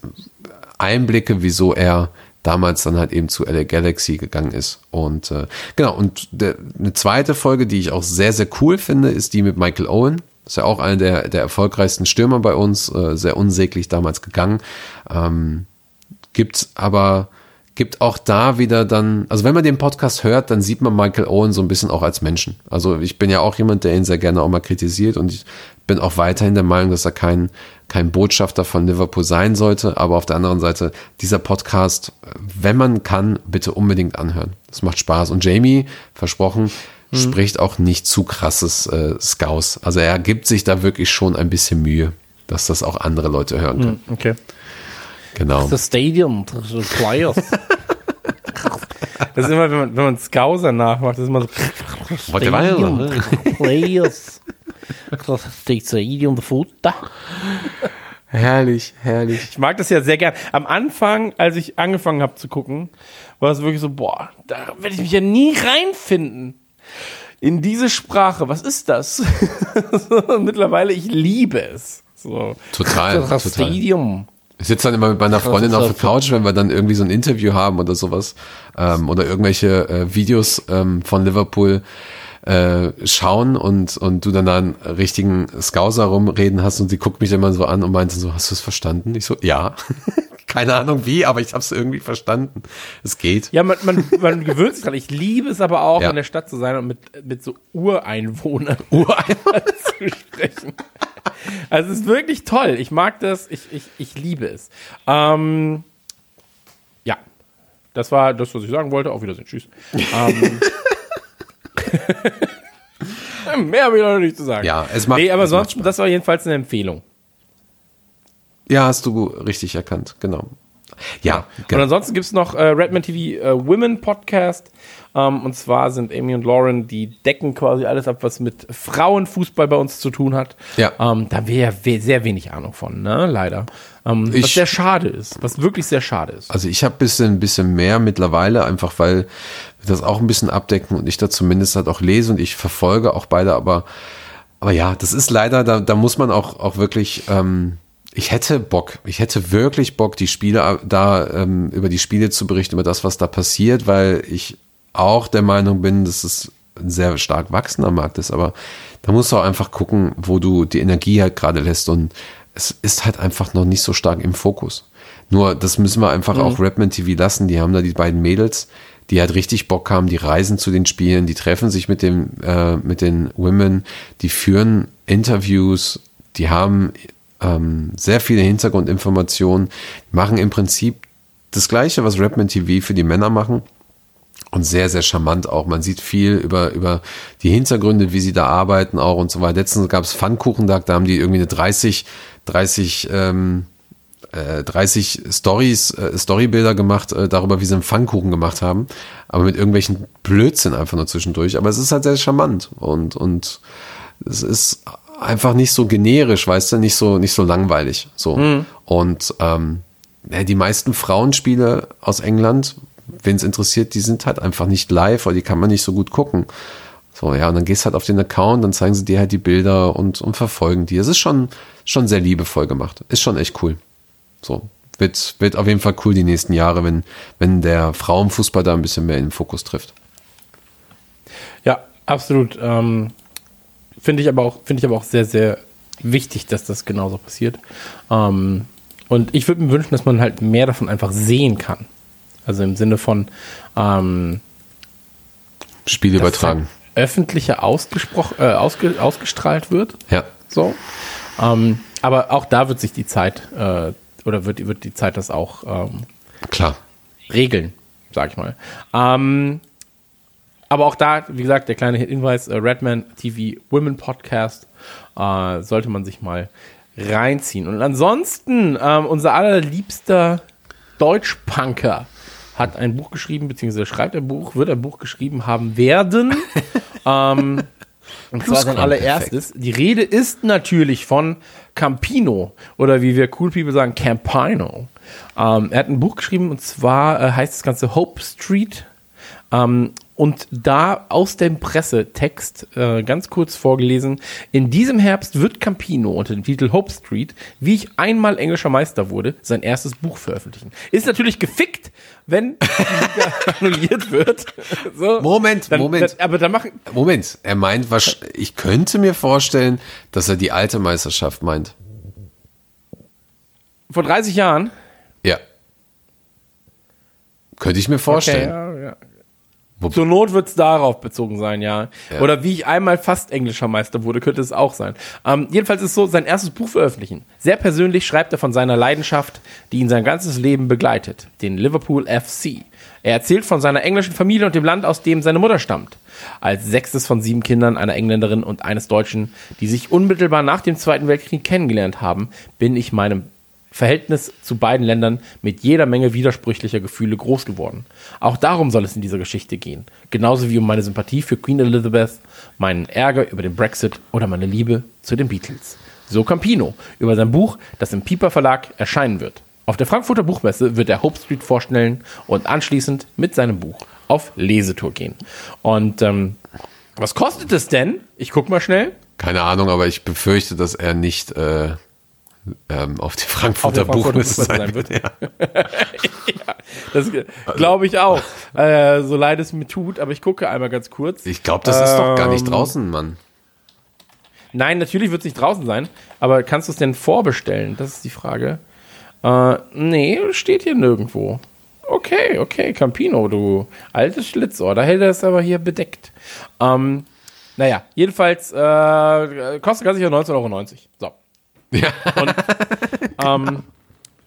S4: Einblicke, wieso er damals dann halt eben zu LA Galaxy gegangen ist. Und äh, genau, und der, eine zweite Folge, die ich auch sehr, sehr cool finde, ist die mit Michael Owen. Ist ja auch einer der, der erfolgreichsten Stürmer bei uns, äh, sehr unsäglich damals gegangen. Ähm, gibt aber gibt auch da wieder dann, also wenn man den Podcast hört, dann sieht man Michael Owen so ein bisschen auch als Menschen. Also ich bin ja auch jemand, der ihn sehr gerne auch mal kritisiert und ich bin auch weiterhin der Meinung, dass er kein, kein Botschafter von Liverpool sein sollte. Aber auf der anderen Seite, dieser Podcast, wenn man kann, bitte unbedingt anhören. Das macht Spaß. Und Jamie, versprochen, spricht auch nicht zu krasses äh, Scouse. Also er gibt sich da wirklich schon ein bisschen Mühe, dass das auch andere Leute hören können.
S3: Okay.
S4: Genau.
S3: Das Stadium, das ist Players. Das ist immer, wenn man, wenn man Scouser nachmacht, das ist immer so.
S4: Warte, warte.
S3: Players. Das Stadium, der Futter.
S4: Herrlich, herrlich.
S3: Ich mag das ja sehr gern. Am Anfang, als ich angefangen habe zu gucken, war es wirklich so, boah, da werde ich mich ja nie reinfinden. In diese Sprache, was ist das? mittlerweile, ich liebe es. So.
S4: Total.
S3: Stadium.
S4: Ich sitze dann immer mit meiner Freundin auf der Couch, wenn wir dann irgendwie so ein Interview haben oder sowas ähm, oder irgendwelche äh, Videos ähm, von Liverpool äh, schauen und, und du dann da einen richtigen Scouser rumreden hast und sie guckt mich immer so an und meinte so, hast du es verstanden? Ich so, ja. Keine Ahnung wie, aber ich habe es irgendwie verstanden. Es geht.
S3: Ja, man, man, man gewöhnt sich dran. Ich liebe es aber auch,
S4: Ja.
S3: in der Stadt zu sein und mit, mit so Ureinwohnern zu sprechen. Also es ist wirklich toll. Ich mag das. Ich, ich, ich liebe es. Ähm, ja, das war das, was ich sagen wollte. Auf Wiedersehen. Tschüss. Ähm, mehr habe ich noch nicht zu sagen.
S4: Ja, es macht-
S3: Nee, aber sonst, das war jedenfalls eine Empfehlung.
S4: Ja, hast du richtig erkannt, genau. Ja,
S3: Und
S4: genau.
S3: ansonsten gibt es noch äh, Redman TV äh, Women Podcast. Ähm, und zwar sind Amy und Lauren, die decken quasi alles ab, was mit Frauenfußball bei uns zu tun hat.
S4: Ja.
S3: Ähm, da haben wir ja we sehr wenig Ahnung von, ne? Leider. Ähm, was
S4: Ich-
S3: sehr schade ist. Was wirklich sehr schade ist.
S4: Also ich habe bisschen, bisschen mehr mittlerweile, einfach weil wir das auch ein bisschen abdecken und ich da zumindest halt auch lese und ich verfolge auch beide, aber, aber ja, das ist leider, da, da muss man auch, auch wirklich, ähm, ich hätte Bock, ich hätte wirklich Bock, die Spiele da ähm, über die Spiele zu berichten, über das, was da passiert, weil ich auch der Meinung bin, dass es ein sehr stark wachsender Markt ist, aber da musst du auch einfach gucken, wo du die Energie halt gerade lässt. Und es ist halt einfach noch nicht so stark im Fokus. Nur, das müssen wir einfach auch Rapman TV lassen. Die haben da die beiden Mädels, die halt richtig Bock haben, die reisen zu den Spielen, die treffen sich mit dem, äh, mit den Women, die führen Interviews, die haben ähm, sehr viele Hintergrundinformationen, machen im Prinzip das Gleiche, was Rapman TV für die Männer machen. Und sehr, sehr charmant auch. Man sieht viel über, über die Hintergründe, wie sie da arbeiten auch und so weiter. Letztens gab es Pfannkuchentag, da haben die irgendwie eine 30, 30, ähm, äh, 30 Stories, äh, Storybilder gemacht äh, darüber, wie sie einen Pfannkuchen gemacht haben. Aber mit irgendwelchen Blödsinn einfach nur zwischendurch. Aber es ist halt sehr charmant und, und es ist einfach nicht so generisch, weißt du, nicht so, nicht so langweilig. So. Und ähm, die meisten Frauenspiele aus England, wen es interessiert, die sind halt einfach nicht live oder die kann man nicht so gut gucken. So, ja, und dann gehst halt auf den Account, dann zeigen sie dir halt die Bilder und, und verfolgen die. Es ist schon, schon sehr liebevoll gemacht. Ist schon echt cool. So, wird, wird auf jeden Fall cool die nächsten Jahre, wenn, wenn der Frauenfußball da ein bisschen mehr in den Fokus trifft.
S3: Ja, absolut. Ähm, finde ich aber auch, finde ich aber auch sehr, sehr wichtig, dass das genauso passiert. Ähm, und ich würde mir wünschen, dass man halt mehr davon einfach sehen kann. Also im Sinne von ähm,
S4: Spiel übertragen.
S3: halt öffentlicher ausgesprochen, äh, ausge, ausgestrahlt wird.
S4: Ja.
S3: So. Ähm, aber auch da wird sich die Zeit äh, oder wird, wird die Zeit das auch ähm,
S4: Klar.
S3: regeln, sag ich mal. Ähm, aber auch da, wie gesagt, der kleine Hinweis, äh, Redman TV Women Podcast, äh, sollte man sich mal reinziehen. Und ansonsten, ähm, unser allerliebster Deutschpunker hat ein Buch geschrieben, beziehungsweise schreibt ein Buch, wird ein Buch geschrieben haben werden. ähm, und zwar sein allererstes. Die Rede ist natürlich von Campino oder wie wir cool people sagen, Campino. Ähm, er hat ein Buch geschrieben und zwar äh, heißt das Ganze Hope Street. Ähm, und da aus dem Pressetext äh, ganz kurz vorgelesen, in diesem Herbst wird Campino unter dem Titel Hope Street, wie ich einmal englischer Meister wurde, sein erstes Buch veröffentlichen. Ist natürlich gefickt, wenn annulliert wird. So,
S4: Moment,
S3: dann,
S4: Moment.
S3: Dann, aber da machen,
S4: Moment, er meint, wasch- ich könnte mir vorstellen, dass er die alte Meisterschaft meint.
S3: vor 30 Jahren.
S4: Ja. Könnte ich mir vorstellen.
S3: Okay, ja, ja. Zur Not wird es darauf bezogen sein, ja.
S4: Ja.
S3: Oder wie ich einmal fast englischer Meister wurde, könnte es auch sein. Ähm, jedenfalls ist so, sein erstes Buch veröffentlichen. Sehr persönlich schreibt er von seiner Leidenschaft, die ihn sein ganzes Leben begleitet, den Liverpool FC. Er erzählt von seiner englischen Familie und dem Land, aus dem seine Mutter stammt. Als sechstes von sieben Kindern einer Engländerin und eines Deutschen, die sich unmittelbar nach dem Zweiten Weltkrieg kennengelernt haben, bin ich meinem Verhältnis zu beiden Ländern mit jeder Menge widersprüchlicher Gefühle groß geworden. Auch darum soll es in dieser Geschichte gehen. Genauso wie um meine Sympathie für Queen Elizabeth, meinen Ärger über den Brexit oder meine Liebe zu den Beatles. So Campino über sein Buch, das im Piper Verlag erscheinen wird. Auf der Frankfurter Buchmesse wird er Hope Street vorstellen und anschließend mit seinem Buch auf Lesetour gehen. Und ähm, was kostet es denn? Ich guck mal schnell.
S4: Keine Ahnung, aber ich befürchte, dass er nicht äh, ähm, auf die Frankfurter,
S3: Auf Frankfurter
S4: Buchmesse sein wird. Ja.
S3: ja, das glaube ich auch. Äh, so leid es mir tut, aber ich gucke einmal ganz kurz.
S4: Ich glaube, das ist doch gar nicht
S3: Ähm,
S4: draußen, Mann.
S3: Nein, natürlich wird es nicht draußen sein, aber kannst du es denn vorbestellen? Das ist die Frage. Äh, nee, steht hier nirgendwo. Okay, okay, Campino, du altes Schlitzohr, da hält er es aber hier bedeckt. Ähm, naja, jedenfalls äh, kostet ganz sicher 19,90 Euro. So.
S4: Ja.
S3: Und ähm,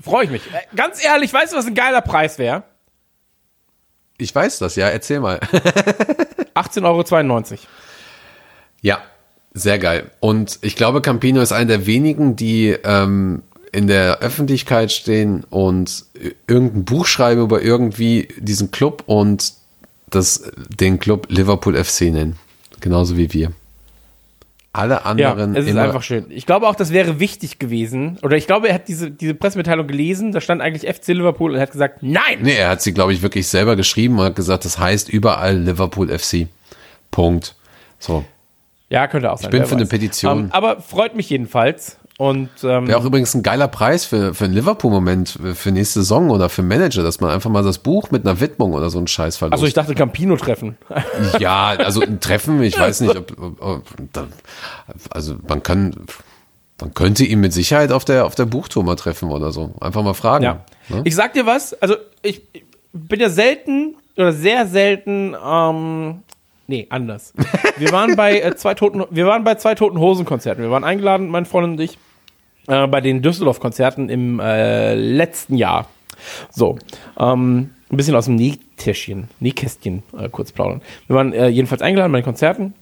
S3: freue ich mich. Äh, ganz ehrlich, weißt du, was ein geiler Preis wäre?
S4: Ich weiß das, ja, erzähl mal.
S3: 18,92 Euro.
S4: Ja, sehr geil. Und ich glaube, Campino ist einer der wenigen, die ähm, in der Öffentlichkeit stehen und irgendein Buch schreiben über irgendwie diesen Club und das, den Club Liverpool FC nennen. Genauso wie wir. Alle
S3: Ja,
S4: anderen
S3: es ist einfach schön. Ich glaube auch, das wäre wichtig gewesen. Oder ich glaube, er hat diese, diese Pressemitteilung gelesen. Da stand eigentlich FC Liverpool und er hat gesagt, nein!
S4: Nee, er hat sie, glaube ich, wirklich selber geschrieben und hat gesagt, das heißt überall Liverpool FC. Punkt. So.
S3: Ja, könnte auch sein.
S4: bin
S3: wer
S4: für eine
S3: weiß.
S4: Petition.
S3: Ähm, aber freut mich jedenfalls. Und ähm,
S4: Wäre auch übrigens ein geiler Preis für, für einen Liverpool-Moment für nächste Saison oder für Manager, dass man einfach mal das Buch mit einer Widmung oder so einen Scheiß verlost.
S3: also ich dachte Campino treffen.
S4: Ja, also ein Treffen, ich weiß nicht, ob, ob, ob also man kann, man könnte ihn mit Sicherheit auf der, auf der Buchtour mal treffen oder so. Einfach mal fragen.
S3: Ja.
S4: Ne?
S3: Ich sag dir was, also ich, ich bin ja selten oder sehr selten, ähm, nee, anders. Wir waren bei äh, zwei toten, wir waren bei zwei toten Hosen-Konzerten. Wir waren eingeladen, mein Freund und ich, äh, bei den Düsseldorf-Konzerten im äh, letzten Jahr. So, ähm, ein bisschen aus dem Nähtäschchen, Nähkästchen äh, kurz plaudern. Wir waren äh, jedenfalls eingeladen bei den Konzerten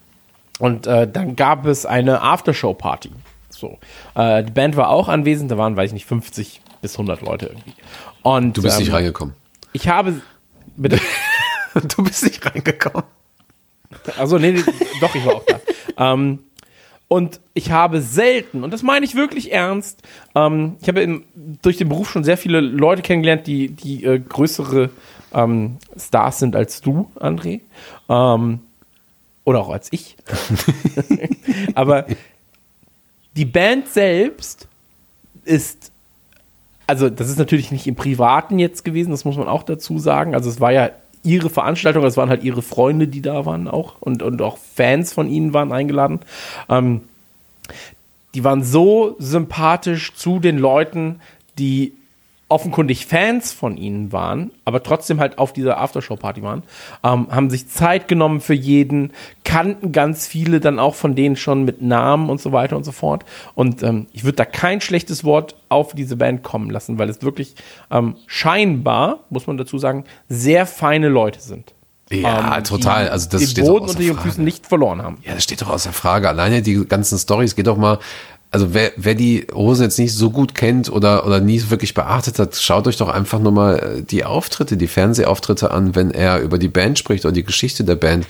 S3: und äh, dann gab es eine Aftershow-Party. So, äh, die Band war auch anwesend, da waren, weiß ich nicht, 50 bis 100 Leute irgendwie. Und
S4: Du bist nicht
S3: ähm,
S4: reingekommen.
S3: Ich habe, bitte,
S4: Du bist nicht reingekommen.
S3: also nee, nee doch, ich war auch da. ähm, und ich habe selten, und das meine ich wirklich ernst, ähm, ich habe im, durch den Beruf schon sehr viele Leute kennengelernt, die, die äh, größere ähm, Stars sind als du, André. Ähm, oder auch als ich. Aber die Band selbst ist, also das ist natürlich nicht im Privaten jetzt gewesen, das muss man auch dazu sagen. Also es war ja ihre Veranstaltung, es waren halt ihre Freunde, die da waren auch und, und auch Fans von ihnen waren eingeladen. Ähm, die waren so sympathisch zu den Leuten, die offenkundig Fans von ihnen waren, aber trotzdem halt auf dieser Aftershow-Party waren, ähm, haben sich Zeit genommen für jeden, kannten ganz viele dann auch von denen schon mit Namen und so weiter und so fort. Und ähm, ich würde da kein schlechtes Wort auf diese Band kommen lassen, weil es wirklich ähm, scheinbar, muss man dazu sagen, sehr feine Leute sind.
S4: Ja,
S3: Ähm,
S4: total.
S3: die
S4: Also das steht doch
S3: Boden
S4: außer
S3: unter ihren. Füßen nicht verloren haben.
S4: Ja, das steht doch außer Frage. Alleine die ganzen Stories geht doch mal. Also wer, wer die Hosen jetzt nicht so gut kennt oder, oder nie wirklich beachtet hat, schaut euch doch einfach nur mal äh, die Auftritte, die Fernsehauftritte an, wenn er über die Band spricht oder die Geschichte der Band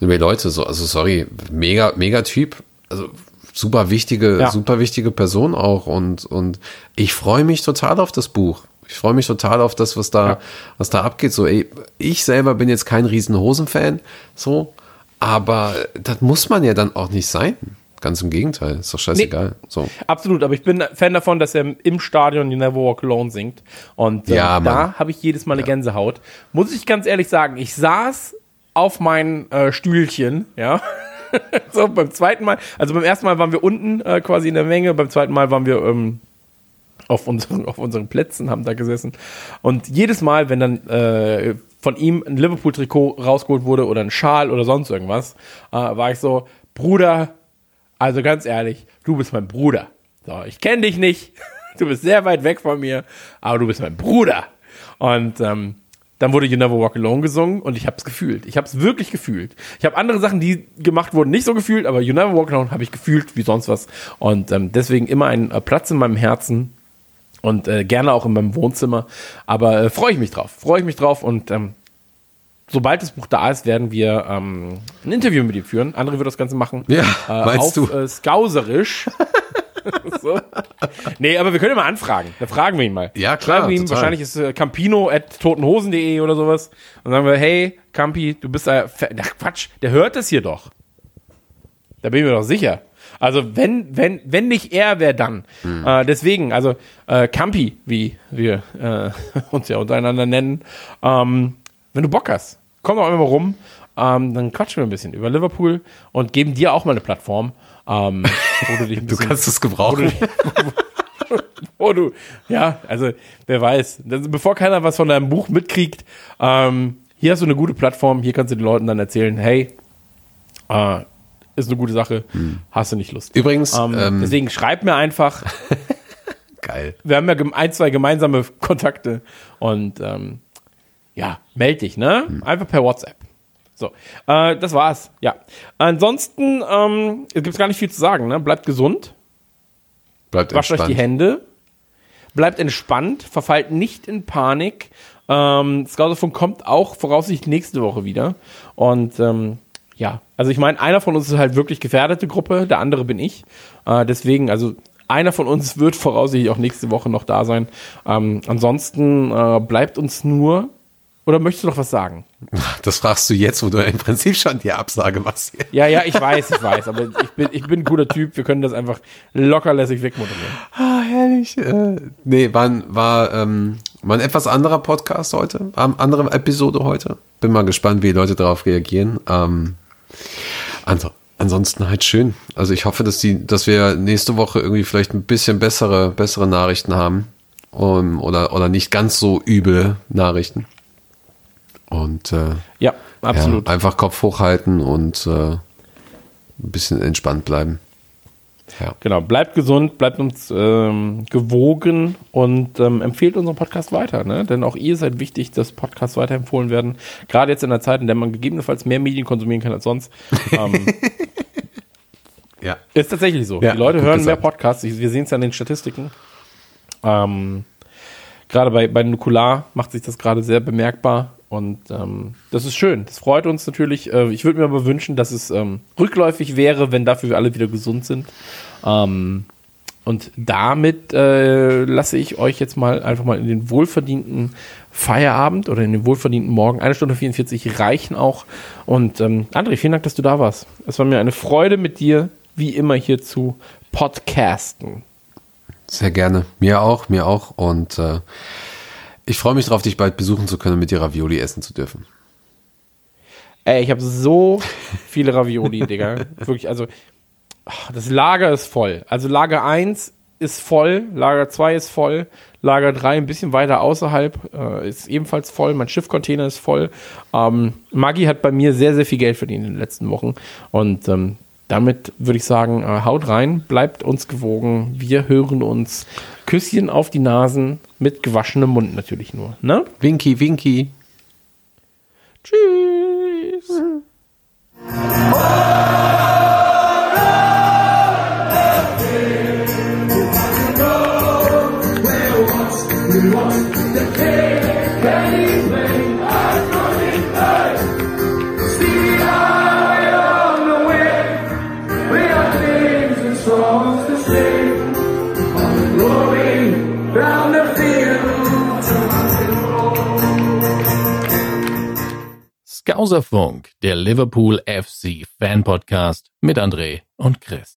S4: und über die Leute so. Also sorry, mega, mega Typ. Also super wichtige,
S3: Ja.
S4: super wichtige Person auch und, und ich freue mich total auf das Buch. Ich freue mich total auf das, was da, was da abgeht. So, ey, ich selber bin jetzt kein riesen Hosen-Fan, so, aber das muss man ja dann auch nicht sein. Ganz im Gegenteil, ist doch scheißegal. So.
S3: Absolut, aber ich bin Fan davon, dass er im Stadion You Never Walk Alone singt. Und ähm,
S4: Ja,
S3: da habe ich jedes Mal eine Gänsehaut. Muss ich ganz ehrlich sagen, ich saß auf mein äh, Stühlchen, ja. so beim zweiten Mal, also beim ersten Mal waren wir unten äh, quasi in der Menge, beim zweiten Mal waren wir ähm, auf, unseren, auf unseren Plätzen, haben da gesessen. Und jedes Mal, wenn dann äh, von ihm ein Liverpool-Trikot rausgeholt wurde oder ein Schal oder sonst irgendwas, äh, war ich so, Bruder, also ganz ehrlich, du bist mein Bruder. So, ich kenne dich nicht, du bist sehr weit weg von mir, aber du bist mein Bruder. Und ähm, dann wurde You Never Walk Alone gesungen und ich habe es gefühlt. Ich habe es wirklich gefühlt. Ich habe andere Sachen, die gemacht wurden, nicht so gefühlt, aber You Never Walk Alone habe ich gefühlt wie sonst was. Und ähm, deswegen immer ein äh, Platz in meinem Herzen und äh, gerne auch in meinem Wohnzimmer. Aber äh, freue ich mich drauf. Freue ich mich drauf und ähm, sobald das Buch da ist, werden wir ähm, ein Interview mit ihm führen. André wird das Ganze machen.
S4: Ja,
S3: äh,
S4: meinst
S3: auf,
S4: du?
S3: Äh, Skauserisch. so. Nee, aber wir können ja mal anfragen. Da fragen wir ihn mal.
S4: Ja, klar,
S3: Schreiben wir
S4: total.
S3: wahrscheinlich ist äh, campino at totenhosen.de oder sowas. Und sagen wir, hey, Campi, du bist da. Ach, Quatsch, der hört es hier doch. Da bin ich mir doch sicher. Also wenn, wenn, wenn nicht er, wer dann?
S4: Hm.
S3: Äh, deswegen, also äh, Campi, wie wir äh, uns ja untereinander nennen, ähm, wenn du Bock hast, komm doch einmal rum, ähm, dann quatschen wir ein bisschen über Liverpool und geben dir auch mal eine Plattform, ähm, wo du dich ein
S4: Du
S3: bisschen,
S4: kannst es gebrauchen.
S3: wo du, ja, also wer weiß, bevor keiner was von deinem Buch mitkriegt, ähm, hier hast du eine gute Plattform, hier kannst du den Leuten dann erzählen, hey, äh, ist eine gute Sache, hast du nicht Lust.
S4: Übrigens,
S3: Ähm,
S4: ähm,
S3: deswegen schreib mir einfach.
S4: geil.
S3: Wir haben ja ein, zwei gemeinsame Kontakte und ähm, ja, meld dich, ne? Einfach per WhatsApp. So, äh, das war's. Ja. Ansonsten ähm, gibt es gar nicht viel zu sagen, ne? Bleibt gesund,
S4: Bleibt
S3: wascht euch
S4: entspannt.
S3: die Hände. bleibt entspannt, verfallt nicht in Panik. Ähm, Scouserfunk kommt auch voraussichtlich nächste Woche wieder. Und ähm, ja, also ich meine, einer von uns ist halt wirklich gefährdete Gruppe, der andere bin ich. Äh, deswegen, also einer von uns wird voraussichtlich auch nächste Woche noch da sein. Ähm, ansonsten äh, bleibt uns nur. Oder möchtest du noch was sagen?
S4: Das fragst du jetzt, wo du im Prinzip schon die Absage machst.
S3: Ja, ja, ich weiß, ich weiß, aber ich bin, ich bin ein guter Typ. Wir können das einfach lockerlässig wegmoderieren.
S4: Ah, herrlich. Äh, nee, war, ein- war, ähm, war ein etwas anderer Podcast heute, ähm, andere Episode heute. Bin mal gespannt, wie die Leute darauf reagieren. Ähm, also, ansonsten halt schön. Also ich hoffe, dass die, dass wir nächste Woche irgendwie vielleicht ein bisschen bessere, bessere Nachrichten haben. Um, oder, oder nicht ganz so üble Nachrichten. Und äh,
S3: Ja, absolut.
S4: Ja, einfach Kopf hochhalten und äh, ein bisschen entspannt bleiben. Ja.
S3: Genau, bleibt gesund, bleibt uns ähm, gewogen und ähm, empfehlt unseren Podcast weiter, ne? Denn auch ihr seid wichtig, dass Podcasts weiterempfohlen werden. Gerade jetzt in der Zeit, in der man gegebenenfalls mehr Medien konsumieren kann als sonst. Ähm,
S4: ja.
S3: ist tatsächlich so.
S4: Ja,
S3: Die Leute hören
S4: gesagt.
S3: mehr Podcasts. Wir sehen es ja an den Statistiken. Ähm, gerade bei, bei Nukular macht sich das gerade sehr bemerkbar. Und ähm, das ist schön. Das freut uns natürlich. Äh, ich würde mir aber wünschen, dass es ähm, rückläufig wäre, wenn dafür wir alle wieder gesund sind. Ähm, und damit äh, lasse ich euch jetzt mal einfach mal in den wohlverdienten Feierabend oder in den wohlverdienten Morgen. Eine Stunde 44 reichen auch. Und ähm, André, vielen Dank, dass du da warst. Es war mir eine Freude mit dir, wie immer hier zu podcasten.
S4: Sehr gerne. Mir auch, mir auch. Und äh, ich freue mich drauf, dich bald besuchen zu können und mit dir Ravioli essen zu dürfen.
S3: Ey, ich habe so viele Ravioli, Digga. Wirklich, also das Lager ist voll. Also Lager 1 ist voll, Lager 2 ist voll, Lager 3 ein bisschen weiter außerhalb äh, ist ebenfalls voll, mein Schiffcontainer ist voll. Ähm, Maggi hat bei mir sehr, sehr viel Geld verdient in den letzten Wochen und ähm, damit würde ich sagen, äh, haut rein, bleibt uns gewogen. Wir hören uns. Küsschen auf die Nasen mit gewaschenem Mund natürlich nur. Ne?
S4: Winky, winky.
S3: Tschüss.
S1: Round
S2: Skauserfunk, der Liverpool FC Fan Podcast mit André und Chris.